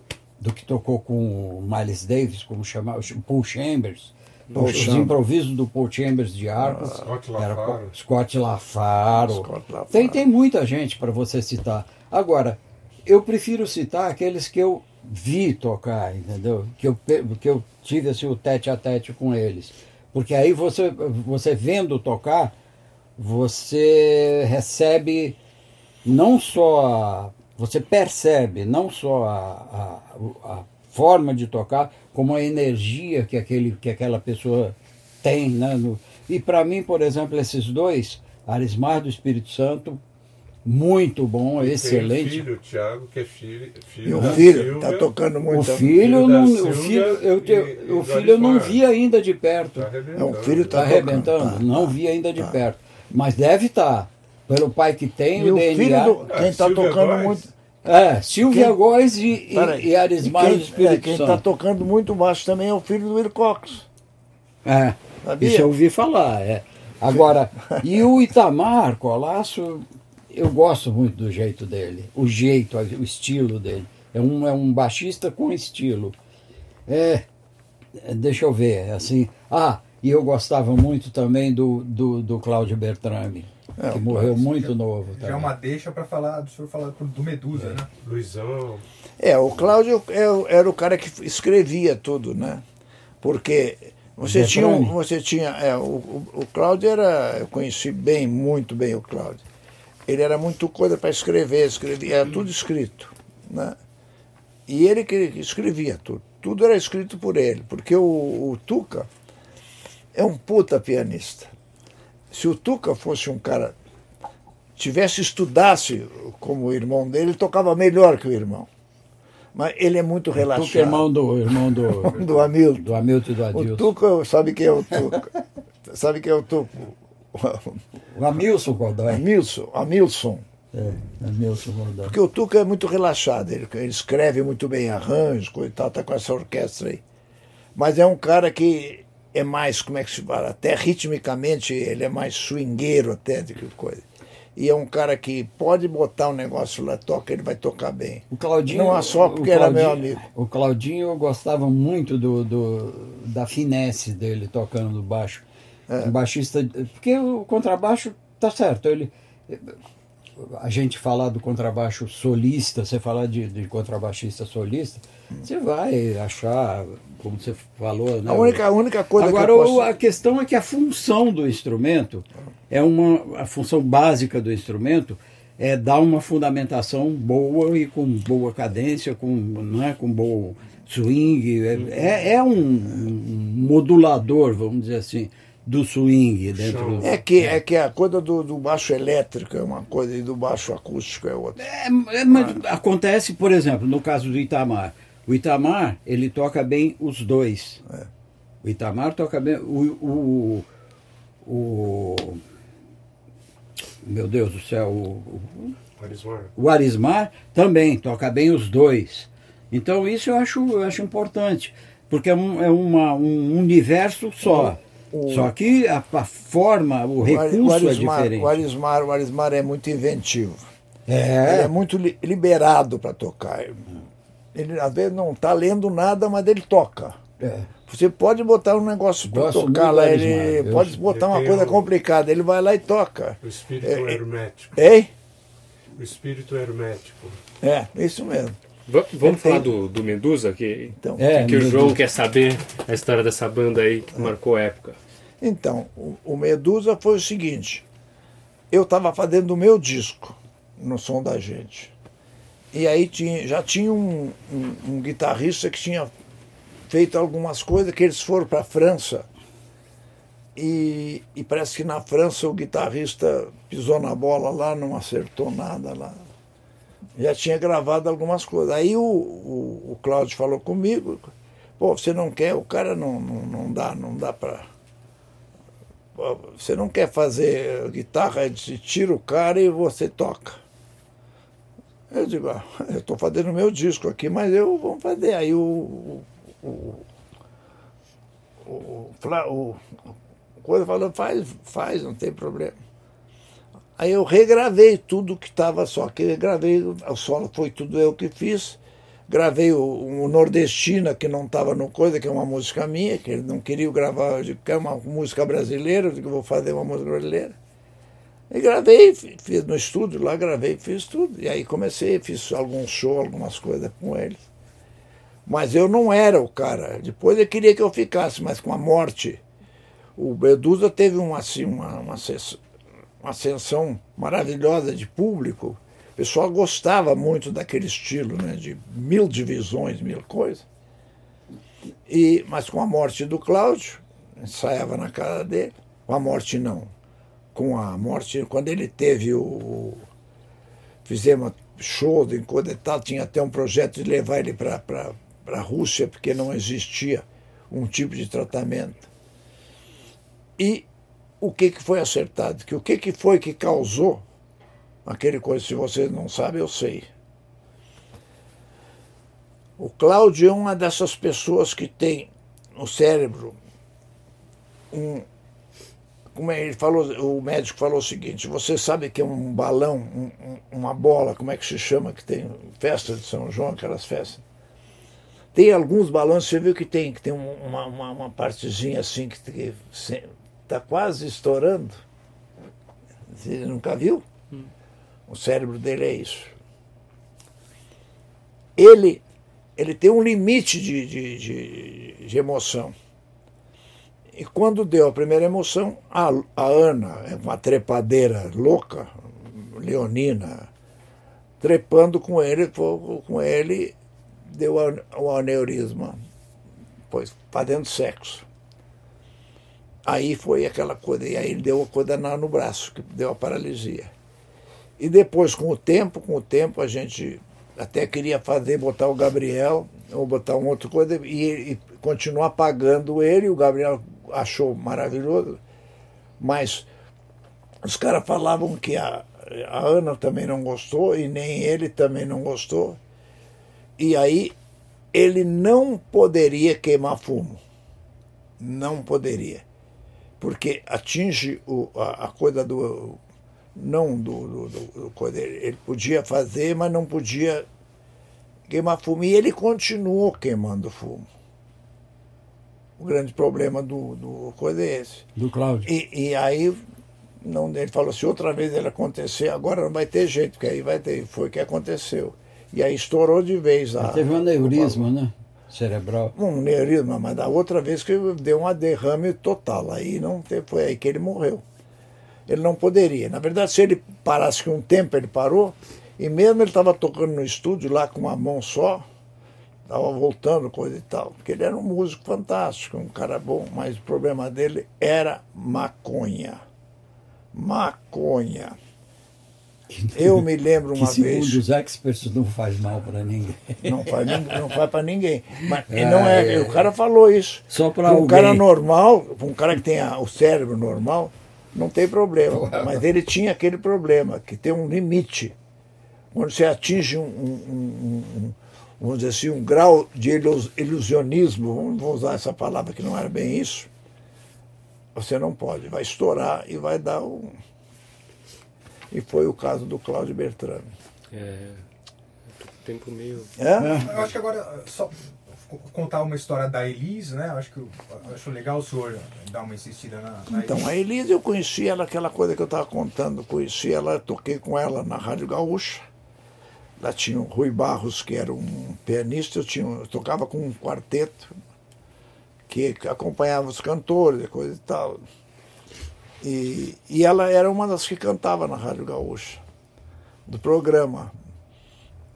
do, que tocou com o Miles Davis, como chamava, Paul Chambers. Paul os Chambers. improvisos do Paul Chambers de arco. Ah, Scott Lafaro. Scott Lafaro. Scott Lafaro. Tem, tem muita gente para você citar. Agora, eu prefiro citar aqueles que eu vi tocar, entendeu? Que eu, que eu tive assim, o tete a tete com eles. Porque aí você, você vendo tocar, você recebe não só. Você percebe não só a, a, a, forma de tocar, como a energia que, aquele, que aquela pessoa tem. Né? No, e para mim, por exemplo, esses dois, Arismar do Espírito Santo muito bom, e excelente. Tem o filho, Thiago, que é filho. filho e o filho está tocando muito. O filho, não, o filho, eu, te, e, o filho eu não vi ainda de perto. Tá o filho está tá arrebentando, tá, não tá, vi ainda de tá. perto. Mas deve estar. Tá. Pelo pai que tem, e o, DNA. Do, quem está tocando Góes. muito. É, Silvia quem, Góes e, e, e Arismar do Espírito é, Quem está tocando muito baixo também é o filho do Will Cox. É, Sabia? isso eu ouvi falar. É. Agora, e o Itamar Colasso, eu gosto muito do jeito dele, o jeito, o estilo dele. É um, é um baixista com estilo. É, deixa eu ver, assim. Ah, e eu gostava muito também do, do, do Cláudio Bertrame, é, que morreu muito novo. Já é uma deixa para falar do senhor falar do Medusa, é. né? Luizão. É, o Cláudio é era o cara que escrevia tudo, né? Porque você tinha, você tinha, é, o, o, o Cláudio era, eu conheci bem, muito bem o Cláudio ele era muito coisa para escrever, escrevia, era tudo escrito. Né? E ele que escrevia tudo. Tudo era escrito por ele, porque o, o Tuca é um puta pianista. Se o Tuca fosse um cara tivesse estudasse como o irmão dele, ele tocava melhor que o irmão. Mas ele é muito relaxado. O Tuca é irmão do irmão do, <laughs> do Hamilton. Do Hamilton e do Adilson. O Tuca, sabe quem é o Tuca? <laughs> sabe quem é o Tuca? O Amilson Godoy. Amilson, Amilson. É, Nelson Rodar. Porque o Tuca é muito relaxado, ele, ele escreve muito bem arranjos, tal, tá com essa orquestra aí. Mas é um cara que é mais, como é que se fala, até ritmicamente ele é mais swingueiro até do que coisa. E é um cara que pode botar um negócio lá, toca, ele vai tocar bem. O Claudinho, Não é só porque era meu amigo. O Claudinho gostava muito do, do da finesse dele tocando baixo. É. Um baixista. Porque o contrabaixo tá certo, ele a gente falar do contrabaixo solista, você falar de, de contrabaixista solista, você vai achar, como você falou, né? A única, a única coisa Agora, que eu posso... a questão é que a função do instrumento é uma a função básica do instrumento é dar uma fundamentação boa e com boa cadência, com não é com bom swing, é, é, é um, um modulador, vamos dizer assim do swing dentro é que é que a coisa do, do baixo elétrico é uma coisa e do baixo acústico é outra é, é, mas ah. acontece por exemplo no caso do Itamar o Itamar ele toca bem os dois é. o Itamar toca bem o, o, o meu Deus do céu o, o Arismar. o Arismar também toca bem os dois então isso eu acho eu acho importante porque é, um, é uma, um universo só o, Só que a, a, forma, o recurso o Arismar, é diferente. O Arismar, o Arismar é muito inventivo. É. Ele é muito li, liberado para tocar. Ele às vezes não está lendo nada, mas ele toca. É. Você pode botar um negócio para tocar lá, ele pode botar uma coisa complicada, ele vai lá e toca. O espírito é, hermético. Hein? O espírito hermético. É, isso mesmo. vamos falar do, do Medusa, que, então, é, que, que o João quer saber a história dessa banda aí que marcou a época. Então, o, o Medusa foi o seguinte: eu estava fazendo o meu disco no som da gente. E aí tinha, já tinha um, um, um guitarrista que tinha feito algumas coisas que eles foram para a França. E, e, parece que na França o guitarrista pisou na bola lá, não acertou nada lá. Já tinha gravado algumas coisas. Aí o, o, o Cláudio falou comigo, pô, você não quer, o cara não, não, não dá, não dá para você não quer fazer guitarra, tira o cara e você toca. Eu digo, ah, eu estou fazendo meu disco aqui, mas eu vou fazer. Aí o, o, o, o, o coisa falou, faz, faz, não tem problema. Aí eu regravei tudo que estava só, que gravei, o solo foi tudo eu que fiz gravei o, o Nordestina, que não estava no Coisa, que é uma música minha, que ele não queria gravar, eu digo, quer uma música brasileira, eu digo, vou fazer uma música brasileira. E gravei, fiz no estúdio lá, gravei, fiz tudo. E aí comecei, fiz algum show, algumas coisas com eles. Mas eu não era o cara. Depois ele queria que eu ficasse, mas com a morte. O Bedusa teve uma, assim, uma, uma, uma ascensão maravilhosa de público o pessoal gostava muito daquele estilo, né, de mil divisões, mil coisas. E, mas com a morte do Cláudio, ensaiava na casa dele, com a morte não, com a morte, quando ele teve o. Fizemos show em coisa e tal, tinha até um projeto de levar ele para a Rússia, porque não existia um tipo de tratamento. E o que, que foi acertado? Que o que, que foi que causou aquele coisa, se vocês não sabem, eu sei. O Cláudio é uma dessas pessoas que tem no cérebro um. Como é, ele falou, o médico falou o seguinte: você sabe que é um balão, um, uma bola, como é que se chama, que tem festa de São João, aquelas festas. Tem alguns balões, você viu que tem, que tem uma, uma, uma partezinha assim que está quase estourando. Você nunca viu? O cérebro dele é isso. Ele, ele tem um limite de, de, de, de emoção. E quando deu a primeira emoção, a, a Ana, é uma trepadeira louca, leonina, trepando com ele, com ele deu o aneurisma, pois fazendo sexo. Aí foi aquela coisa, e aí ele deu a coisa no braço, que deu a paralisia. E depois, com o tempo, com o tempo, a gente até queria fazer, botar o Gabriel, ou botar um outro coisa, e, e continuar pagando ele, o Gabriel achou maravilhoso, mas os caras falavam que a, a Ana também não gostou e nem ele também não gostou. E aí ele não poderia queimar fumo. Não poderia. Porque atinge o, a, a coisa do. Não do, do, do, do. Ele podia fazer, mas não podia queimar fumo. E ele continuou queimando fumo. O grande problema do, do coisa é esse. Do Cláudio. E, e aí não, ele falou, se outra vez ele acontecer, agora não vai ter jeito, porque aí vai ter. Foi o que aconteceu. E aí estourou de vez. A, teve um aneurisma, né? Cerebral. Um aneurisma, mas da outra vez que deu uma derrame total. Aí não teve, foi aí que ele morreu. Ele não poderia. Na verdade, se ele parasse que um tempo, ele parou, e mesmo ele estava tocando no estúdio lá com uma mão só, estava voltando, coisa e tal. Porque ele era um músico fantástico, um cara bom, mas o problema dele era maconha. Maconha. Eu me lembro uma que, vez. Segundo os experts, não faz mal para ninguém. Não faz, <laughs> não faz para ninguém. Mas ah, não é, é, o cara falou isso. Só para um cara normal, um cara que tem o cérebro normal, não tem problema. Mas ele tinha aquele problema, que tem um limite. Quando você atinge um, um, um, vamos dizer assim, um grau de ilusionismo, vamos usar essa palavra que não era bem isso, você não pode, vai estourar e vai dar um. E foi o caso do Cláudio Bertrame. É. Tempo meio. É? Eu acho que agora, só contar uma história da Elise, né? Acho que acho legal o senhor dar uma insistida na, na Então, Elise. a Elise eu conheci ela, aquela coisa que eu estava contando, conheci ela, toquei com ela na Rádio Gaúcha. Lá tinha o Rui Barros, que era um pianista, eu, tinha, eu tocava com um quarteto que acompanhava os cantores e coisa e tal. E, e ela era uma das que cantava na Rádio Gaúcha, do programa.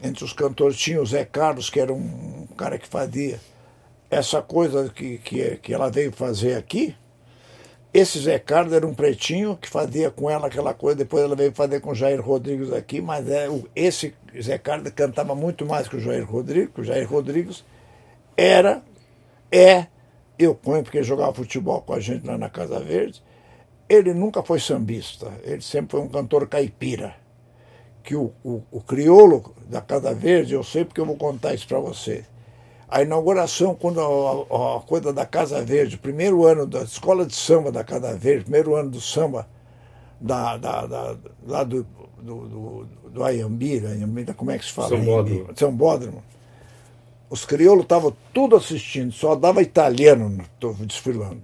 Entre os cantores tinha o Zé Carlos, que era um cara que fazia essa coisa que, que, que ela veio fazer aqui. Esse Zé Carlos era um pretinho que fazia com ela aquela coisa, depois ela veio fazer com o Jair Rodrigues aqui, mas é, esse Zé Carlos cantava muito mais que o Jair Rodrigues. O Jair Rodrigues era, é, eu ponho porque jogava futebol com a gente lá na Casa Verde, ele nunca foi sambista, ele sempre foi um cantor caipira. Que o, o, o crioulo da Casa Verde, eu sei porque eu vou contar isso para você. A inauguração, quando a, a, coisa da Casa Verde, primeiro ano da escola de samba da Casa Verde, primeiro ano do samba da, da, da lá do, do, do, do Ayambi, como é que se fala? São Bódromo. São Bódromo. Os crioulos estavam tudo assistindo, só dava italiano desfilando.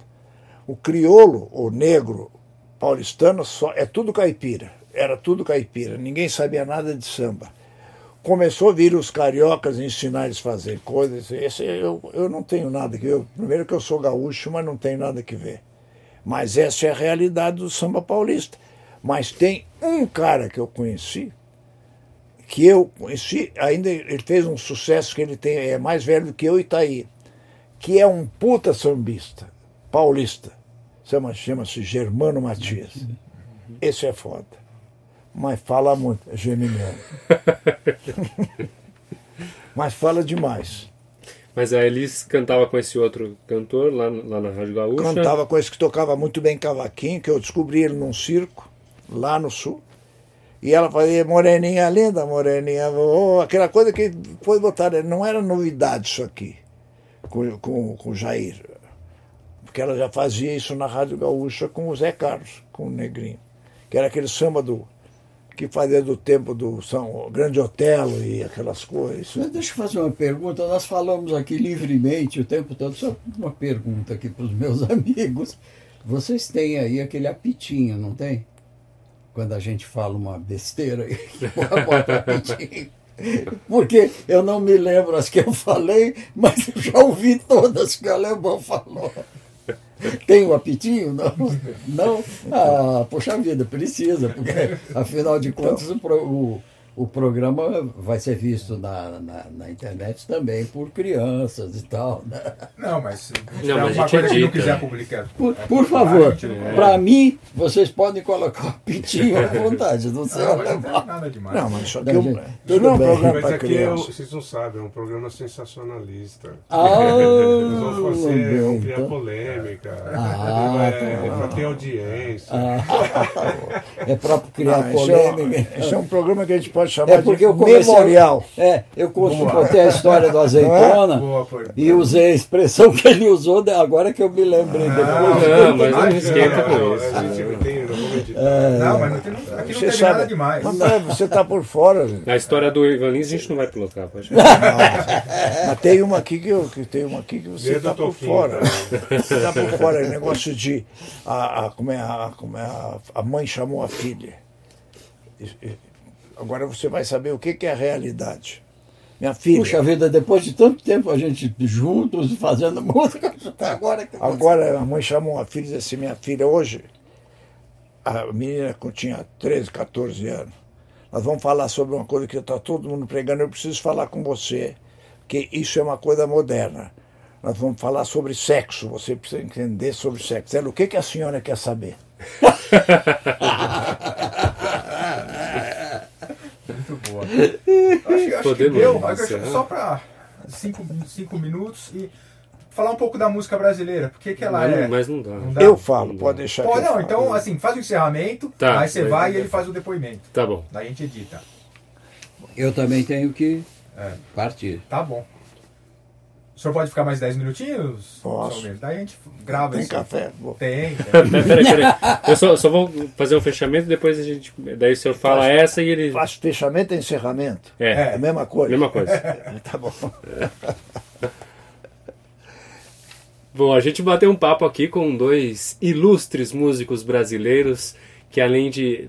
O crioulo, o negro, paulistano, só, é tudo caipira. Era tudo caipira. Ninguém sabia nada de samba. Começou a vir os cariocas ensinar eles a fazer coisas. Esse, eu, eu não tenho nada que ver. Primeiro que eu sou gaúcho, mas não tenho nada que ver. Mas essa é a realidade do samba paulista. Mas tem um cara que eu conheci, que eu conheci, ainda ele fez um sucesso que ele tem, é mais velho do que eu e está aí, que é um puta sambista, paulista. Chama-se Germano Matias. Esse é foda. Mas fala muito, é geminiano. <laughs> Mas fala demais. Mas a Elis cantava com esse outro cantor lá, lá na Rádio Gaúcha? Cantava com esse que tocava muito bem cavaquinho, que eu descobri ele num circo lá no sul. E ela fazia moreninha linda, moreninha, aquela coisa que foi botada, não era novidade isso aqui, com, com, com o Jair. Porque ela já fazia isso na Rádio Gaúcha com o Zé Carlos, com o Negrinho. Que era aquele samba do, que fazia do tempo do São Grande Otelo e aquelas coisas. Mas deixa eu fazer uma pergunta. Nós falamos aqui livremente o tempo todo. Só uma pergunta aqui para os meus <laughs> amigos. Vocês têm aí aquele apitinho, não tem? quando a gente fala uma besteira, <laughs> porque eu não me lembro as que eu falei, mas eu já ouvi todas que o alemão falou. Tem o apitinho? Não? Não? Ah, poxa vida, precisa, porque afinal de contas o, o, o programa vai ser visto na, na, na, internet também por crianças e tal. Né? Não, mas não, mas a gente não quiser publicar. Por, por favor, é. para mim, vocês podem colocar o pitinho à vontade, não sei. Não, não, não nada demais. Não, mas só que eu, tudo não é um programa mas para aqui. É, vocês não sabem, é um programa sensacionalista. Ah, <laughs> Eles vão fazer, vão criar então. polêmica. Ah, é, tá é para ter audiência. Ah, <laughs> é para criar não, polêmica. Isso é, isso é um programa que a gente pode chamar é porque de eu memorial. É, eu contei a história do <laughs> azeitona Boa, e usei a expressão que ele usou agora que eu me lembrei depois. Não, mas não esquenta com isso. A gente tem, não É. Não, mas não tem, aqui não você teve sabe, nada demais. Mas, você está por fora. Gente. A história do Ivan Lins a gente não vai colocar. Pode <laughs> mas tem uma aqui que, eu, que tem uma aqui que você está por fora. Você está por fora. O negócio de a, a, como é, a, como é a, a mãe chamou a filha. Agora você vai saber o que, é a realidade. Minha filha. Puxa vida, depois de tanto tempo a gente juntos fazendo música, <laughs> agora que Agora a mãe chamou a filha e disse assim: minha filha, hoje, a menina que tinha 13, 14 anos, nós vamos falar sobre uma coisa que está todo mundo pregando, eu preciso falar com você, que isso é uma coisa moderna. Nós vamos falar sobre sexo, você precisa entender sobre sexo. Ela, o que, que a senhora quer saber? <laughs> Muito boa. Acho, acho que deu, acho, só para cinco, cinco minutos e falar um pouco da música brasileira. Por que, que ela mas, é. Mas não dá. Não dá. Eu falo, não pode deixar. Pode, não, então assim, faz o encerramento, tá, aí você vai e ele faz o depoimento. Tá bom. Daí a gente edita. Eu também tenho que é. partir. Tá bom. O senhor pode ficar mais 10 minutinhos? Posso. Daí a gente grava Tem isso. café? Tem. <laughs> tem. peraí, peraí. Eu só, só, vou fazer um fechamento, depois a gente. Daí o senhor fala Faz, essa e ele. Faz fechamento e encerramento? É. É a mesma coisa. Mesma coisa. <laughs> tá bom. <laughs> Bom, a gente bateu um papo aqui com dois ilustres músicos brasileiros que, além de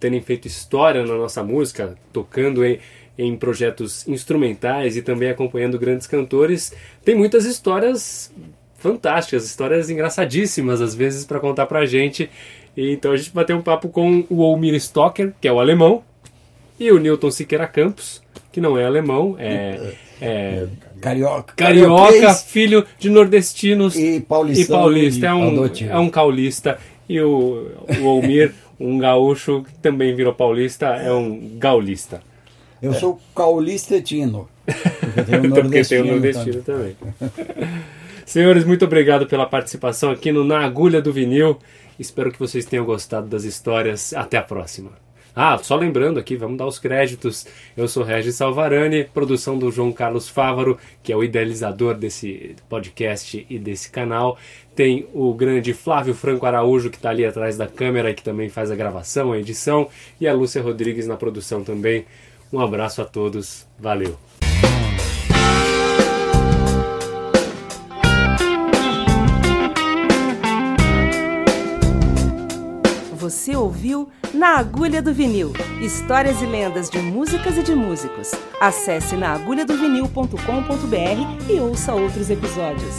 terem feito história na nossa música, tocando em em projetos instrumentais e também acompanhando grandes cantores, tem muitas histórias fantásticas, histórias engraçadíssimas às vezes para contar pra gente. E, então a gente bateu um papo com o Olmir Stocker, que é o alemão, e o Newton Siqueira Campos, que não é alemão, é, é carioca, carioca filho de nordestinos e paulista. E paulista. É um, é um caulista. E o, o Olmir, um gaúcho que também virou paulista, é um gaulista. Eu é. sou caulistetino. Porque tenho <laughs> nordestino, nordestino também. <laughs> Senhores, muito obrigado pela participação aqui no Na Agulha do Vinil. Espero que vocês tenham gostado das histórias. Até a próxima. Ah, só lembrando aqui, vamos dar os créditos. Eu sou Regis Salvarani, produção do João Carlos Fávaro, que é o idealizador desse podcast e desse canal. Tem o grande Flávio Franco Araújo, que está ali atrás da câmera e que também faz a gravação, a edição. E a Lúcia Rodrigues na produção também. Um abraço a todos, valeu! Você ouviu Na Agulha do Vinil Histórias e lendas de músicas e de músicos. Acesse naagulhadovinil.com.br e ouça outros episódios.